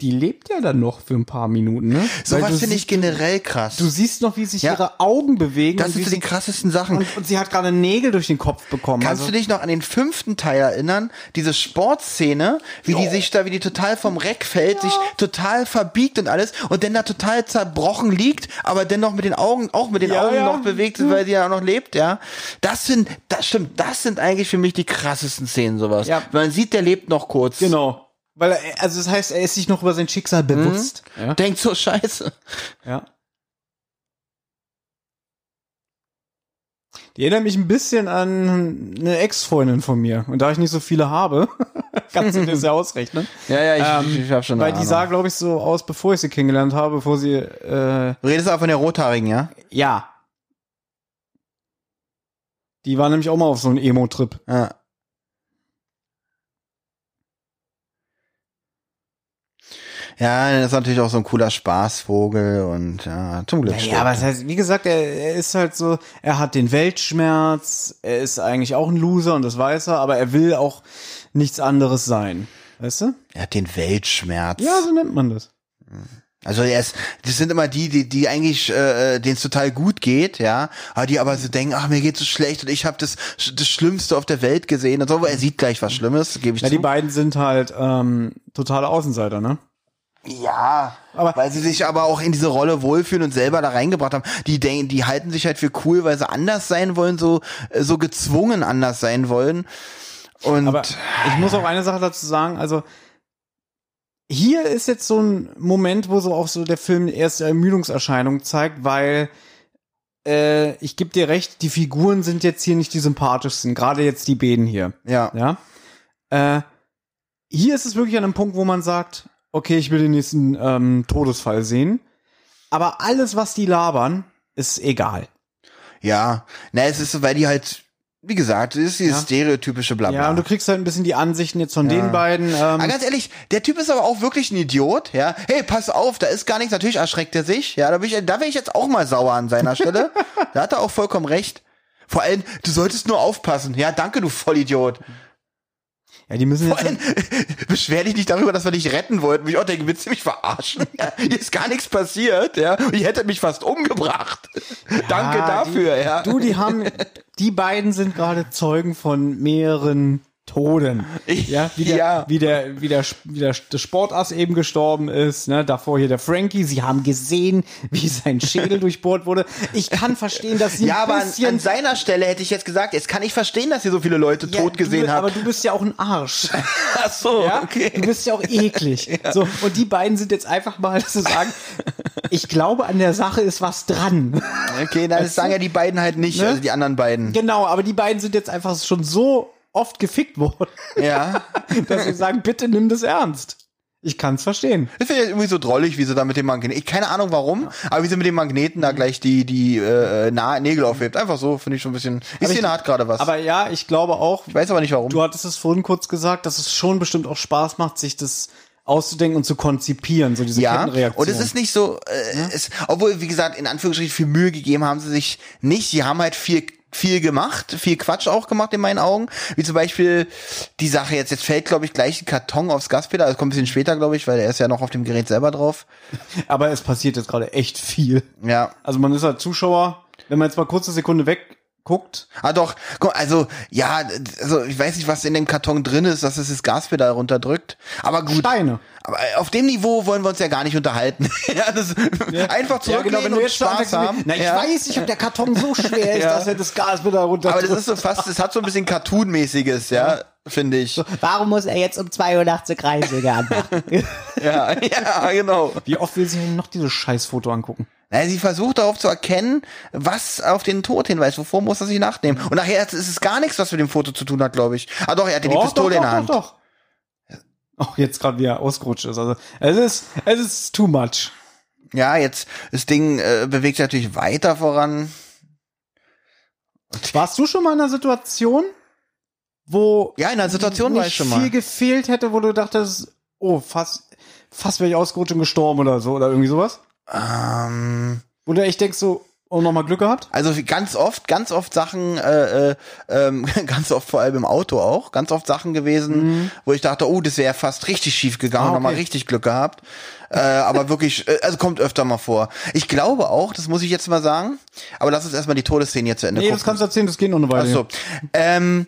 Die lebt ja dann noch für ein paar Minuten, ne? Sowas finde ich generell krass. Du siehst noch, wie sich Ja. ihre Augen bewegen. das sind so die krassesten Sachen. und, und sie hat gerade Nägel durch den Kopf bekommen. Kannst also, du dich noch an den fünften Teil erinnern? Diese Sportszene, wie die sich da, wie die total vom Reck fällt, sich total verbiegt und alles und dann da total zerbrochen liegt, aber dennoch mit den Augen, auch mit den Ja, Augen ja. noch bewegt weil sie ja auch noch lebt, ja. Das sind, das stimmt, das sind eigentlich für mich die krassesten Szenen, sowas. Ja. Man sieht, der lebt noch kurz. Genau. Weil er, also das heißt, er ist sich noch über sein Schicksal bewusst. Ja. Denkt so scheiße. ja. Die erinnert mich ein bisschen an eine Ex-Freundin von mir. Und da ich nicht so viele habe, kannst du das ja ausrechnen. Ja, ja, ich, Ähm, ich hab schon Weil eine die Ahnung. sah, glaube ich, so aus, bevor ich sie kennengelernt habe, bevor sie, äh, Du redest aber von der Rothaarigen, ja? ja. Die war nämlich auch mal auf so einem Emo-Trip. Ja. Ja, er ist natürlich auch so ein cooler Spaßvogel und ja, zum Glück. Ja, stirbt aber das heißt, wie gesagt, er, er ist halt so, er hat den Weltschmerz, er ist eigentlich auch ein Loser und das weiß er, aber er will auch nichts anderes sein. Weißt du? er hat den Weltschmerz. Ja, so nennt man das. Also er ist, das sind immer die, die, die eigentlich, äh, denen es total gut geht, ja, aber die aber so denken, ach mir geht's so schlecht und ich habe das, das Schlimmste auf der Welt gesehen und so, aber er sieht gleich was Schlimmes, gebe ich Ja, zu. die beiden sind halt ähm, totale Außenseiter, ne? Ja, Aber- weil sie sich aber auch in diese Rolle wohlfühlen und selber da reingebracht haben. Die denken, die halten sich halt für cool, weil sie anders sein wollen, so äh, so gezwungen anders sein wollen. Und Aber ich muss auch eine Sache dazu sagen, also hier ist jetzt so ein Moment, wo so auch so der Film erste Ermüdungserscheinung zeigt, weil äh, ich gebe dir recht, die Figuren sind jetzt hier nicht die sympathischsten, gerade jetzt die beiden hier. ja, Ja. Äh, hier ist es wirklich an einem Punkt, wo man sagt, okay, ich will den nächsten ähm, Todesfall sehen. Aber alles, was die labern, ist egal. ja, na es ist so, weil die halt, wie gesagt, es ist dieses Ja. stereotypische Blabla. Ja, und du kriegst halt ein bisschen die Ansichten jetzt von den beiden. Ähm, Aber ganz ehrlich, der Typ ist aber auch wirklich ein Idiot, ja. Hey, pass auf, da ist gar nichts, natürlich erschreckt er sich, ja. Da, bin ich, da wäre ich jetzt auch mal sauer an seiner Stelle. da hat er auch vollkommen recht. Vor allem, du solltest nur aufpassen. Ja, danke, du Vollidiot. Ja, die müssen jetzt. allem, beschwer dich nicht darüber, dass wir dich retten wollten. Ich auch denke, willst du mich verarschen? Ja, hier ist gar nichts passiert, ja. Und ihr hättet mich fast umgebracht. danke Ja, dafür, die, ja. Du, die haben, die beiden sind gerade Zeugen von mehreren Toden. Ja, wie der, Ja. wie der, wie der, wie der, der Sportass eben gestorben ist, ne, davor hier der Frankie. Sie haben gesehen, wie sein Schädel durchbohrt wurde. Ich kann verstehen, dass sie ja, aber an, an seiner Stelle hätte ich jetzt gesagt, jetzt kann ich verstehen, dass ihr so viele Leute Ja, tot gesehen habt. Aber du bist ja auch ein Arsch. Ach so, Ja? okay. Du bist ja auch eklig. So, und die beiden sind jetzt einfach mal zu sagen, ich glaube, an der Sache ist was dran. Okay, das sagen ja die beiden halt nicht, Ne? also die anderen beiden. Genau, aber die beiden sind jetzt einfach schon so oft gefickt worden, Ja. dass sie sagen, bitte nimm das ernst. Ich kann's verstehen. Das finde ich irgendwie so drollig, wie sie da mit dem Magneten. Ich keine Ahnung warum, aber wie sie mit dem Magneten da gleich die, die äh, Na Nägel aufhebt. Einfach so, finde ich schon ein bisschen. Ist ich- hier hat gerade was. Aber ja, ich glaube auch, ich weiß aber nicht warum. du hattest es vorhin kurz gesagt, dass es schon bestimmt auch Spaß macht, sich das auszudenken und zu konzipieren, so diese Ja, Kettenreaktion. und es ist nicht so, äh, es, obwohl, wie gesagt, in Anführungsstrichen viel Mühe gegeben haben sie sich nicht. Sie haben halt viel viel gemacht, viel Quatsch auch gemacht in meinen Augen. Wie zum Beispiel die Sache jetzt, jetzt fällt, glaube ich, gleich ein Karton aufs Gaspedal. Das kommt ein bisschen später, glaube ich, weil er ist ja noch auf dem Gerät selber drauf. aber es passiert jetzt gerade echt viel. Ja. Also man ist halt Zuschauer, wenn man jetzt mal kurze Sekunde wegguckt, Ah doch, guck, also ja, also ich weiß nicht, was in dem Karton drin ist, dass es das Gaspedal runterdrückt. Aber gut. Steine. Aber auf dem Niveau wollen wir uns ja gar nicht unterhalten. ja, das einfach zurücklehnen und Spaß haben. Na, ich ja. weiß nicht, ob der Karton so schwer ist, Ja. dass er das Gas wieder runter. Aber das ist so fast, das hat so ein bisschen Cartoon-mäßiges, ja, finde ich. Warum muss er jetzt um 2 Uhr nachts eine Kreissäge anmachen? Ja, ja, genau. Wie oft will sie noch dieses Scheißfoto angucken? Naja, sie versucht darauf zu erkennen, was auf den Tod hinweist. Wovor muss er sich nachnehmen? Und nachher ist es gar nichts, was mit dem Foto zu tun hat, glaube ich. Ah doch, er hatte die Doch, Pistole doch, in der Hand. Doch, doch. Auch jetzt gerade wieder ausgerutscht ist. Also es ist, es ist too much. Ja, jetzt, das Ding äh, bewegt sich natürlich weiter voran. Warst du schon mal in einer Situation, wo Ja, in einer Situation nicht ich schon mal. viel gefehlt hätte, wo du dachtest, oh, fast, fast wäre ich ausgerutscht und gestorben oder so oder irgendwie sowas? Ähm, Wo du echt denkst so, oh, nochmal Glück gehabt? also ganz oft, ganz oft Sachen, äh, äh, ähm, ganz oft vor allem im Auto auch, ganz oft Sachen gewesen, wo ich dachte, oh, das wäre fast richtig schief gegangen, Mhm. Ah, nochmal okay. richtig Glück gehabt. Äh, aber wirklich, äh, also kommt öfter mal vor. Ich glaube auch, das muss ich jetzt mal sagen, aber lass uns erstmal die Todesszene hier zu Ende Nee, gucken. das kannst du erzählen, das geht noch eine Weile. Ach so. Ähm,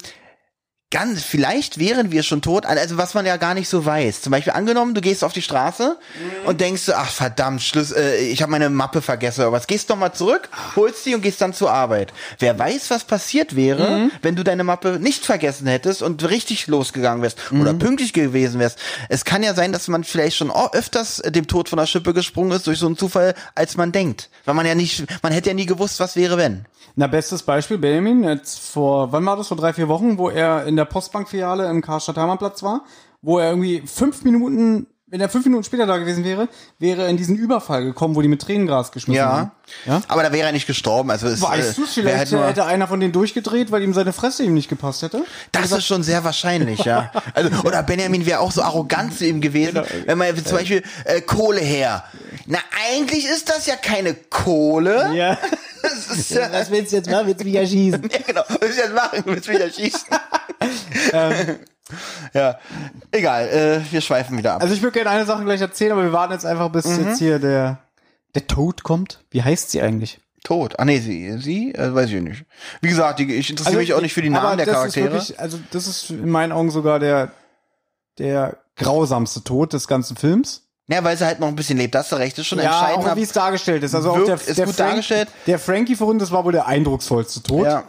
ganz, vielleicht wären wir schon tot, also was man ja gar nicht so weiß. Zum Beispiel angenommen, du gehst auf die Straße und denkst, so, ach verdammt, Schluss, äh, ich habe meine Mappe vergessen oder was. Gehst doch mal zurück, holst die und gehst dann zur Arbeit. Wer weiß, was passiert wäre, wenn du deine Mappe nicht vergessen hättest und richtig losgegangen wärst oder pünktlich gewesen wärst. Es kann ja sein, dass man vielleicht schon öfters dem Tod von der Schippe gesprungen ist durch so einen Zufall, als man denkt. Weil man ja nicht, man hätte ja nie gewusst, was wäre, wenn. Na, bestes Beispiel, Benjamin, jetzt vor, wann war das, vor drei, vier Wochen, wo er in der Postbankfiliale im Karstadt Hermannplatz war, wo er irgendwie fünf Minuten wenn er fünf Minuten später da gewesen wäre, wäre er in diesen Überfall gekommen, wo die mit Tränengras geschmissen haben. Ja. Ja? Aber da wäre er nicht gestorben. Also es, Weißt du, äh, vielleicht wär halt hätte einer von denen durchgedreht, weil ihm seine Fresse ihm nicht gepasst hätte. Das ist schon sehr wahrscheinlich, ja. Also, oder Benjamin wäre auch so arrogant zu ihm gewesen, Genau. wenn man zum Beispiel äh, Kohle her. Na, eigentlich ist das ja keine Kohle. Ja. Das ist ja, Was willst du jetzt machen? Willst du mich erschießen? ja genau. Willst du jetzt machen? Willst du wieder schießen? Ähm. Ja, egal. Äh, wir schweifen wieder ab. Also ich würde gerne eine Sache gleich erzählen, aber wir warten jetzt einfach, bis Mhm. jetzt hier der, der Tod kommt. Wie heißt sie eigentlich? Tot. Ah nee, sie, sie, äh, weiß ich nicht. Wie gesagt, die, ich interessiere mich auch nicht für die Also, Namen der Charaktere. Wirklich, also das ist in meinen Augen sogar der, der grausamste Tod des ganzen Films. ja, weil sie halt noch ein bisschen lebt. Das hast du recht. Das ist schon Ja, entscheidend. auch wie es dargestellt ist. Also auch der, ist der, gut Frank, dargestellt. der Frankie vorhin, das war wohl der eindrucksvollste Tod. ja.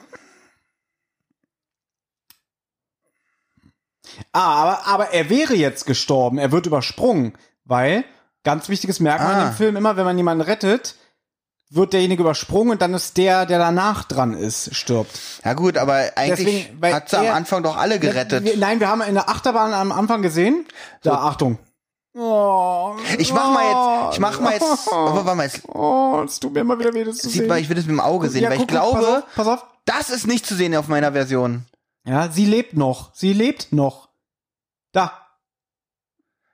Ah, aber, aber er wäre jetzt gestorben. Er wird übersprungen, weil, ganz wichtiges Merkmal Ah. dem Film, immer wenn man jemanden rettet, wird derjenige übersprungen und dann ist der, der danach dran ist, stirbt. ja gut, aber eigentlich Deswegen, hat sie am Anfang doch alle gerettet. Wir, nein, wir haben in der Achterbahn am Anfang gesehen. Da, Achtung. Oh, Ich mach mal jetzt, ich mach mal jetzt, Oh, aber warte mal, jetzt oh, es tut mir immer wieder weh, das zu sieht sehen. mal, ich will das mit dem Auge sehen, Ja, weil ich guck, guck, glaube, Pass auf, pass auf. das ist nicht zu sehen auf meiner Version. Ja, sie lebt noch. Sie lebt noch. Da.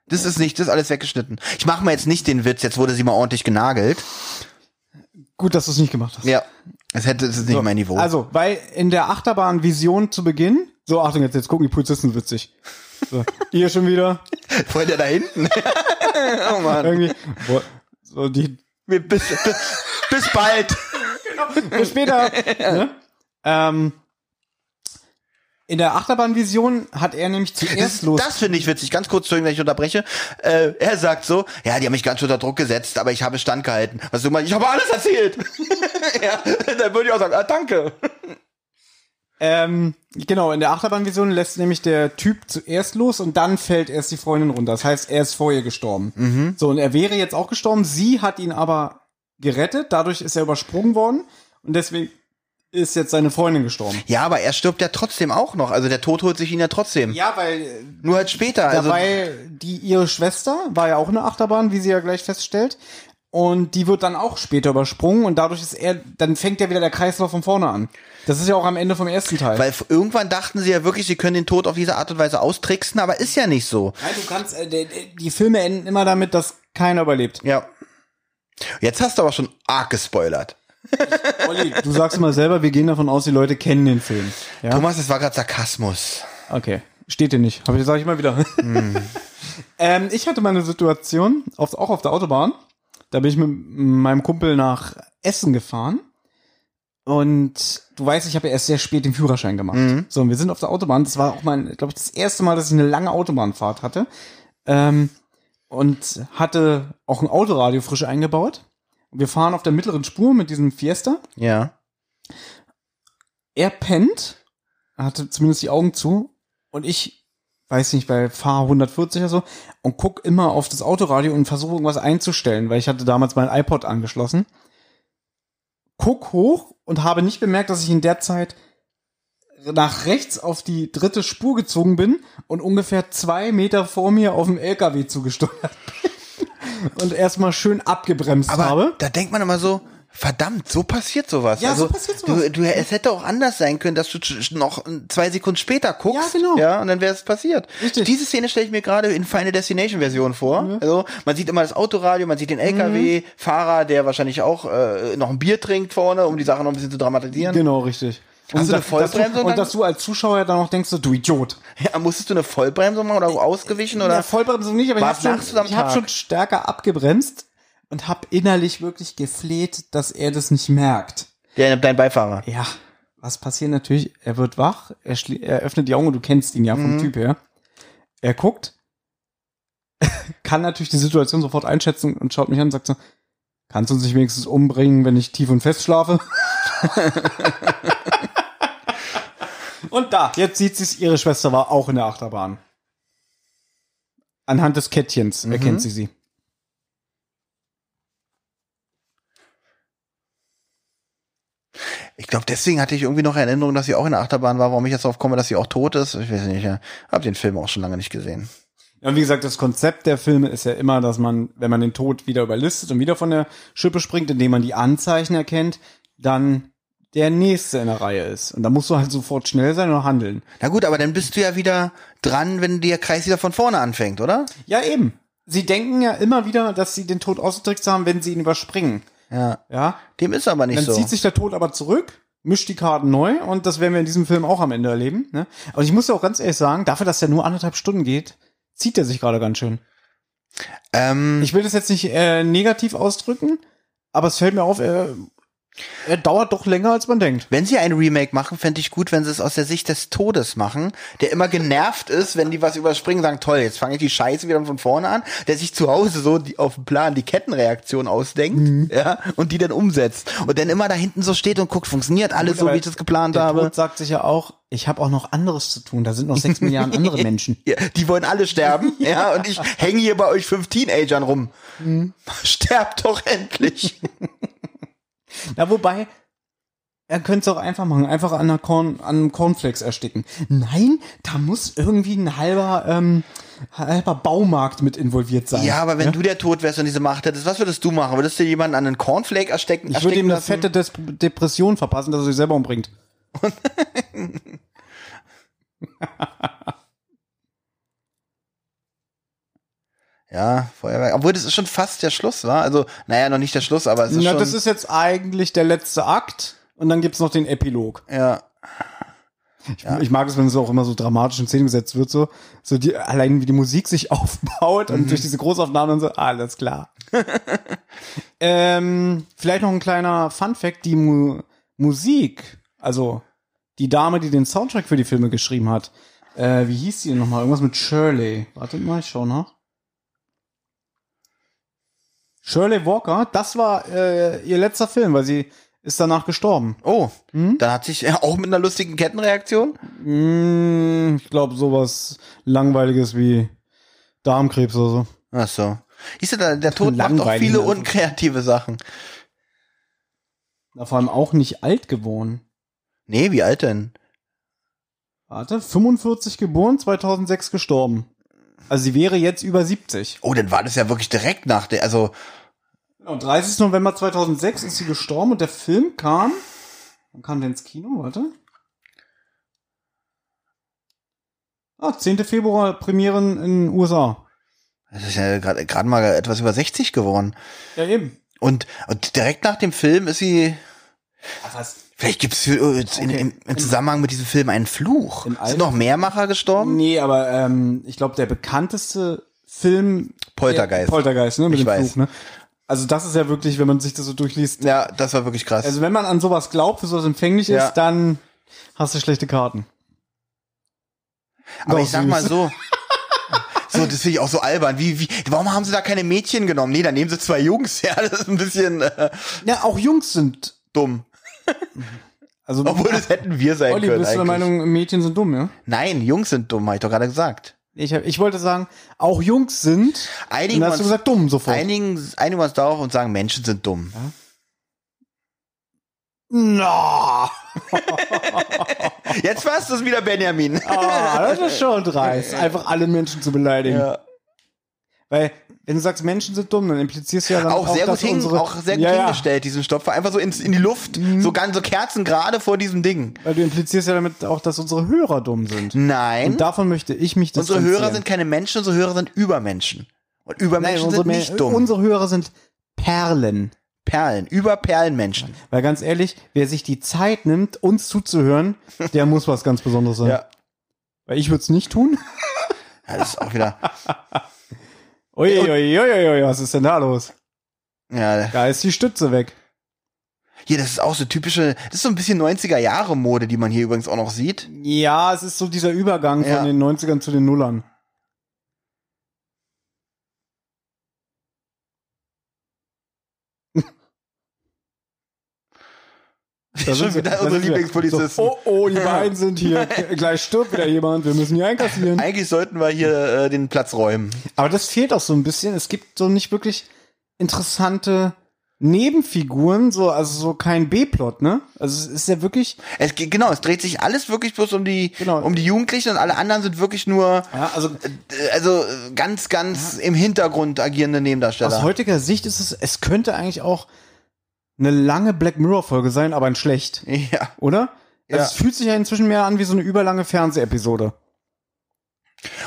Das ist nicht, das ist alles weggeschnitten. Ich mache mal jetzt nicht den Witz, jetzt wurde sie mal ordentlich genagelt. Gut, dass du es nicht gemacht hast. Ja. Es hätte, es ist nicht So, mein Niveau. Also, weil in der Achterbahn Vision zu Beginn, so Achtung, jetzt, jetzt gucken die Polizisten witzig. So, ihr schon wieder. Voll der da hinten. oh Mann. Irgendwie. Boah, So, die. Bis, bis, bis bald. Bis später. ne? ähm, in der Achterbahnvision hat er nämlich zuerst los. Das finde ich witzig. Ganz kurz, Entschuldigung, wenn ich unterbreche. Äh, er sagt so, ja, die haben mich ganz unter Druck gesetzt, aber ich habe standgehalten. Was du meinst, ich habe alles erzählt. ja, dann würde ich auch sagen, ah, danke. Ähm, genau, in der Achterbahnvision lässt nämlich der Typ zuerst los und dann fällt erst die Freundin runter. Das heißt, er ist vor ihr gestorben. So, und er wäre jetzt auch gestorben. Sie hat ihn aber gerettet. Dadurch ist er übersprungen worden. Und deswegen ist jetzt seine Freundin gestorben. Ja, aber er stirbt ja trotzdem auch noch. Also der Tod holt sich ihn ja trotzdem. Ja, weil Nur halt später. Also, dabei die ihre Schwester war ja auch eine Achterbahn, wie sie ja gleich feststellt. Und die wird dann auch später übersprungen und dadurch ist er, dann fängt ja wieder der Kreislauf von vorne an. Das ist ja auch am Ende vom ersten Teil. weil irgendwann dachten sie ja wirklich, sie können den Tod auf diese Art und Weise austricksen, aber ist ja nicht so. Nein, du kannst, äh, die, die Filme enden immer damit, dass keiner überlebt. Ja. Jetzt hast du aber schon arg gespoilert. Olli, du sagst immer selber, wir gehen davon aus, die Leute kennen den Film. Ja? Thomas, das war gerade Sarkasmus. Okay. Steht dir nicht. Aber sage ich mal wieder. ähm, ich hatte mal eine Situation, auf, auch auf der Autobahn. Da bin ich mit meinem Kumpel nach Essen gefahren. Und du weißt, ich habe ja erst sehr spät den Führerschein gemacht. So, und wir sind auf der Autobahn. Das war auch mein, glaube ich, das erste Mal, dass ich eine lange Autobahnfahrt hatte. Ähm, und hatte auch ein Autoradio frisch eingebaut. Wir fahren auf der mittleren Spur mit diesem Fiesta. Ja. Er pennt, er hatte zumindest die Augen zu und ich weiß nicht, bei Fahr 140 oder so und guck immer auf das Autoradio und versuche irgendwas einzustellen, weil ich hatte damals mein iPod angeschlossen. Guck hoch und habe nicht bemerkt, dass ich in der Zeit nach rechts auf die dritte Spur gezogen bin und ungefähr zwei Meter vor mir auf dem LKW zugesteuert bin und erstmal schön abgebremst Aber habe. da denkt man immer so, verdammt, so passiert sowas. Ja, also, so passiert sowas. Du, du, es hätte auch anders sein können, dass du noch zwei Sekunden später guckst. Ja, genau. Ja, und dann wäre es passiert. Richtig. Diese Szene stelle ich mir gerade in Final Destination Version vor. Also, man sieht immer das Autoradio, man sieht den LKW, Fahrer, der wahrscheinlich auch äh, noch ein Bier trinkt vorne, um die Sache noch ein bisschen zu dramatisieren. Genau, richtig. Hast und du eine Vollbremsung? Und dass du als Zuschauer dann noch denkst, so, du Idiot. Ja, musstest du eine Vollbremsung machen oder ausgewichen oder? Ja, Vollbremsung nicht, aber ich War's habe nachts schon, ich hab schon stärker abgebremst und habe innerlich wirklich gefleht, dass er das nicht merkt. Der, dein Beifahrer. Ja, was passiert natürlich? Er wird wach, er, er öffnet die Augen du kennst ihn ja vom Mhm. Typ her. Er guckt, kann natürlich die Situation sofort einschätzen und schaut mich an und sagt so, kannst du uns nicht wenigstens umbringen, wenn ich tief und fest schlafe? und da, jetzt sieht sie ihre Schwester war auch in der Achterbahn. Anhand des Kettchens Mhm. erkennt sie sie. Ich glaube, deswegen hatte ich irgendwie noch Erinnerung, dass sie auch in der Achterbahn war. Warum ich jetzt darauf komme, dass sie auch tot ist, ich weiß nicht. Ja. Hab den Film auch schon lange nicht gesehen. Ja, und wie gesagt, das Konzept der Filme ist ja immer, dass man, wenn man den Tod wieder überlistet und wieder von der Schippe springt, indem man die Anzeichen erkennt, dann der nächste in der Reihe ist. Und da musst du halt sofort schnell sein und handeln. Na gut, aber dann bist du ja wieder dran, wenn der Kreis wieder von vorne anfängt, oder? Ja, eben. Sie denken ja immer wieder, dass sie den Tod ausgetrickst haben, wenn sie ihn überspringen. Ja. Ja. Dem ist aber nicht Dann so. zieht sich der Tod aber zurück, mischt die Karten neu und das werden wir in diesem Film auch am Ende erleben. Ne? Aber ich muss ja auch ganz ehrlich sagen, dafür, dass der nur anderthalb Stunden geht, zieht er sich gerade ganz schön. ähm, Ich will das jetzt nicht äh, negativ ausdrücken, aber es fällt mir auf, er, er dauert doch länger, als man denkt. wenn sie ein Remake machen, fände ich gut, wenn sie es aus der Sicht des Todes machen, der immer genervt ist, wenn die was überspringen, sagen, toll, jetzt fange ich die Scheiße wieder von vorne an, der sich zu Hause so die, auf dem Plan die Kettenreaktion ausdenkt, Mhm. ja, und die dann umsetzt. Und dann immer da hinten so steht und guckt, funktioniert alles so, Aber wie ich das geplant der habe. Tod sagt sich ja auch, ich habe auch noch anderes zu tun. Da sind noch sechs Milliarden andere Menschen. Ja, die wollen alle sterben, ja, und ich hänge hier bei euch fünf Teenagern rum. Mhm. Sterbt doch endlich. Na, wobei, er könnte es auch einfach machen, einfach an, einer Korn, an einem Cornflakes ersticken. Nein, da muss irgendwie ein halber, ähm, halber Baumarkt mit involviert sein. Ja, aber wenn du der Tod wärst und diese Macht hättest, was würdest du machen? Würdest du jemanden an einen Cornflake erstecken? ich würde ihm eine fette Des Depression verpassen, dass er sich selber umbringt. Ja, Feuerwerk. Obwohl, das ist schon fast der Schluss, war. Also, naja, noch nicht der Schluss, aber es ist Na, schon. das ist jetzt eigentlich der letzte Akt und dann gibt's noch den Epilog. ja. Ich mag es, wenn es auch immer so dramatisch in Szene gesetzt wird, so, so die, allein wie die Musik sich aufbaut und durch diese Großaufnahmen und so, alles klar. ähm, vielleicht noch ein kleiner Fun Fact, die Mu Musik, also die Dame, die den Soundtrack für die Filme geschrieben hat, äh, wie hieß die denn nochmal? Irgendwas mit Shirley. Wartet mal, ich schau nach. Shirley Walker, das war äh, ihr letzter Film, weil sie ist danach gestorben. Oh, Hm? dann hat sich ja auch mit einer lustigen Kettenreaktion. Mm, ich glaube sowas langweiliges wie Darmkrebs oder so. Ach so. Siehst du, der, der Tod macht auch viele unkreative Sachen. Da vor allem auch nicht alt geworden. Nee, wie alt denn? Warte, 45 geboren, 2006 gestorben. Also sie wäre jetzt über 70. Oh, dann war das ja wirklich direkt nach der, also, Genau, 30. November 2006 ist sie gestorben und der Film kam, wann kam der ins Kino? Warte. Ah, 10. Februar Premieren in den USA. das ist ja gerade mal etwas über 60 geworden. Ja, eben. Und, und direkt nach dem Film ist sie, Was? vielleicht gibt's für, äh, Okay. im, Zusammenhang mit diesem Film einen Fluch. Sind Alter- noch mehr Macher gestorben? Nee, aber ähm, ich glaube, der bekannteste Film Poltergeist. Poltergeist, ne? Mit Ich dem weiß. Fluch, ne? Also das ist ja wirklich, wenn man sich das so durchliest. Ja, das war wirklich krass. Also wenn man an sowas glaubt, für sowas empfänglich Ja. ist, dann hast du schlechte Karten. Aber Doch, ich sag süß. mal so. So, das finde ich auch so albern. Wie, wie, warum haben sie da keine Mädchen genommen? Nee, dann nehmen sie zwei Jungs. Ja, das ist ein bisschen äh, Ja, auch Jungs sind. dumm. Also Obwohl, das hätten wir sein Olli, können. bist du der eigentlich. Meinung, Mädchen sind dumm, ja? Nein, Jungs sind dumm, habe ich doch gerade gesagt. Ich, hab, ich wollte sagen, auch Jungs sind. Einigen dann hast du gesagt, dumm sofort. einigen, einigen wir uns darauf und sagen, Menschen sind dumm. Na, Jetzt warst du es wieder, Benjamin. ah, das ist schon dreist, einfach alle Menschen zu beleidigen. Ja. Weil, wenn du sagst, Menschen sind dumm, dann implizierst du ja dann Auch, auch, sehr gut, hin, unsere, auch sehr gut ja, hingestellt, diesen Stopfer. Einfach so ins, in die Luft. Mhm. So ganz so Kerzen gerade vor diesem Ding. Weil du implizierst ja damit auch, dass unsere Hörer dumm sind. Nein. Und davon möchte ich mich unsere. Hörer sind keine Menschen, unsere Hörer sind Übermenschen. Und Übermenschen Nein, sind nicht dumm. unsere Hörer sind Perlen. Perlen, Überperlenmenschen. Weil ganz ehrlich, wer sich die Zeit nimmt, uns zuzuhören, der muss was ganz Besonderes sein. Ja. Weil ich würde es nicht tun. ja. Das ist auch wieder. Uiuiuiui, was ist denn da los? Ja, Da ist die Stütze weg. hier, das ist auch so typische, das ist so ein bisschen 90er Jahre Mode, die man hier übrigens auch noch sieht. Ja, es ist so dieser Übergang Ja. von den 90ern zu den Nullern. Da Schon wieder da unsere. Lieblingspolizisten. So, oh, oh, die beiden sind hier. Gleich stirbt wieder jemand. Wir müssen hier einkassieren. Eigentlich sollten wir hier äh, den Platz räumen. Aber das fehlt auch so ein bisschen. Es gibt so nicht wirklich interessante Nebenfiguren, so, also so kein B-Plot, ne? Also es ist ja wirklich, Es geht, genau, es dreht sich alles wirklich bloß um die, Genau. um die Jugendlichen und alle anderen sind wirklich nur, ja, also äh, also äh, ganz, ganz im Hintergrund agierende Nebendarsteller. aus heutiger Sicht ist es, es könnte eigentlich auch eine lange Black Mirror Folge sein, aber in schlecht, ja. oder? Also Ja. es fühlt sich ja inzwischen mehr an wie so eine überlange Fernsehepisode.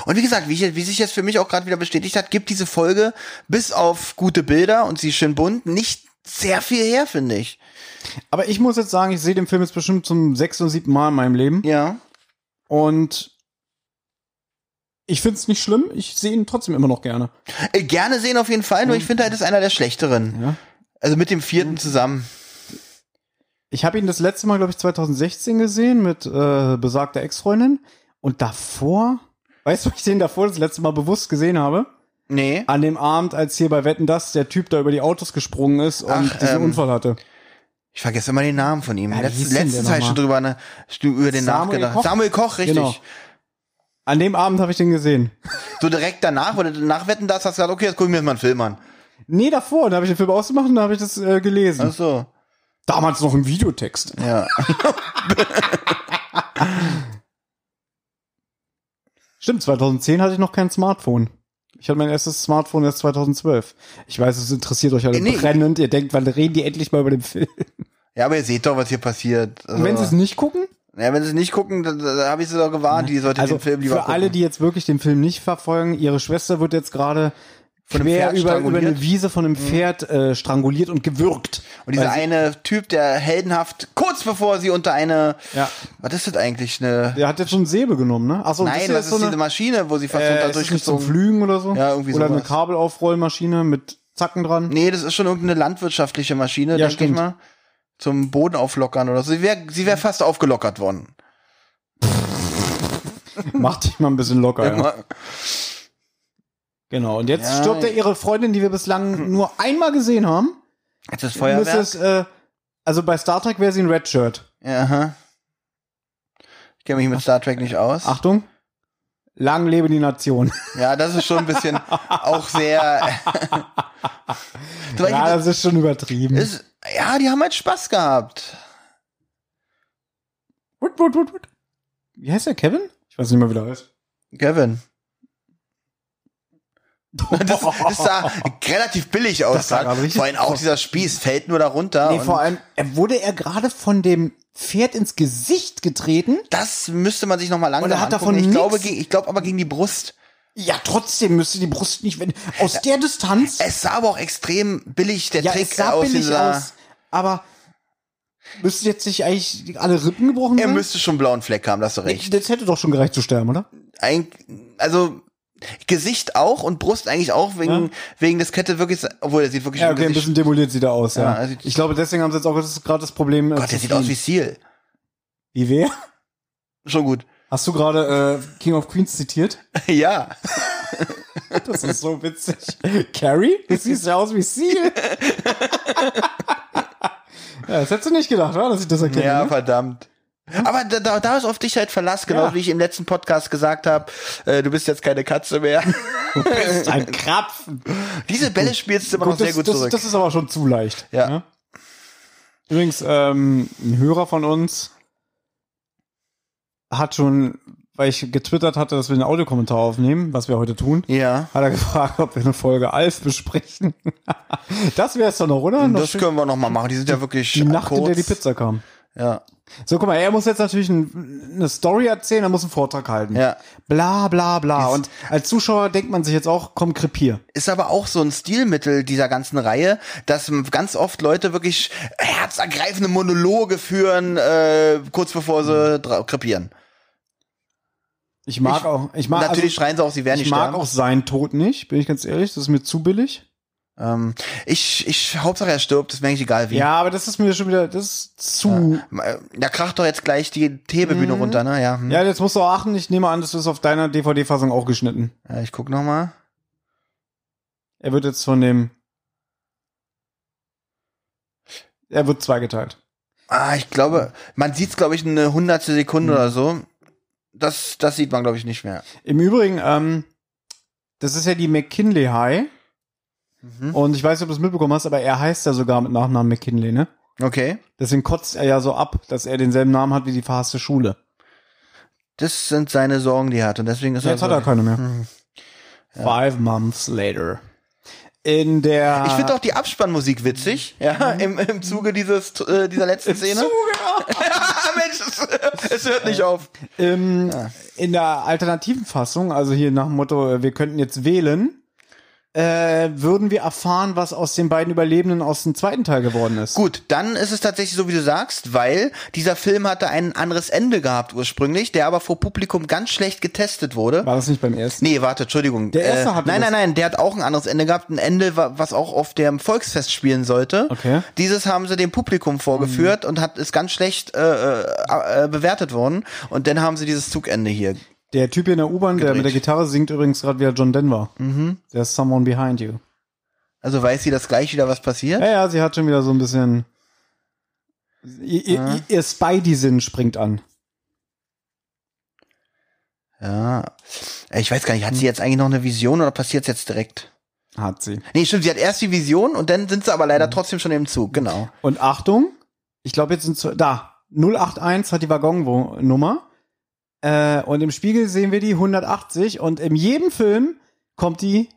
Und wie gesagt, wie, wie sich jetzt für mich auch gerade wieder bestätigt hat, gibt diese Folge bis auf gute Bilder und sie ist schön bunt nicht sehr viel her, finde ich. Aber ich muss jetzt sagen, ich sehe den Film jetzt bestimmt zum sechsten oder siebten Mal in meinem Leben. Ja. Und ich finde es nicht schlimm. Ich sehe ihn trotzdem immer noch gerne. Äh, gerne sehen auf jeden Fall, nur ich finde, halt, ist einer der schlechteren. Ja. Also mit dem vierten zusammen. Ich habe ihn das letzte Mal, glaube ich, 2016 gesehen mit äh, besagter Ex-Freundin. Und davor, weißt du, ich den davor das letzte Mal bewusst gesehen habe? Nee. An dem Abend, als hier bei Wetten das der Typ da über die Autos gesprungen ist und Ach, diesen ähm, Unfall hatte. Ich vergesse immer den Namen von ihm. Ja, der letztens habe ich schon drüber, ne, über den Samuel nachgedacht. Koch? Samuel Koch, richtig. Genau. An dem Abend habe ich den gesehen. So direkt danach, wo du nachwetten das, hast du gesagt, okay, jetzt guck ich mir jetzt mal einen Film an. Nee, davor, da habe ich den Film ausgemacht und da habe ich das äh, gelesen. Ach so. Damals noch im Videotext. Ja. Stimmt, 2010 hatte ich noch kein Smartphone. Ich hatte mein erstes Smartphone erst 2012. Ich weiß, es interessiert euch alle Nee. brennend. Ihr denkt, wann reden die endlich mal über den Film? ja, aber ihr seht doch, was hier passiert. Also, Und wenn sie es nicht gucken? ja, wenn sie es nicht gucken, da, da habe ich sie doch gewarnt, die sollte Also den Film lieber für gucken. alle, die jetzt wirklich den Film nicht verfolgen, ihre Schwester wird jetzt gerade Von einem quer Pferd über, über. Mhm. eine Wiese von einem Pferd äh, stranguliert und gewürgt. Und dieser eine Typ, der heldenhaft, kurz bevor sie unter eine, Ja. was ist das eigentlich, eine, Der hat jetzt schon Säbel genommen, ne? Achso, nein, was ist diese Maschine, wo sie fast unter äh, ist das nicht zum durchgezogen Flügen oder so? Ja, irgendwie Oder eine sowas. Kabelaufrollmaschine mit Zacken dran? Nee, das ist schon irgendeine landwirtschaftliche Maschine, Ja, denke ich mal. Zum Boden auflockern oder so. Sie wäre sie wär fast aufgelockert worden. Mach dich mal ein bisschen locker. Ja. Genau. Und jetzt Ja. stirbt ja ihre Freundin, die wir bislang nur einmal gesehen haben. Jetzt Und Feuerwerk. Ist, äh, also bei Star Trek wäre sie ein Red Shirt. ja, aha. Ich kenne mich mit Star Trek nicht aus. Achtung. Lang lebe die Nation. Ja, das ist schon ein bisschen auch sehr. Ja, das ist schon übertrieben. ist, ja, die haben halt Spaß gehabt. Wut, wut, wut, wut. Wie heißt der? Kevin? Ich weiß nicht mehr, wie der heißt. Kevin. Das, das sah relativ billig aus. Das Vor allem auch dieser Spieß fällt nur darunter. Nee, vor allem, er wurde er gerade von dem Pferd ins Gesicht getreten. das müsste man sich noch mal langsam Und er hat angucken. davon Ich glaube, ich glaube aber gegen die Brust. Ja, trotzdem müsste die Brust nicht, wenn, aus der Distanz. Es sah aber auch extrem billig, der ja, Trick es sah aus billig aus, aber müsste jetzt nicht eigentlich alle Rippen gebrochen Er sein? müsste schon einen blauen Fleck haben, da hast du recht. Das hätte doch schon gereicht zu sterben, oder? Eig also Gesicht auch und Brust eigentlich auch wegen Ja. wegen des Kette wirklich, obwohl der sieht wirklich Ja, okay, ein bisschen demoliert sieht er aus, ja. Ja, ich glaube, deswegen haben sie jetzt auch gerade das Problem. äh, Gott, der sieht aus wie. Seal. Wie wer? Schon gut. Hast du gerade äh, King of Queens zitiert? ja. Das ist so witzig. Carrie? Du siehst ja aus wie Seal. ja, das hättest du nicht gedacht, oder? Dass ich das erkenne. Ja, ne? verdammt. Aber da, da, da ist auf dich halt Verlass, genau Ja. wie ich im letzten Podcast gesagt habe, äh, du bist jetzt keine Katze mehr. Du bist ein Krapfen. Diese Bälle spielst du immer noch Gut, sehr das, gut das, zurück. das ist aber schon zu leicht. Ja. ne? Übrigens, ähm, ein Hörer von uns hat schon, weil ich getwittert hatte, dass wir einen Audiokommentar aufnehmen, was wir heute tun, ja. hat er gefragt, ob wir eine Folge Alf besprechen. das wäre es doch noch, oder? Noch Das können wir noch mal machen. Die sind ja wirklich die Nacht, in kurz. der die Pizza kam. Ja. So, guck mal, er muss jetzt natürlich ein, eine Story erzählen, er muss einen Vortrag halten. Ja. Bla, bla, bla. Und als Zuschauer denkt man sich jetzt auch, komm, krepier. Ist aber auch so ein Stilmittel dieser ganzen Reihe, dass ganz oft Leute wirklich herzergreifende Monologe führen, äh, kurz bevor sie dra- krepieren. Ich mag Ich- auch, ich mag, Natürlich also, schreien sie auch, sie werden ich nicht mag sterben. auch seinen Tod nicht, bin ich ganz ehrlich, das ist mir zu billig. Ähm, ich, ich, Hauptsache er stirbt, ist mir eigentlich egal wie. Ja, aber das ist mir schon wieder, das ist zu. Äh, Da kracht doch jetzt gleich die Hebebühne runter, ne? Ja. hm. Ja, jetzt musst du auch achten, ich nehme an, das ist auf deiner DVD-Fassung auch geschnitten. ja ich guck noch mal. Er wird jetzt von dem. Er wird zweigeteilt. Ah, ich glaube, man sieht's, glaube ich, eine hundertstel Sekunde Mhm. oder so. Das, das sieht man, glaube ich, nicht mehr. Im Übrigen, ähm, das ist ja die McKinley High. Und ich weiß nicht, ob du es mitbekommen hast, aber er heißt ja sogar mit Nachnamen McKinley, ne? Okay. Deswegen kotzt er ja so ab, dass er denselben Namen hat wie die verhasste Schule. Das sind seine Sorgen, die er hat. Und deswegen ist Jetzt er hat so. er keine mehr. Five months later. In der. Ich finde auch die Abspannmusik witzig, ja, im, im Zuge dieses, äh, dieser letzten Szene. ja, Mensch, es, es hört nicht auf. Ähm, In der alternativen Fassung, also hier nach dem Motto, äh, wir könnten jetzt wählen, äh, würden wir erfahren, was aus den beiden Überlebenden aus dem zweiten Teil geworden ist. Gut, dann ist es tatsächlich so, wie du sagst, weil dieser Film hatte ein anderes Ende gehabt ursprünglich, der aber vor Publikum ganz schlecht getestet wurde. War das nicht beim ersten? Nee, warte, Entschuldigung. Der erste äh, hatte Nein, nein, nein, der hat auch ein anderes Ende gehabt. Ein Ende, wa- was auch auf dem Volksfest spielen sollte. Okay. Dieses haben sie dem Publikum vorgeführt und hat ist ganz schlecht äh, äh, äh, bewertet worden. Und dann haben sie dieses Zugende hier. Der Typ hier in der U-Bahn, der mit der Gitarre singt übrigens gerade wieder John Denver. Mhm. There's someone behind you. Also weiß sie, dass gleich wieder was passiert. Ja, ja, sie hat schon wieder so ein bisschen. Ihr, ihr, Ah. ihr Spidey-Sinn springt an. Ja. Ich weiß gar nicht, hat sie jetzt eigentlich noch eine Vision oder passiert jetzt direkt? Hat sie. Nee, stimmt, sie hat erst die Vision und dann sind sie aber leider trotzdem schon im Zug, genau. Und Achtung, ich glaube jetzt sind zu, da 081 hat die Waggonnummer äh, und im Spiegel sehen wir die 180 und in jedem Film kommt die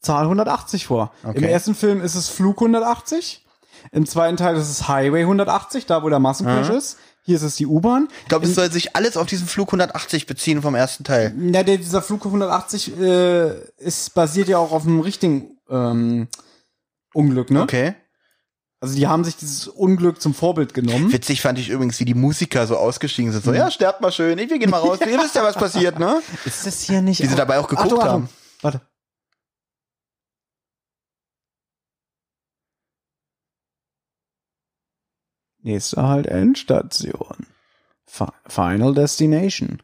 Zahl 180 vor. Okay. Im ersten Film ist es Flug 180, im zweiten Teil ist es Highway 180, da wo der Massencrash ist. Hier ist es die U-Bahn. Ich glaube, es soll sich alles auf diesen Flug 180 beziehen vom ersten Teil. Ja, der, dieser Flug 180 äh, ist basiert ja auch auf einem richtigen ähm, Unglück, ne? Okay. Also die haben sich dieses Unglück zum Vorbild genommen. Witzig fand ich übrigens, wie die Musiker so ausgestiegen sind. So, ja, sterbt mal schön, wir gehen mal raus. Ihr wisst ja, was passiert, ne? Ist das hier nicht? Wie sie dabei auch geguckt Achtung, Achtung. haben. Warte. Nächste halt Endstation. Fi- Final Destination.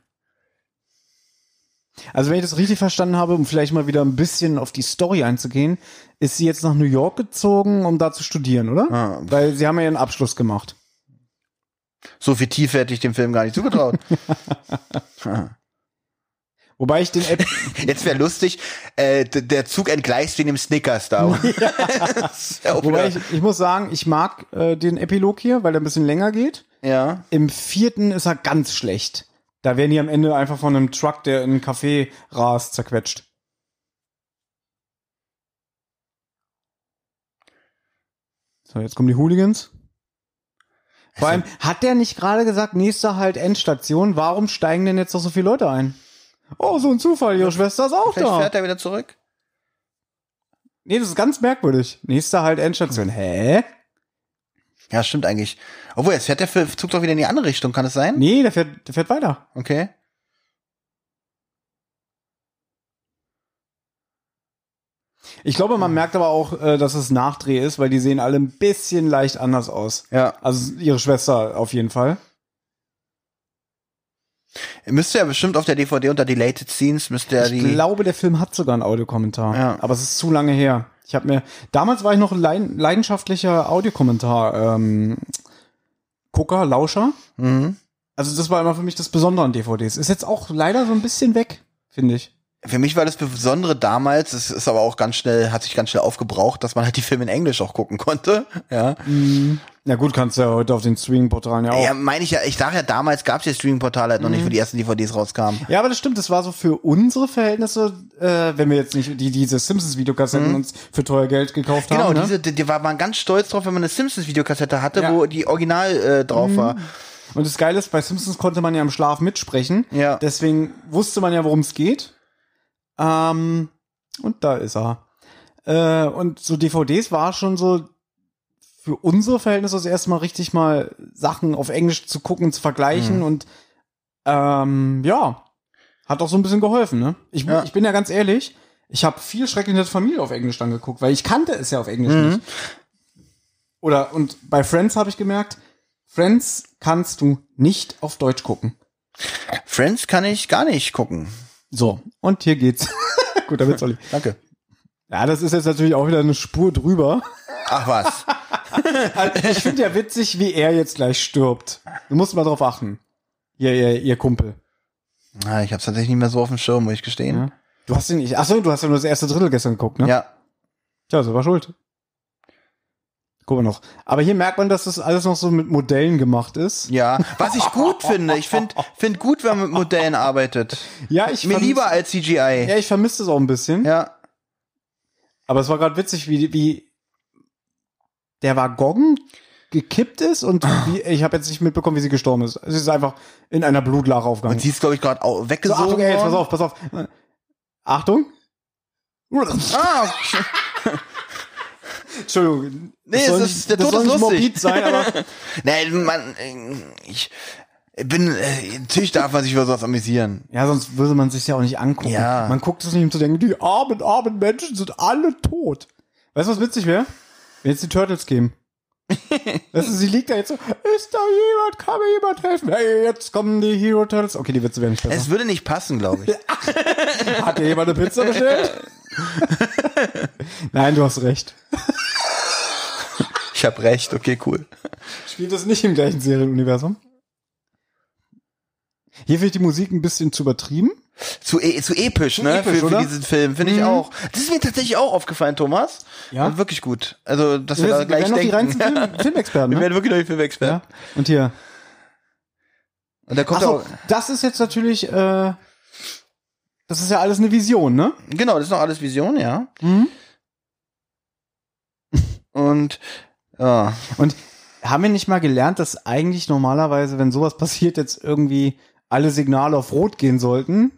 Also wenn ich das richtig verstanden habe, um vielleicht mal wieder ein bisschen auf die Story einzugehen, ist sie jetzt nach New York gezogen, um da zu studieren, oder? Ah. Weil sie haben ja ihren Abschluss gemacht. So viel Tiefe hätte ich dem Film gar nicht zugetraut. Wobei ich den App Jetzt wäre lustig, äh, der Zug entgleist wegen dem Snickers da. Auch Wobei ich, ich muss sagen, ich mag äh, den Epilog hier, weil der ein bisschen länger geht. ja. Im vierten ist er ganz schlecht. Da werden die am Ende einfach von einem Truck, der in einen Café rast, zerquetscht. So, jetzt kommen die Hooligans. Vor allem, hat der nicht gerade gesagt, nächster halt Endstation? Warum steigen denn jetzt noch so viele Leute ein? Oh, so ein Zufall, ihre Schwester ist auch Vielleicht da. fährt er wieder zurück. Nee, das ist ganz merkwürdig. Nächster halt Endstation. Hä? Ja, stimmt eigentlich. Obwohl, jetzt fährt der Zug doch wieder in die andere Richtung, kann es sein? Nee, der fährt, der fährt weiter. Okay. Ich glaube, man merkt aber auch, äh, dass es Nachdreh ist, weil die sehen alle ein bisschen leicht anders aus. Ja. Also ihre Schwester auf jeden Fall. Müsste ja bestimmt auf der DVD unter Deleted Scenes, müsste ja ich die. glaube, der Film hat sogar einen Audiokommentar. Ja. Aber es ist zu lange her. Ich habe mir damals war ich noch ein leid- leidenschaftlicher Audiokommentar ähm, Gucker, Lauscher. Mhm. Also das war immer für mich das Besondere an DVDs. Ist jetzt auch leider so ein bisschen weg, finde ich. Für mich war das Besondere damals, es ist aber auch ganz schnell, hat sich ganz schnell aufgebraucht, dass man halt die Filme in Englisch auch gucken konnte. Ja. Na gut, kannst du ja heute auf den Streaming-Portalen ja auch. Ja, meine ich ja, ich sage ja, damals gab es ja Streaming-Portale halt noch nicht, wo die ersten DVDs rauskamen. Ja, aber das stimmt, das war so für unsere Verhältnisse, äh, wenn wir jetzt nicht die diese Simpsons-Videokassetten uns für teuer Geld gekauft Genau, haben. ne? diese, die, die war man ganz stolz drauf, wenn man eine Simpsons-Videokassette hatte, Ja. wo die Original äh, drauf war. Und das Geile ist, bei Simpsons konnte man ja im Schlaf mitsprechen. Ja. Deswegen wusste man ja, worum es geht. Ähm, und da ist er. Äh, und so DVDs war schon so für unsere Verhältnisse das erste Mal richtig mal Sachen auf Englisch zu gucken, zu vergleichen und ähm, ja, hat auch so ein bisschen geholfen, ne? Ich, Ja. ich bin ja ganz ehrlich, ich habe viel Schrecklich in der Familie auf Englisch dann geguckt, weil ich kannte es ja auf Englisch nicht. Oder und bei Friends habe ich gemerkt, Friends kannst du nicht auf Deutsch gucken. Friends kann ich gar nicht gucken. So, und hier geht's. Gut, damit soll ich. Danke. Ja, das ist jetzt natürlich auch wieder eine Spur drüber. Ach was. Also, ich finde ja witzig, wie er jetzt gleich stirbt. Du musst mal drauf achten. Ihr, ihr, ihr Kumpel. Ah, ich hab's tatsächlich nicht mehr so auf dem Schirm, muss ich gestehen. Ja. Du hast ihn nicht. Achso, du hast ja nur das erste Drittel gestern geguckt, ne? Ja. Tja, so war schuld. Guck mal noch. Aber hier merkt man, dass das alles noch so mit Modellen gemacht ist. Ja, was ich gut finde. Ich finde find gut, wenn man mit Modellen arbeitet. Ja, ich Mir lieber als CGI. Ja, ich vermisse das auch ein bisschen. Ja. Aber es war gerade witzig, wie, wie der Waggon gekippt ist und wie, ich habe jetzt nicht mitbekommen, wie sie gestorben ist. Sie ist einfach in einer Blutlache aufgegangen. Und sie ist, glaube ich, gerade au- so, weggesogen Achtung, ey, jetzt, pass auf, pass auf. Achtung. Ah, Entschuldigung. Nee, das soll es nicht, ist- der das Tod ist nicht lustig. morbid sein, aber nein, man, äh, ich bin, äh, natürlich darf man sich über sowas amüsieren. ja, sonst würde man sich ja auch nicht angucken. Ja. Man guckt es nicht, um zu denken, die armen, armen Menschen sind alle tot. Weißt du, was witzig wäre? Wenn jetzt die Turtles kämen. weißt du, sie liegt da jetzt so, ist da jemand, kann mir jemand helfen? Hey, jetzt kommen die Hero Turtles. Okay, die Witze werden nicht besser. Es würde nicht passen, glaube ich. Hat dir jemand eine Pizza bestellt? Nein, du hast recht. Ich habe recht, okay, cool. Spielt das nicht im gleichen Serienuniversum? Hier finde ich die Musik ein bisschen zu übertrieben. Zu, e zu episch, ne? episch, für, für diesen Film, finde ich Mhm. auch. Das ist mir tatsächlich auch aufgefallen, Thomas. Ja? Und wirklich gut. Also, dass wir Wir, da wir gleich werden noch die denken. reinsten Film, Filmexperten, Wir ne? werden wirklich noch die Filmexperten. Ja. Und hier. Und da kommt Achso, auch, das ist jetzt natürlich, äh, das ist ja alles eine Vision, ne? genau, das ist noch alles Vision, ja. Mhm. Und, ja. Und haben wir nicht mal gelernt, dass eigentlich normalerweise, wenn sowas passiert, jetzt irgendwie alle Signale auf Rot gehen sollten?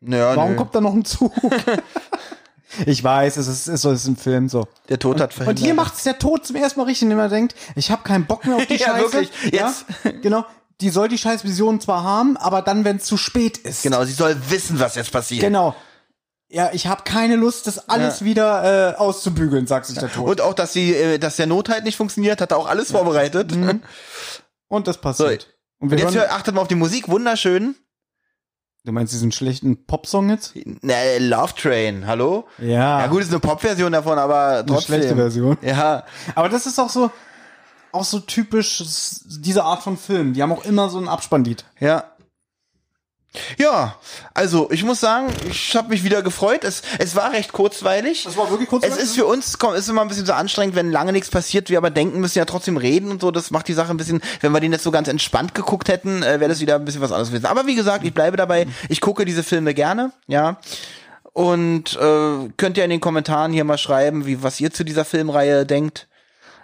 Naja, Warum nö. kommt da noch ein Zug? ich weiß, es ist, es ist ein Film so. der Tod hat Und verhindert. hier macht es der Tod zum ersten Mal richtig, indem man denkt, ich habe keinen Bock mehr auf die Ja, Scheiße. wirklich. Jetzt. Ja, genau. Die soll die scheiß Vision zwar haben, aber dann, wenn es zu spät ist. Genau, sie soll wissen, was jetzt passiert. Genau. Ja, ich habe keine Lust, das alles wieder äh, auszubügeln, sagt sich der Tod. Und auch, dass sie, äh, dass der Nothalt nicht funktioniert, hat er auch alles vorbereitet. Mhm. Und das passiert. Und wir Und jetzt hören, achtet mal auf die Musik, wunderschön. du meinst diesen schlechten Popsong jetzt? Ne, Love Train, hallo? Ja. Ja gut, ist eine Pop-Version davon, aber eine trotzdem. schlechte Version. Ja, Aber das ist auch so, auch so typisch diese Art von Film. Die haben auch immer so ein Abspannlied. ja. Ja, also ich muss sagen, ich habe mich wieder gefreut. Es, es war recht kurzweilig. Das war wirklich kurz. Es ist für uns, komm, ist immer ein bisschen so anstrengend, wenn lange nichts passiert, wir aber denken, müssen ja trotzdem reden und so. Das macht die Sache ein bisschen, wenn wir den jetzt so ganz entspannt geguckt hätten, äh, wäre das wieder ein bisschen was anderes gewesen. Aber wie gesagt, ich bleibe dabei, ich gucke diese Filme gerne, ja. Und äh, könnt ihr in den Kommentaren hier mal schreiben, wie was ihr zu dieser Filmreihe denkt.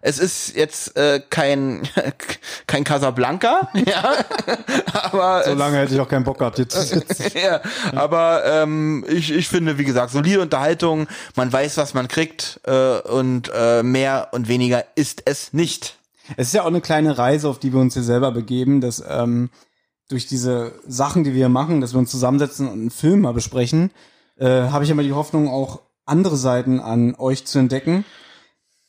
Es ist jetzt äh, kein kein Casablanca, ja, aber so lange hätte ich auch keinen Bock gehabt, hier zu sitzen. ja, aber ähm, ich, ich finde, wie gesagt, solide Unterhaltung, man weiß, was man kriegt äh, und äh, mehr und weniger ist es nicht. Es ist ja auch eine kleine Reise, auf die wir uns hier selber begeben, dass ähm, durch diese Sachen, die wir machen, dass wir uns zusammensetzen und einen Film mal besprechen, äh, habe ich immer die Hoffnung, auch andere Seiten an euch zu entdecken.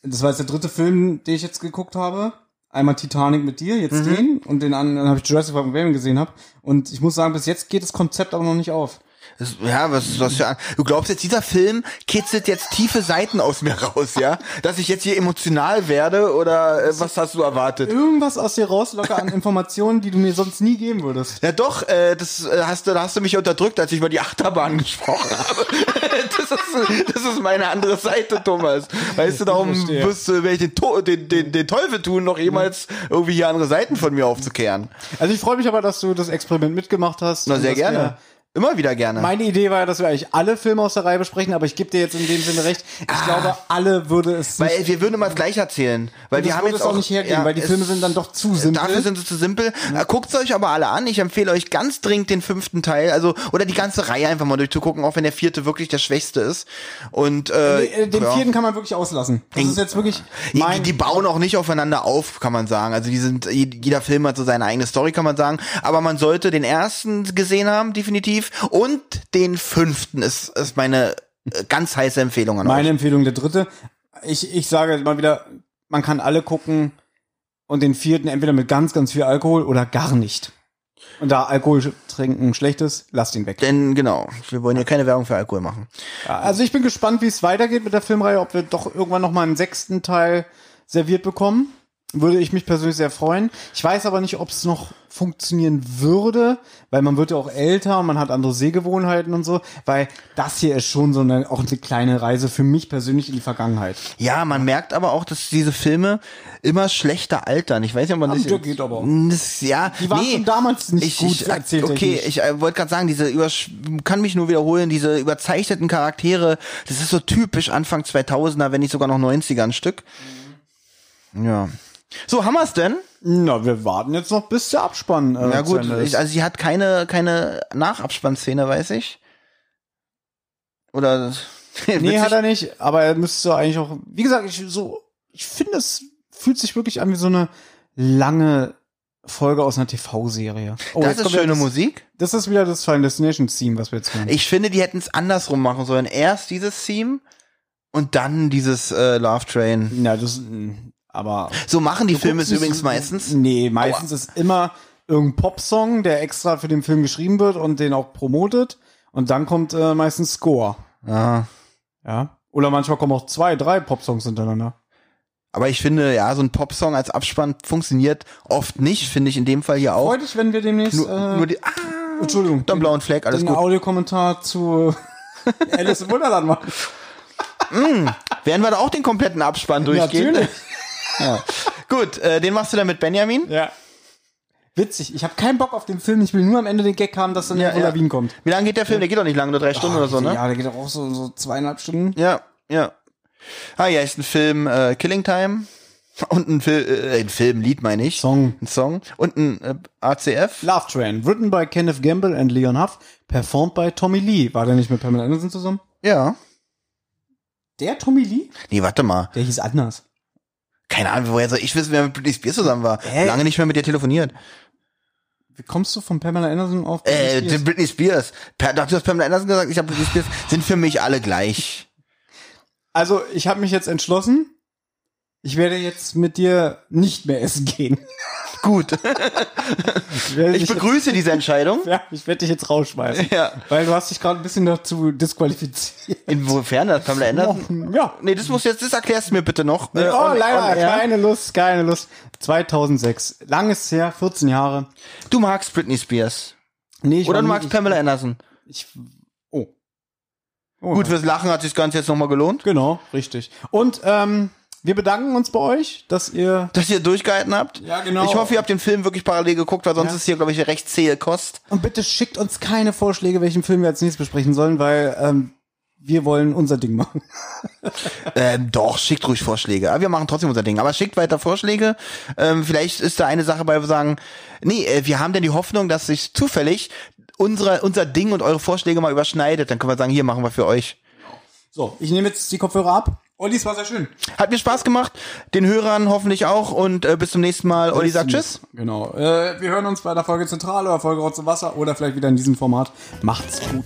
Das war jetzt der dritte Film, den ich jetzt geguckt habe. Einmal Titanic mit dir, jetzt den und den anderen habe ich Jurassic Park und Raven gesehen habe. Und ich muss sagen, bis jetzt geht das Konzept aber noch nicht auf. Das, ja, was, was für, du glaubst jetzt, dieser Film kitzelt jetzt tiefe Seiten aus mir raus, ja? Dass ich jetzt hier emotional werde oder äh, was hast du erwartet? Irgendwas aus dir rauslocke an Informationen, die du mir sonst nie geben würdest. Ja doch, äh, das äh, hast du, da hast du mich unterdrückt, als ich über die Achterbahn gesprochen habe. das, ist, das ist meine andere Seite, Thomas. Weißt du, darum wirst du, werde ich den, den, den, den Teufel tun, noch jemals irgendwie hier andere Seiten von mir aufzukehren. Also ich freue mich aber, dass du das Experiment mitgemacht hast. Na, sehr gerne. Immer wieder gerne. Meine Idee war ja, dass wir eigentlich alle Filme aus der Reihe besprechen, aber ich gebe dir jetzt in dem Sinne recht. Ich glaube, alle würde es nicht. Ah. weil wir würden immer das gleich erzählen. Weil wir haben würde jetzt es auch nicht hergeben, ja, weil die Filme sind dann doch zu simpel. Dafür sind sie zu simpel. Äh, Guckt's euch aber alle an. Ich empfehle euch ganz dringend den fünften Teil, also oder die ganze Reihe einfach mal durchzugucken, auch wenn der vierte wirklich der schwächste ist. Und äh, Äh, Den ja. vierten kann man wirklich auslassen. Das ist jetzt wirklich Die, die bauen auch nicht aufeinander auf, kann man sagen. Also die sind, jeder Film hat so seine eigene Story, kann man sagen. Aber man sollte den ersten gesehen haben, definitiv. Und den fünften ist, ist meine äh, ganz heiße Empfehlung an meine euch. Empfehlung der dritte. Ich, ich sage mal wieder, man kann alle gucken und den vierten entweder mit ganz, ganz viel Alkohol oder gar nicht. Und da Alkohol trinken schlecht ist, lasst ihn weg. Denn genau, wir wollen hier keine Werbung für Alkohol machen. Ja, also ich bin gespannt, wie es weitergeht mit der Filmreihe, ob wir doch irgendwann noch mal einen sechsten Teil serviert bekommen. Würde ich mich persönlich sehr freuen. Ich weiß aber nicht, ob es noch funktionieren würde, weil man wird ja auch älter und man hat andere Sehgewohnheiten und so, weil das hier ist schon so eine, auch eine kleine Reise für mich persönlich in die Vergangenheit. Ja, man merkt aber auch, dass diese Filme immer schlechter altern. Ich weiß nicht, ob man das, der geht aber. das ja, Die waren nee, schon damals nicht ich, gut ich, erzählt, Okay, denke ich äh, wollte gerade sagen, diese über, kann mich nur wiederholen, diese überzeichneten Charaktere, das ist so typisch Anfang 2000er, wenn nicht sogar noch 90er ein Stück. Ja. So, haben wir's denn? Na, wir warten jetzt noch, bis der Abspann. Äh, Ja zu gut, ich, also sie hat keine keine Nachabspannszene, weiß ich. Oder nee, hat er nicht, aber er müsste eigentlich auch, wie gesagt, ich so, ich finde, es fühlt sich wirklich an wie so eine lange Folge aus einer TV-Serie. Oh, Das jetzt ist schöne das, Musik. Das ist wieder das Final Destination Theme, was wir jetzt hören. Ich finde, die hätten es andersrum machen sollen. Erst dieses Theme und dann dieses äh, Love Train. ja, das, aber. So machen die Filme es übrigens meistens. Nee, meistens ist immer irgendein Popsong, der extra für den Film geschrieben wird und den auch promotet. Und dann kommt äh, meistens Score. Ja. Ja. Oder manchmal kommen auch zwei, drei Popsongs hintereinander. Aber ich finde, ja, so ein Popsong als Abspann funktioniert oft nicht, finde ich in dem Fall hier auch. Freut dich, wenn wir demnächst. Nur, äh, nur die, ah, Entschuldigung. den blauen Fleck, alles den gut. Audiokommentar zu Alice im Wunderland machen. Werden wir da auch den kompletten Abspann durchgehen? Natürlich. Gut, äh, den machst du dann mit Benjamin. Ja. Witzig. Ich habe keinen Bock auf den Film. Ich will nur am Ende den Gag haben, dass dann Ja, ja, ja. Kommt. Wie lange geht der Film? Der geht doch nicht lange, nur drei Stunden oder so, ne? Ja, der geht doch auch so, so zweieinhalb Stunden. Ja, ja. Ah ja, ist ein Film äh, Killing Time und ein, Fil äh, ein Film, Lied meine ich. Song. Ein Song und ein äh, ACF. Love Train, written by Kenneth Gamble and Leon Huff, performed by Tommy Lee. War der nicht mit Pamela Anderson zusammen? Ja. Der Tommy Lee? Nee, warte mal. Der hieß anders. Keine Ahnung, woher soll ich wissen, wer mit Britney Spears zusammen war? Hä? Lange nicht mehr mit dir telefoniert. Wie kommst du von Pamela Anderson auf Äh, Britney Spears? Britney Spears. Per, du hast Pamela Anderson gesagt, ich habe Britney Spears. Sind für mich alle gleich. Also, ich habe mich jetzt entschlossen. Ich werde jetzt mit dir nicht mehr essen gehen. Gut. Ich, Ich begrüße diese Entscheidung. Ja, ich werde dich jetzt rausschmeißen. Ja. Weil du hast dich gerade ein bisschen dazu disqualifiziert. Inwiefern das Pamela Anderson? Ja. Nee, das muss jetzt, das erklärst du mir bitte noch. Äh, oh, leider, keine Lust, keine Lust. 2006. Lang ist her, 14 Jahre. Du magst Britney Spears. Nee, ich Oder du magst Pamela Anderson. Ich, oh. oh. Gut, fürs Lachen hat sich das Ganze jetzt nochmal gelohnt. Genau, richtig. Und ähm, wir bedanken uns bei euch, dass ihr Dass ihr durchgehalten habt. Ja, genau. Ich hoffe, ihr habt den Film wirklich parallel geguckt, weil sonst Ja. ist hier, glaube ich, eine recht zähe Kost. und bitte schickt uns keine Vorschläge, welchen Film wir als nächstes besprechen sollen, weil ähm, wir wollen unser Ding machen. Ähm, doch, schickt ruhig Vorschläge. Aber wir machen trotzdem unser Ding. Aber schickt weiter Vorschläge. Ähm, vielleicht ist da eine Sache bei, wo wir sagen, nee, äh, wir haben denn die Hoffnung, dass sich zufällig unsere, unser Ding und eure Vorschläge mal überschneidet. Dann können wir sagen, hier machen wir für euch. So, ich nehme jetzt die Kopfhörer ab. Olli, es war sehr schön. Hat mir Spaß gemacht. Den Hörern hoffentlich auch. Und äh, bis zum nächsten Mal. Olli sagt Tschüss. Genau. Äh, wir hören uns bei der Folge Zentrale oder Folge Rotze Wasser oder vielleicht wieder in diesem Format. Macht's gut.